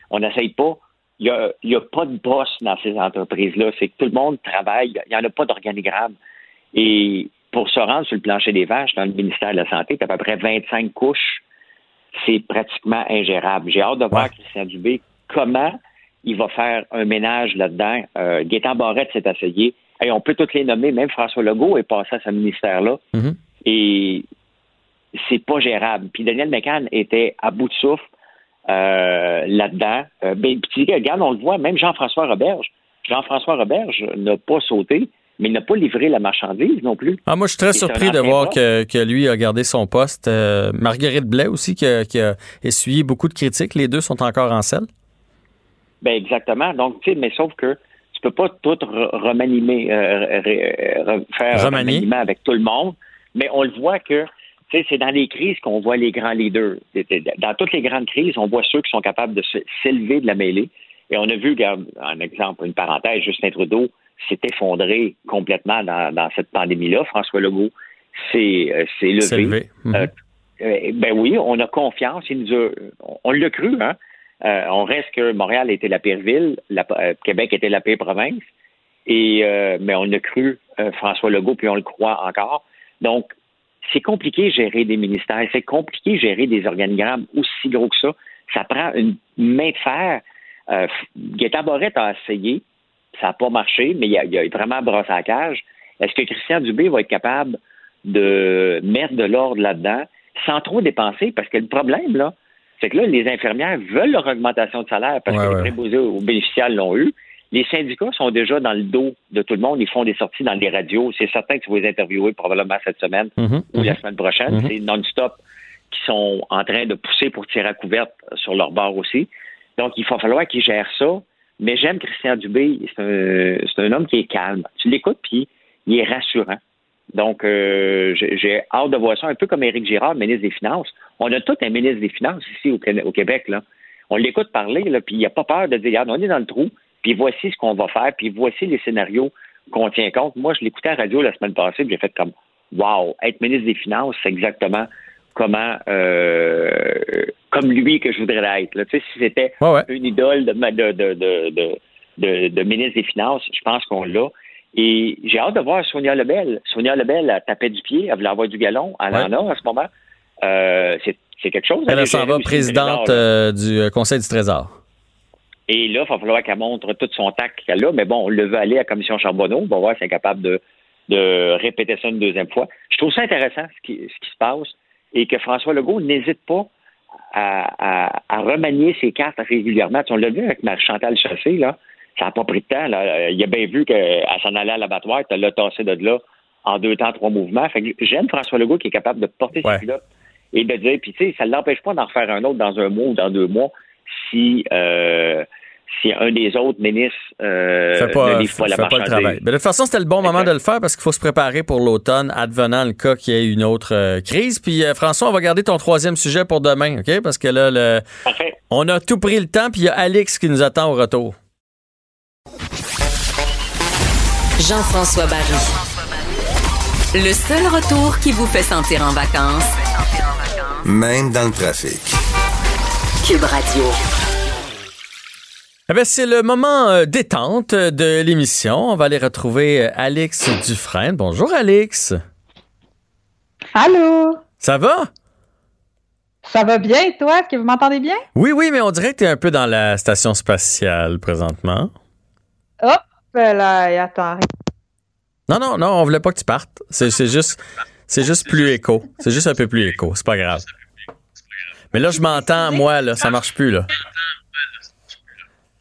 U: on n'essaye pas. Il n'y a, y a pas de boss dans ces entreprises-là. C'est que tout le monde travaille. Il n'y en a pas d'organigramme. Et pour se rendre sur le plancher des vaches dans le ministère de la Santé, tu à peu près 25 couches. C'est pratiquement ingérable. J'ai hâte de voir Christian Dubé comment il va faire un ménage là-dedans. Euh, Gaétan Barrette s'est essayé. On peut toutes les nommer. Même François Legault est passé à ce ministère-là. Et c'est pas gérable. Puis Daniel McCann était à bout de souffle euh, là-dedans. Euh, ben, puis, regarde, on le voit, même Jean-François Roberge. Jean-François Roberge n'a pas sauté, mais il n'a pas livré la marchandise non plus.
A: Ah, moi, je suis très
U: Et
A: surpris de voir que, que lui a gardé son poste. Euh, Marguerite Blais aussi, qui a, qui a essuyé beaucoup de critiques. Les deux sont encore en selle.
U: Ben exactement. Donc, tu sais, mais sauf que tu peux pas tout re- remanier, euh, re- re- faire
A: Remanier.
U: remaniement avec tout le monde, mais on le voit que c'est dans les crises qu'on voit les grands leaders. Dans toutes les grandes crises, on voit ceux qui sont capables de s'élever de la mêlée. Et on a vu, regarde, un exemple, une parenthèse, Justin Trudeau s'est effondré complètement dans, dans cette pandémie-là. François Legault s'est euh, levé.
A: C'est levé.
U: Euh, euh, ben oui, on a confiance. Il nous a- on, l'a cru, hein. Euh, on reste que Montréal était la pire ville, la- Québec était la pire province, et mais on a cru François Legault, puis on le croit encore. Donc, c'est compliqué gérer des ministères, c'est compliqué gérer des organigrammes aussi gros que ça. Ça prend une main de fer. Euh, Gaétan Barrette a essayé, ça n'a pas marché, mais il a, il a vraiment brossé à la cage. Est-ce que Christian Dubé va être capable de mettre de l'ordre là-dedans sans trop dépenser? Parce que le problème, là, c'est que là, les infirmières veulent leur augmentation de salaire parce que les préposés aux bénéficiaires l'ont eu. Les syndicats sont déjà dans le dos de tout le monde. Ils font des sorties dans les radios. C'est certain que tu vas les interviewer probablement cette semaine
A: Mhm.
U: ou la semaine prochaine.
A: Mhm.
U: C'est non-stop. qui sont en train de pousser pour tirer à couverte sur leur bord aussi. Donc, il va falloir qu'ils gèrent ça. Mais j'aime Christian Dubé. C'est un, homme qui est calme. Tu l'écoutes, puis il est rassurant. Donc, euh, j'ai hâte de voir ça, un peu comme Éric Girard, ministre des Finances. On a tout un ministre des Finances ici au, Qué- au Québec. Là. On l'écoute parler, là, puis il n'a pas peur de dire, regarde, on est dans le trou, puis voici ce qu'on va faire, puis voici les scénarios qu'on tient compte. Moi, je l'écoutais à la radio la semaine passée, puis j'ai fait comme, wow, être ministre des Finances, c'est exactement comment, euh, comme lui que je voudrais être. Là. Tu sais, si c'était une idole de, de, ministre des Finances, je pense qu'on l'a. Et j'ai hâte de voir Sonia Lebel. Sonia Lebel, elle tapait du pied, elle voulait avoir du galon. Elle en a en ce moment. Euh, c'est quelque chose.
A: Elle
U: a
A: s'en va présidente euh, du Conseil du Trésor.
U: Et là, il va falloir qu'elle montre tout son tact qu'elle a. Mais bon, on le veut aller à la commission Charbonneau. On va voir si elle est capable de, de répéter ça une deuxième fois. Je trouve ça intéressant, ce qui, ce qui se passe, et que François Legault n'hésite pas à, à- à remanier ses cartes régulièrement. Tu on l'a vu avec Marie-Chantal Chassé, là. Ça n'a pas pris de temps. Là. Il a bien vu qu'elle s'en allait à l'abattoir, tu l'a tassé de là en deux temps, trois mouvements. Fait que j'aime François Legault qui est capable de porter ses culottes et de dire, puis tu sais, ça ne l'empêche pas d'en refaire un autre dans un mois ou dans deux mois si, euh, si un des autres ministres euh,
A: Fait pas,
U: ne livre pas la
A: fait pas le
U: marchandise.
A: travail. Mais de toute façon, c'était le bon moment de le faire parce qu'il faut se préparer pour l'automne, advenant le cas qu'il y ait une autre euh, crise. Puis euh, François, on va garder ton troisième sujet pour demain, OK? Parce que là, le- on a tout pris le temps, puis il y a Alex qui nous attend au retour.
C: Jean-François Barry.
F: Le seul retour qui vous fait sentir en vacances,
R: Même dans le trafic.
F: Cube Radio.
A: Eh bien, c'est le moment euh, détente de l'émission. On va aller retrouver euh, Alex Dufresne. Bonjour, Alex.
V: Allô?
A: Ça va?
V: Ça va bien, et toi? Est-ce que vous m'entendez bien?
A: Oui, oui, mais on dirait que tu es un peu dans la station spatiale présentement.
V: Hop là, et attends.
A: Non, non, non, on voulait pas que tu partes. C'est c'est juste, c'est juste plus écho. C'est juste un peu plus écho. C'est pas grave. Mais là, je m'entends, moi, là, ça marche plus, là.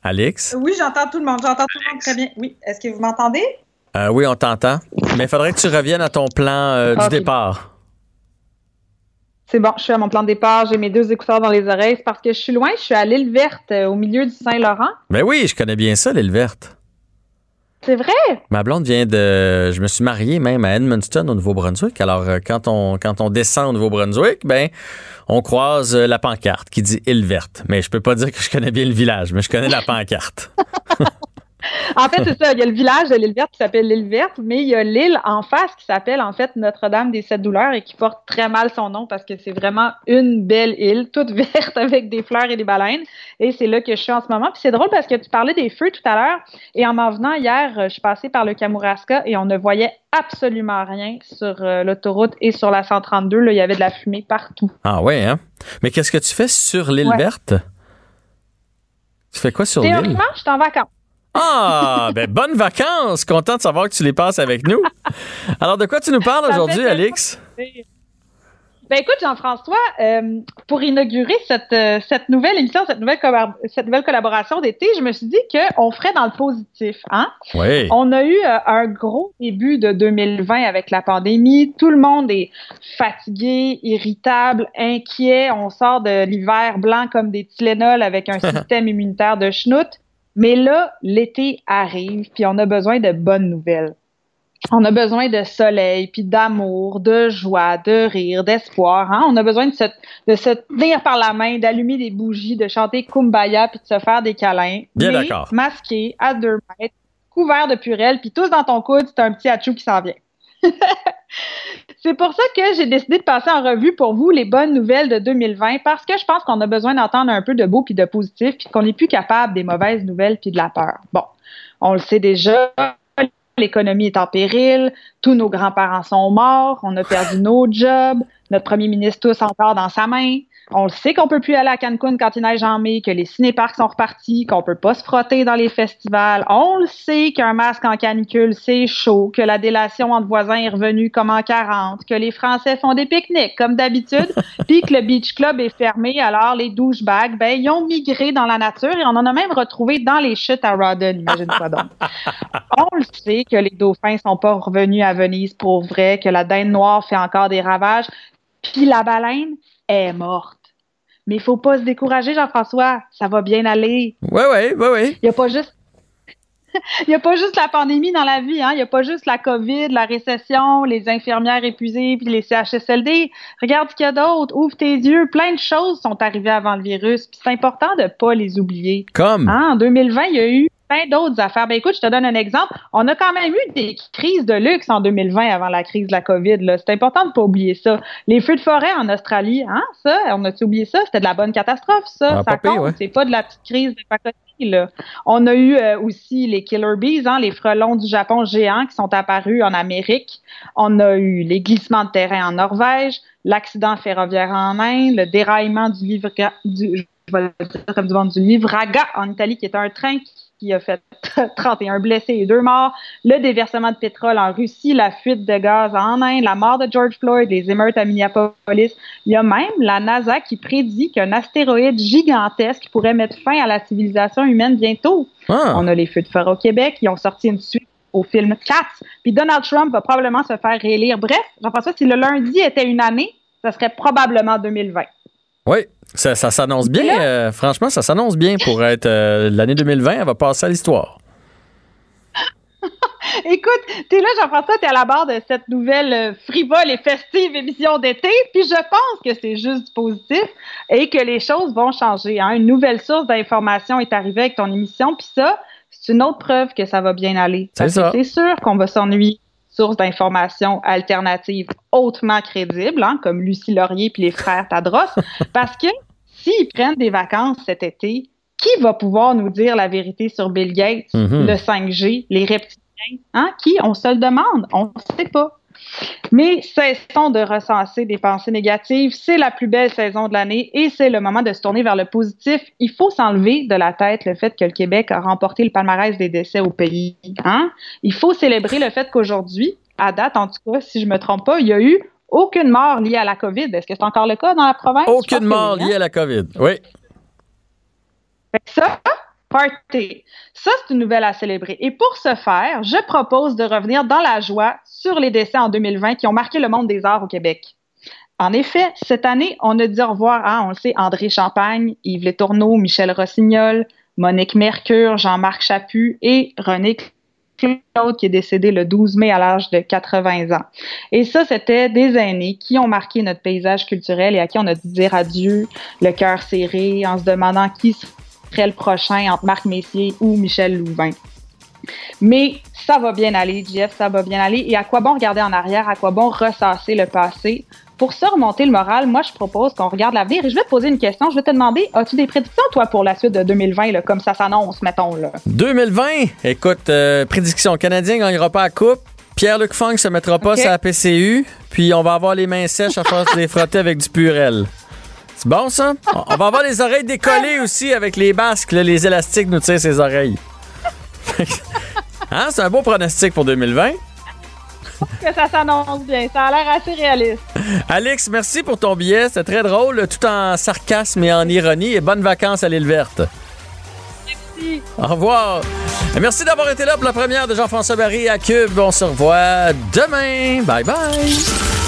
A: Alex?
V: Oui, j'entends tout le monde. J'entends tout le monde très bien. Oui. Est-ce que vous m'entendez?
A: Euh, oui, on t'entend. Mais il faudrait que tu reviennes à ton plan euh, du
V: Ok.
A: départ.
V: C'est bon, je suis à mon plan de départ. J'ai mes deux écouteurs dans les oreilles. C'est parce que je suis loin. Je suis à l'île verte, euh, au milieu du Saint-Laurent.
A: Ben oui, je connais bien ça, l'île verte.
V: C'est vrai?
A: Ma blonde vient de. Je me suis marié même à Edmundston, au Nouveau-Brunswick. Alors, euh, quand on, quand on descend au Nouveau-Brunswick, ben, on croise euh, la pancarte qui dit île verte. Mais je peux pas dire que je connais bien le village, mais je connais la pancarte.
V: En fait, c'est ça. Il y a le village de l'île verte qui s'appelle l'île verte, mais il y a l'île en face qui s'appelle en fait Notre-Dame des Sept Douleurs et qui porte très mal son nom parce que c'est vraiment une belle île, toute verte avec des fleurs et des baleines. Et c'est là que je suis en ce moment. Puis c'est drôle parce que tu parlais des feux tout à l'heure et en m'en venant hier, euh, je suis passée par le Kamouraska et on ne voyait absolument rien sur euh, l'autoroute et sur la 132. Là, il y avait de la fumée partout.
A: Ah ouais, hein? Mais qu'est-ce que tu fais sur l'île
V: Ouais.
A: verte? Tu fais quoi sur l'île?
V: Théoriquement, je suis en vacances.
A: Ah, ben bonnes vacances! Content de savoir que tu les passes avec nous. Alors, de quoi tu nous parles aujourd'hui, Alix?
V: Ben écoute, Jean-François, euh, pour inaugurer cette, euh, cette nouvelle émission, cette nouvelle, cette nouvelle collaboration d'été, je me suis dit qu'on ferait dans le positif. Hein?
A: Oui.
V: On a eu euh, un gros début de 2020 avec la pandémie. Tout le monde est fatigué, irritable, inquiet. On sort de l'hiver blanc comme des Tylenol avec un système immunitaire de schnout. Mais là, l'été arrive, puis on a besoin de bonnes nouvelles. On a besoin de soleil, puis d'amour, de joie, de rire, d'espoir. Hein? On a besoin de se, de se tenir par la main, d'allumer des bougies, de chanter Kumbaya, puis de se faire des câlins.
A: Bien d'accord.
V: Masqué, à deux mètres, couvert de purelles, puis tous dans ton coude, c'est un petit achou qui s'en vient. c'est pour ça que j'ai décidé de passer en revue pour vous les bonnes nouvelles de 2020 parce que je pense qu'on a besoin d'entendre un peu de beau puis de positif puis qu'on n'est plus capable des mauvaises nouvelles puis de la peur. Bon, on le sait déjà, l'économie est en péril, tous nos grands-parents sont morts, on a perdu nos jobs, notre premier ministre tous encore dans sa main. On le sait qu'on peut plus aller à Cancun quand il neige en mai, que les cinéparcs sont repartis, qu'on peut pas se frotter dans les festivals. On le sait qu'un masque en canicule, c'est chaud, que la délation entre voisins est revenue comme en 40, que les Français font des pique-niques comme d'habitude, puis que le beach club est fermé, alors les douchebags, ben, ils ont migré dans la nature et on en a même retrouvé dans les chutes à Rawdon, imagine-toi donc. On le sait que les dauphins sont pas revenus à Venise pour vrai, que la dinde noire fait encore des ravages. Puis la baleine, est morte. Mais il faut pas se décourager, Jean-François. Ça va bien aller.
A: Oui, oui, oui, oui.
V: Il n'y a pas juste. Il a pas juste la pandémie dans la vie, hein? Il n'y a pas juste la COVID, la récession, les infirmières épuisées, puis les CHSLD. Regarde ce qu'il y a d'autre. Ouvre tes yeux. Plein de choses sont arrivées avant le virus. Puis c'est important de ne pas les oublier.
A: Comme?
V: Hein? En 2020, il y a eu plein d'autres affaires. Ben écoute, je te donne un exemple. On a quand même eu des crises de luxe en 2020 avant la crise de la COVID. C'est important de ne pas oublier ça. Les feux de forêt en Australie, hein, ça, on a-tu oublié ça? C'était de la bonne catastrophe, ça.
A: Ah,
V: ça compte.
A: ouais.
V: C'est pas de la petite crise de pacotille, là. On a eu euh, aussi les killer bees, hein, les frelons du Japon géants qui sont apparus en Amérique. On a eu les glissements de terrain en Norvège, l'accident ferroviaire en Inde, le déraillement du livre du, je vais le dire comme du monde, du Livraga en Italie, qui est un train qui qui a fait 31 blessés et deux morts, le déversement de pétrole en Russie, la fuite de gaz en Inde, la mort de George Floyd, les émeutes à Minneapolis. Il y a même la NASA qui prédit qu'un astéroïde gigantesque pourrait mettre fin à la civilisation humaine bientôt.
A: Ah.
V: On a les feux de forêt au Québec, ils ont sorti une suite au film Cats. Puis Donald Trump va probablement se faire réélire. Bref, Jean-François, si le lundi était une année, ça serait probablement 2020.
A: Oui, ça, ça s'annonce bien. euh, franchement, ça s'annonce bien pour être euh, l'année 2020. Elle va passer à l'histoire.
V: Écoute, t'es là, Jean-François, t'es à la barre de cette nouvelle euh, frivole et festive émission d'été, puis je pense que c'est juste du positif et que les choses vont changer. hein. Une nouvelle source d'information est arrivée avec ton émission, puis ça, c'est une autre preuve que ça va bien aller.
A: C'est
V: sûr qu'on va s'ennuyer sources d'informations alternatives hautement crédibles, hein, comme Lucie Laurier puis les frères Tadros, parce que s'ils prennent des vacances cet été, qui va pouvoir nous dire la vérité sur Bill Gates,
W: Mhm.
V: le 5G, les reptiliens? Hein? Qui? On se le demande. On ne sait pas. Mais cessons de recenser des pensées négatives. C'est la plus belle saison de l'année et c'est le moment de se tourner vers le positif. Il faut s'enlever de la tête le fait que le Québec a remporté le palmarès des décès au pays. Hein? Il faut célébrer le fait qu'aujourd'hui, à date en tout cas, si je me trompe pas, il y a eu aucune mort liée à la COVID. Est-ce que c'est encore le cas dans la province?
A: Aucune mort
V: oui, hein?
A: liée à la COVID. Oui.
V: Fait que ça, party. Ça, c'est une nouvelle à célébrer. Et pour ce faire, je propose de revenir dans la joie sur les décès en 2020 qui ont marqué le monde des arts au Québec. En effet, cette année, on a dit au revoir à, on le sait, André Champagne, Yves Létourneau, Michel Rossignol, Monique Mercure, Jean-Marc Chaput et René Claude qui est décédé le 12 mai à l'âge de 80 ans. Et ça, c'était des aînés qui ont marqué notre paysage culturel et à qui on a dit dire adieu, le cœur serré, en se demandant qui serait le prochain entre Marc Messier ou Michel Louvain. Mais ça va bien aller, Jeff, ça va bien aller. Et à quoi bon regarder en arrière? À quoi bon ressasser le passé? Pour ça, remonter le moral, moi, je propose qu'on regarde l'avenir. Et je vais te poser une question. Je vais te demander, as-tu des prédictions, toi, pour la suite de 2020, là, comme ça s'annonce, mettons, là?
A: 2020, écoute, euh, prédiction, le Canadien ne gagnera pas la coupe. Pierre-Luc Funk se mettra pas
V: Ok.
A: sur la PCU. Puis on va avoir les mains sèches à force de les frotter avec du purel. C'est bon, ça? On- va avoir les oreilles décollées aussi avec les basques. là, les élastiques nous tirent ses oreilles. hein? C'est un beau pronostic pour 2020.
V: Que ça s'annonce bien. Ça a l'air assez réaliste.
A: Alex, merci pour ton billet. C'était très drôle, tout en sarcasme et en ironie. Et bonnes vacances à l'île verte.
V: Merci.
A: Au revoir. Et merci d'avoir été là pour la première de Jean-François Barry à Cube. On se revoit demain. Bye bye.